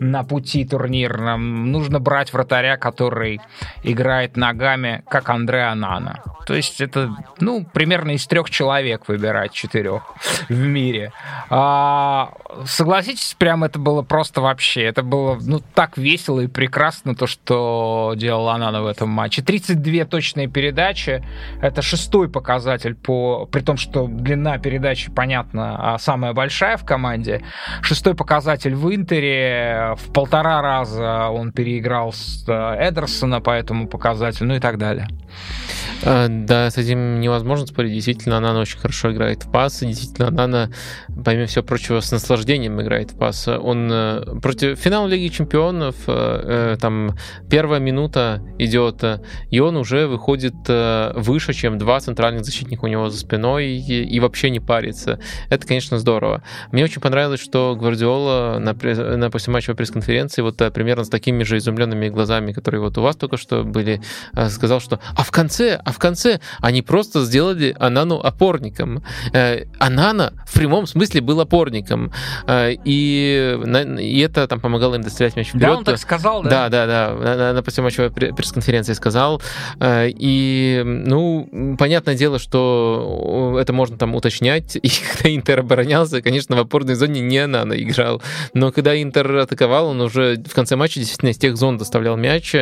на пути турнирном, нужно брать вратаря, который играет ногами, как Андре Анана. То есть это, ну, примерно из трех человек выбирать четырех в мире. А, согласитесь, прям это было просто вообще. Это было, ну, так весело и прекрасно, то, что делала Анана в этом матче. 32 точные передачи. Это шестой показатель по... При том, что длина передачи, понятно, а самая большая в команде. Шестой показатель в Интере. В полтора раза он переиграл с э, Эдерсона по этому показателю, ну и так далее. А, да, с этим невозможно спорить. Действительно, она очень хорошо играет в пас. Действительно, она, помимо всего прочего, с наслаждением играет в пас. Он э, против финала Лиги Чемпионов, э, там первая минута идет, и он уже выходит выше, чем два центральных защитника у него за спиной и, и вообще не парится. Это, конечно, здорово. Мне очень понравилось, что Гвардиола на, на послематчевой пресс-конференции вот примерно с такими же изумленными глазами, которые вот у вас только что были, сказал, что а в конце, а в конце они просто сделали Анану опорником. Э, Анана в прямом смысле был опорником. Э, и, и это там помогало им доставлять мяч вперед. Да, он так сказал, да? Да, да, да. На, на послематчевой пресс-конференции сказал. Э, и, ну, понятное дело, что это можно там уточнять. И когда Интер оборонялся, конечно, в опорной зоне не Анана играл. Но когда Интер атаковал, он уже в конце матча действительно из тех зон доставлял мяч.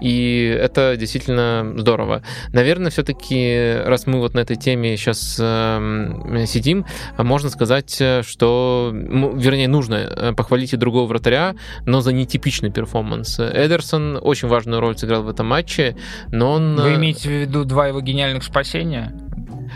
И это действительно здорово. Наверное, все-таки, раз мы вот на этой теме сейчас э, сидим, можно сказать, что, вернее, нужно э, похвалить и другого вратаря, но за нетипичный перформанс. Эдерсон очень важную роль сыграл в этом матче, но он... Вы э, имеете в виду два его гениальных спасения?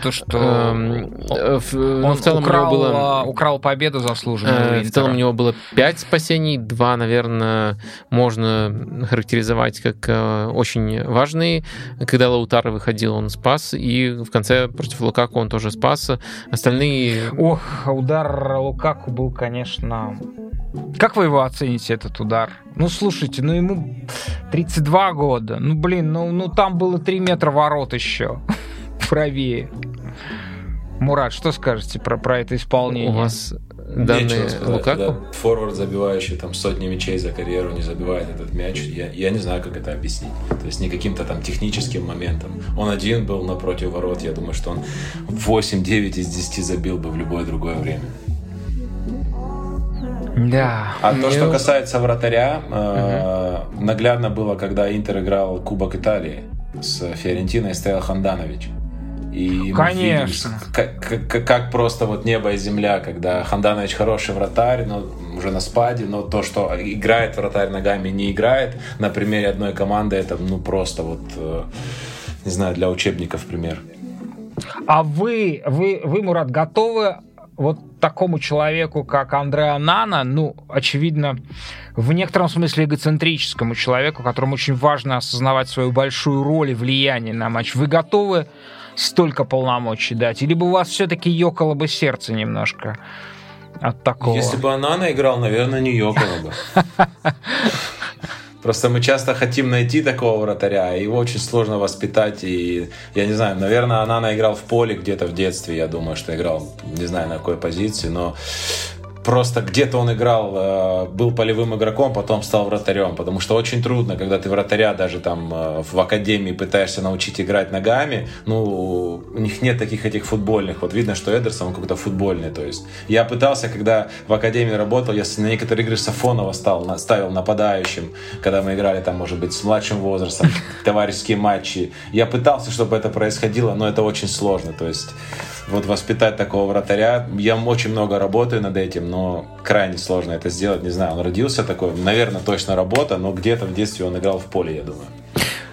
То, что эм, э, он, он в целом украл, было... украл победу заслуженную. Э, в целом у него было пять спасений, два, наверное, можно характеризовать как э, очень важные. Когда Лаутар выходил, он спас, и в конце против Лукаку он тоже спас. Остальные... Ох, удар Лукаку был, конечно... Как вы его оцените, этот удар? Ну, слушайте, ну ему 32 года. Ну, блин, ну, ну там было 3 метра ворот еще правее. Мурат, что скажете про, про это исполнение? У вас данные Лукаку? Форвард, забивающий там сотни мячей за карьеру, не забивает этот мяч. Я, я не знаю, как это объяснить. То есть не каким-то там техническим моментом. Он один был напротив ворот. Я думаю, что он 8-9 из 10 забил бы в любое другое время. Да. А то, что касается вратаря, э, наглядно было, когда Интер играл Кубок Италии с Фиорентиной, стоял Ханданович. И Конечно. Видим, как, как, как просто вот небо и земля, когда Ханданович хороший вратарь, но уже на спаде, но то, что играет вратарь ногами, не играет, на примере одной команды, это ну просто вот, э, не знаю, для учебников пример. А вы, вы, вы, Мурат, готовы вот такому человеку, как Андреа Нана, ну, очевидно, в некотором смысле эгоцентрическому человеку, которому очень важно осознавать свою большую роль и влияние на матч, вы готовы столько полномочий дать? Или бы у вас все-таки ёкало бы сердце немножко от такого? Если бы Анана играл, наверное, не ёкало бы. Просто мы часто хотим найти такого вратаря, его очень сложно воспитать. И я не знаю, наверное, Анана играл в поле где-то в детстве. Я думаю, что играл, не знаю на какой позиции, но просто где-то он играл, э, был полевым игроком, потом стал вратарем, потому что очень трудно, когда ты вратаря даже там э, в академии пытаешься научить играть ногами, ну, у них нет таких этих футбольных, вот видно, что Эдерсон, он какой-то футбольный, то есть я пытался, когда в академии работал, я на некоторые игры Сафонова стал, ставил нападающим, когда мы играли там, может быть, с младшим возрастом, товарищеские матчи, я пытался, чтобы это происходило, но это очень сложно, то есть вот воспитать такого вратаря. Я очень много работаю над этим, но крайне сложно это сделать. Не знаю, он родился такой, наверное, точно работа, но где-то в детстве он играл в поле, я думаю.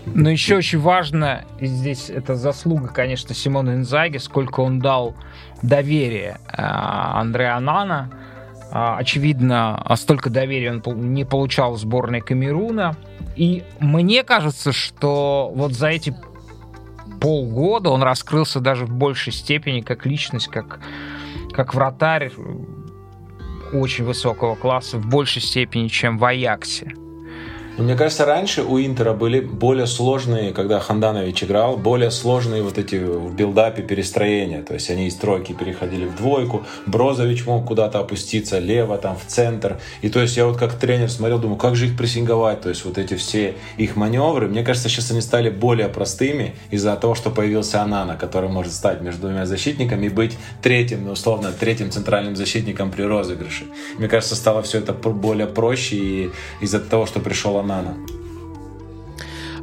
Но еще очень важно, и здесь это заслуга, конечно, Симона Инзаги, сколько он дал доверия э, Андреа Нана. Э, очевидно, столько доверия он не получал в сборной Камеруна. И мне кажется, что вот за эти полгода он раскрылся даже в большей степени как личность, как, как вратарь очень высокого класса, в большей степени, чем в Аяксе. Мне кажется, раньше у Интера были более сложные, когда Ханданович играл, более сложные вот эти в билдапе перестроения. То есть они из тройки переходили в двойку, Брозович мог куда-то опуститься лево, там в центр. И то есть я вот как тренер смотрел, думаю, как же их прессинговать? То есть вот эти все их маневры, мне кажется, сейчас они стали более простыми из-за того, что появился Анана, который может стать между двумя защитниками и быть третьим, ну, условно, третьим центральным защитником при розыгрыше. Мне кажется, стало все это более проще и из-за того, что пришел Анана manner.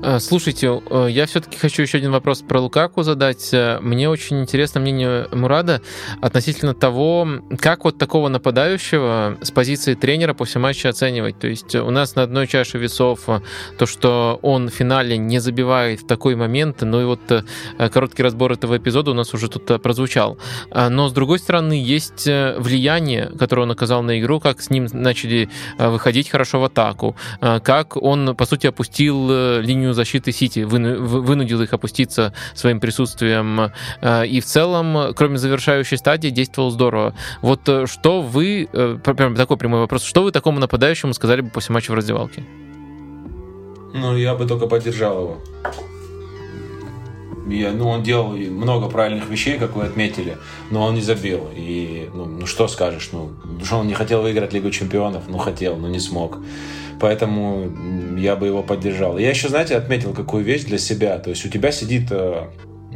Э, слушайте, э, я все-таки хочу еще один вопрос про Лукаку задать. Э, мне очень интересно мнение Мурада относительно того, как вот такого нападающего с позиции тренера после матча оценивать. То есть у нас на одной чаше весов то, что он в финале не забивает в такой момент, ну и вот короткий разбор этого эпизода у нас уже тут прозвучал. Но с другой стороны, есть влияние, которое он оказал на игру, как с ним начали выходить хорошо в атаку, как он, по сути, опустил линию линию защиты Сити, вынудил их опуститься своим присутствием. Э, и в целом, кроме завершающей стадии, действовал здорово. Вот э, что вы, э, прям такой прямой вопрос, что вы такому нападающему сказали бы после матча в раздевалке? Ну, я бы только поддержал его. Я, ну, он делал много правильных вещей, как вы отметили, но он не забил. И, ну, ну что скажешь, ну, что он не хотел выиграть Лигу Чемпионов? Ну, хотел, но не смог. Поэтому я бы его поддержал. Я еще, знаете, отметил какую вещь для себя. То есть у тебя сидит э,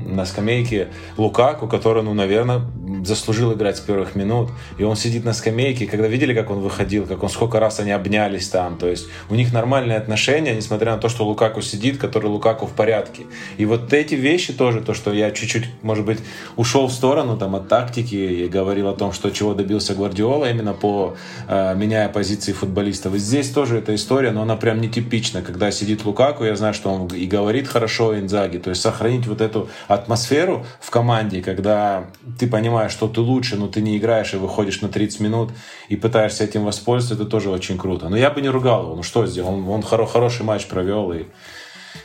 на скамейке Лукаку, который, ну, наверное, заслужил играть с первых минут. И он сидит на скамейке, когда видели, как он выходил, как он сколько раз они обнялись там. То есть у них нормальные отношения, несмотря на то, что Лукаку сидит, который Лукаку в порядке. И вот эти вещи тоже, то, что я чуть-чуть, может быть, ушел в сторону там от тактики и говорил о том, что чего добился Гвардиола именно по э, меняя позиции футболистов. И здесь тоже эта история, но она прям нетипична. Когда сидит Лукаку, я знаю, что он и говорит хорошо Инзаги. То есть сохранить вот эту атмосферу в команде, когда ты понимаешь, что ты лучше, но ты не играешь и выходишь на 30 минут и пытаешься этим воспользоваться, это тоже очень круто. Но я бы не ругал его. Ну что сделал? Он, он хоро- хороший матч провел и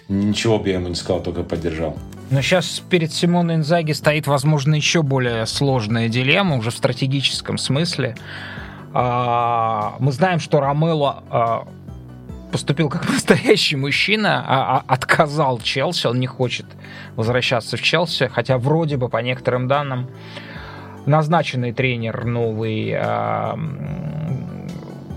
ничего бы я ему не сказал, только поддержал. Но сейчас перед Симоной Инзаги стоит, возможно, еще более сложная дилемма, уже в стратегическом смысле. А, мы знаем, что Ромело а, поступил как настоящий мужчина, а, а отказал Челси, он не хочет возвращаться в Челси, хотя вроде бы по некоторым данным назначенный тренер новый а,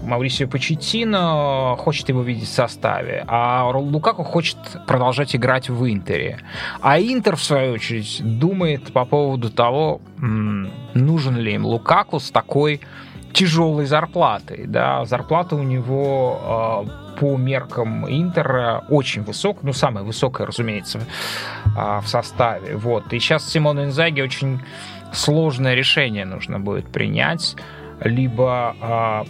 Маурисио Почетино хочет его видеть в составе, а Лукаку хочет продолжать играть в Интере. А Интер, в свою очередь, думает по поводу того, нужен ли им Лукаку с такой тяжелой зарплатой. Да? Зарплата у него по меркам Интера очень высок, ну, самая высокая, разумеется, а, в составе. Вот. И сейчас Симону Инзаги очень сложное решение нужно будет принять. Либо а,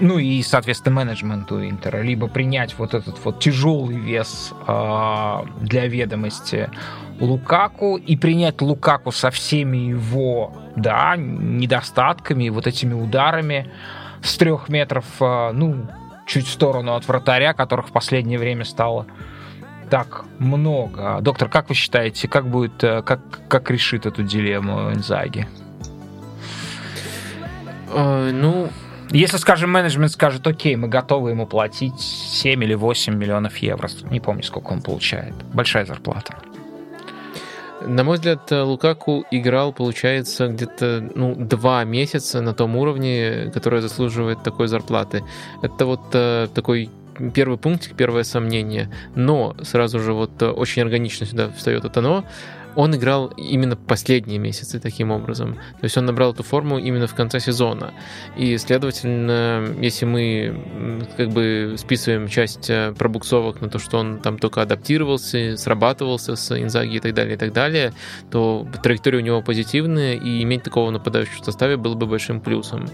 ну и, соответственно, менеджменту Интера, либо принять вот этот вот тяжелый вес э, для ведомости Лукаку и принять Лукаку со всеми его, да, недостатками, вот этими ударами с трех метров, э, ну, чуть в сторону от вратаря, которых в последнее время стало так много. Доктор, как вы считаете, как будет, э, как, как решит эту дилемму Инзаги? Э, ну, если, скажем, менеджмент скажет, окей, мы готовы ему платить 7 или 8 миллионов евро, не помню, сколько он получает, большая зарплата. На мой взгляд, Лукаку играл, получается, где-то ну, два месяца на том уровне, который заслуживает такой зарплаты. Это вот э, такой первый пунктик, первое сомнение. Но сразу же вот э, очень органично сюда встает это но он играл именно последние месяцы таким образом. То есть он набрал эту форму именно в конце сезона. И, следовательно, если мы как бы списываем часть э, пробуксовок на то, что он там только адаптировался, срабатывался с Инзаги и так далее, и так далее, то траектория у него позитивная, и иметь такого нападающего в составе было бы большим плюсом.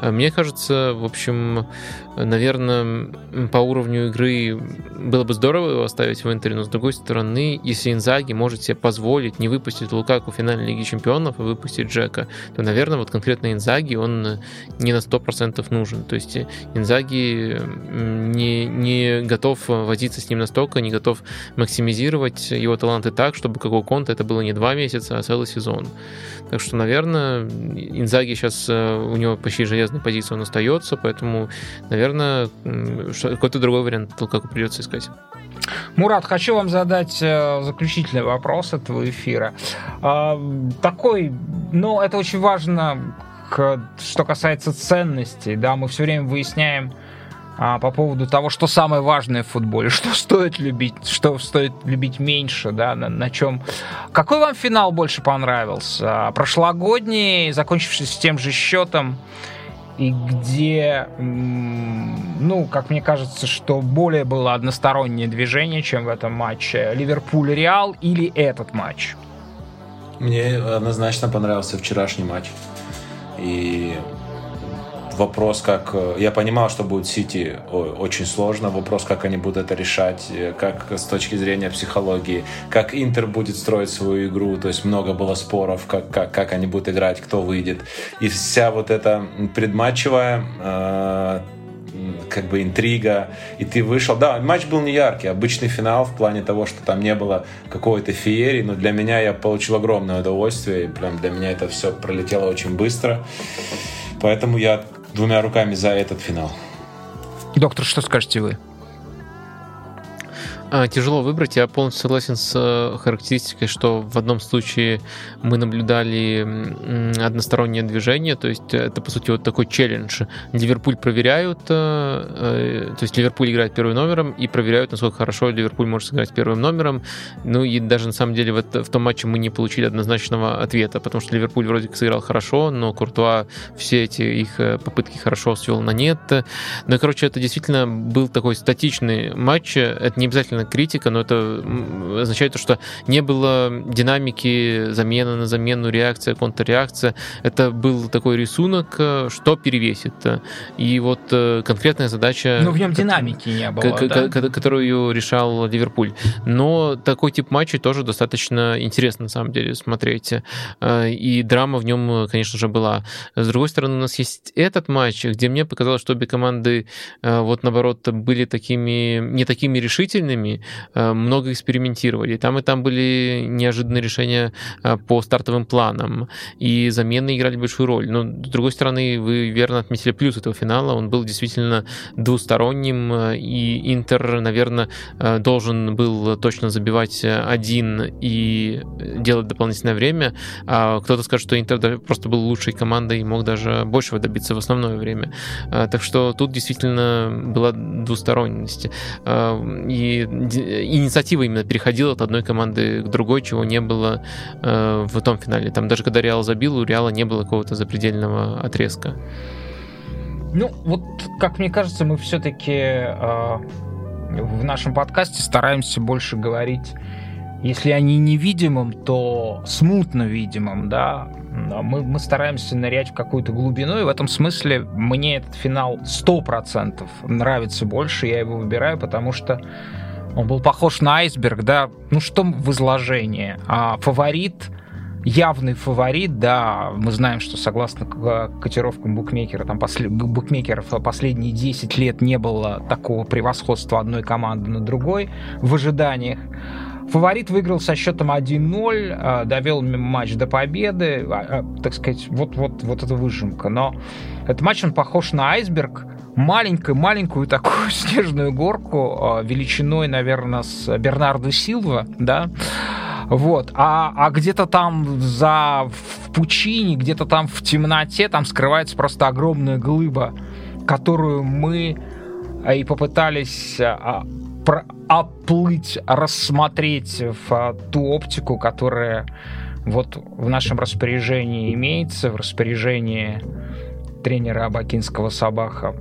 Э, мне кажется, в общем, наверное, по уровню игры было бы здорово его оставить в Интере, но с другой стороны, если Инзаги может себе позволить позволить не выпустить Лукаку в финальной Лиги Чемпионов и выпустить Джека, то, наверное, вот конкретно Инзаги, он не на 100% нужен. То есть Инзаги не, не готов возиться с ним настолько, не готов максимизировать его таланты так, чтобы как у Конта это было не два месяца, а целый сезон. Так что, наверное, Инзаги сейчас э, у него почти железная позиция, он остается, поэтому, наверное, какой-то другой вариант Лукаку придется искать. Мурат, хочу вам задать э, заключительный вопрос эфира. Э, такой, ну, это очень важно, к, что касается ценностей, да, мы все время выясняем а, по поводу того, что самое важное в футболе, что стоит любить, что стоит любить меньше, да, на, на чем. Какой вам финал больше понравился? Прошлогодний, закончившийся тем же счетом, и где, ну, как мне кажется, что более было одностороннее движение, чем в этом матче. Ливерпуль-Реал или этот матч? Мне однозначно понравился вчерашний матч. И вопрос, как... Э, я понимал, что будет Сити очень сложно. Вопрос, как они будут это решать, э, как с точки зрения психологии, как Интер будет строить свою игру. То есть много было споров, как, как, как они будут играть, кто выйдет. И вся вот эта предматчевая э, как бы интрига, и ты вышел. Да, матч был не яркий, обычный финал в плане того, что там не было какой-то феерии, но для меня я получил огромное удовольствие, и прям для меня это все пролетело очень быстро. Поэтому я двумя руками за этот финал. Доктор, что скажете вы? А, тяжело выбрать. Я полностью согласен с э, характеристикой, что в одном случае мы наблюдали одностороннее движение, то есть это, по сути, вот такой челлендж. Ливерпуль проверяют, э, э, то есть Ливерпуль играет первым номером и проверяют, насколько хорошо Ливерпуль может сыграть первым номером. Ну и даже на самом деле в, это, в том матче мы не получили однозначного ответа, потому что Ливерпуль вроде как сыграл хорошо, но Куртуа все эти их попытки хорошо свел на нет. Ну короче, это действительно был такой статичный матч. Это не обязательно критика, но это означает то, что не было динамики замена на замену, реакция, контрреакция. Это был такой рисунок, э, что перевесит. И вот э, конкретная задача... Ну, в нем динамики не было, да? Которую решал Ливерпуль. Но такой тип матчей тоже достаточно интересно, на самом деле, смотреть. Э, и драма в нем, конечно же, была. С другой стороны, у нас есть этот матч, где мне показалось, что обе команды, вот наоборот, были такими, не такими решительными, Э, много экспериментировали. Там и там были неожиданные решения э, по стартовым планам, и замены играли большую роль. Но, с другой стороны, вы верно отметили плюс этого финала. Он был действительно двусторонним, э, и Интер, наверное, должен был точно забивать один и делать дополнительное время. А кто-то скажет, что Интер просто был лучшей командой и мог даже большего добиться в основное время. Так что тут действительно была двусторонность. И инициатива именно переходила от одной команды к другой, чего не было э, в том финале. Там даже когда Реал забил, у Реала не было какого-то запредельного отрезка. Ну, вот, как мне кажется, мы все-таки э, в нашем подкасте стараемся больше говорить, если они невидимым, то смутно видимым, да. Мы, мы стараемся нырять в какую-то глубину, и в этом смысле мне этот финал 100% нравится больше, я его выбираю, потому что Он был похож на айсберг, да. Ну что в изложении? А, фаворит явный фаворит, да, мы знаем, что согласно котировкам букмекера, там после, букмекеров последние 10 лет не было такого превосходства одной команды на другой в ожиданиях. Фаворит выиграл со счетом 1-0, а, довел матч до победы, а, а, так сказать, вот, вот, вот эта выжимка. Но этот матч, он похож на айсберг, маленькую-маленькую такую снежную горку величиной, наверное, с Бернардо Силва, да, вот. А, а где-то там за в пучине, где-то там в темноте, там скрывается просто огромная глыба, которую мы а, и попытались а, оплыть, рассмотреть в а, ту оптику, которая вот в нашем распоряжении имеется, в распоряжении тренера Абакинского Сабаха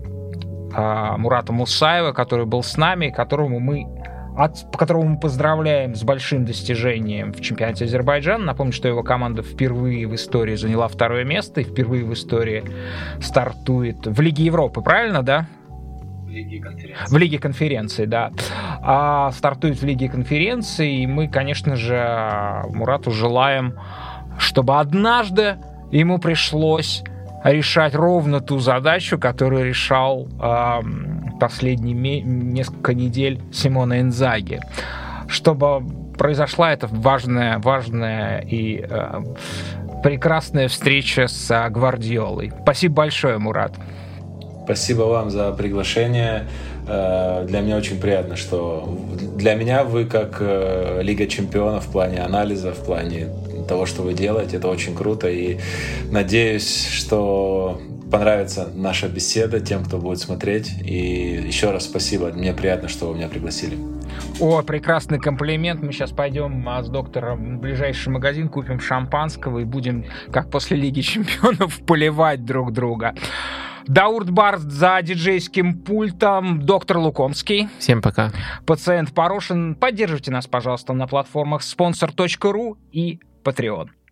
Мурата Мусаева, который был с нами, которому мы от, по которому мы поздравляем с большим достижением в чемпионате Азербайджана. Напомню, что его команда впервые в истории заняла второе место и впервые в истории стартует в Лиге Европы, правильно, да? В Лиге конференции. В Лиге конференции, да. А стартует в Лиге конференции, и мы, конечно же, Мурату желаем, чтобы однажды ему пришлось решать ровно ту задачу, которую решал э, последние несколько недель Симона Инзаги. Чтобы произошла эта важная, важная и э, прекрасная встреча с э, Гвардиолой. Спасибо большое, Мурат. Спасибо вам за приглашение. Э, для меня очень приятно, что для меня вы как э, Лига чемпионов в плане анализа, в плане того, что вы делаете. Это очень круто. И надеюсь, что понравится наша беседа тем, кто будет смотреть. И еще раз спасибо. Мне приятно, что вы меня пригласили. О, прекрасный комплимент. Мы сейчас пойдем а, с доктором в ближайший магазин, купим шампанского и будем, как после Лиги Чемпионов, поливать друг друга. Даурт Барст за диджейским пультом, доктор Лукомский. Всем пока. Пациент Порошин. Поддерживайте нас, пожалуйста, на платформах sponsor.ru и Patreon.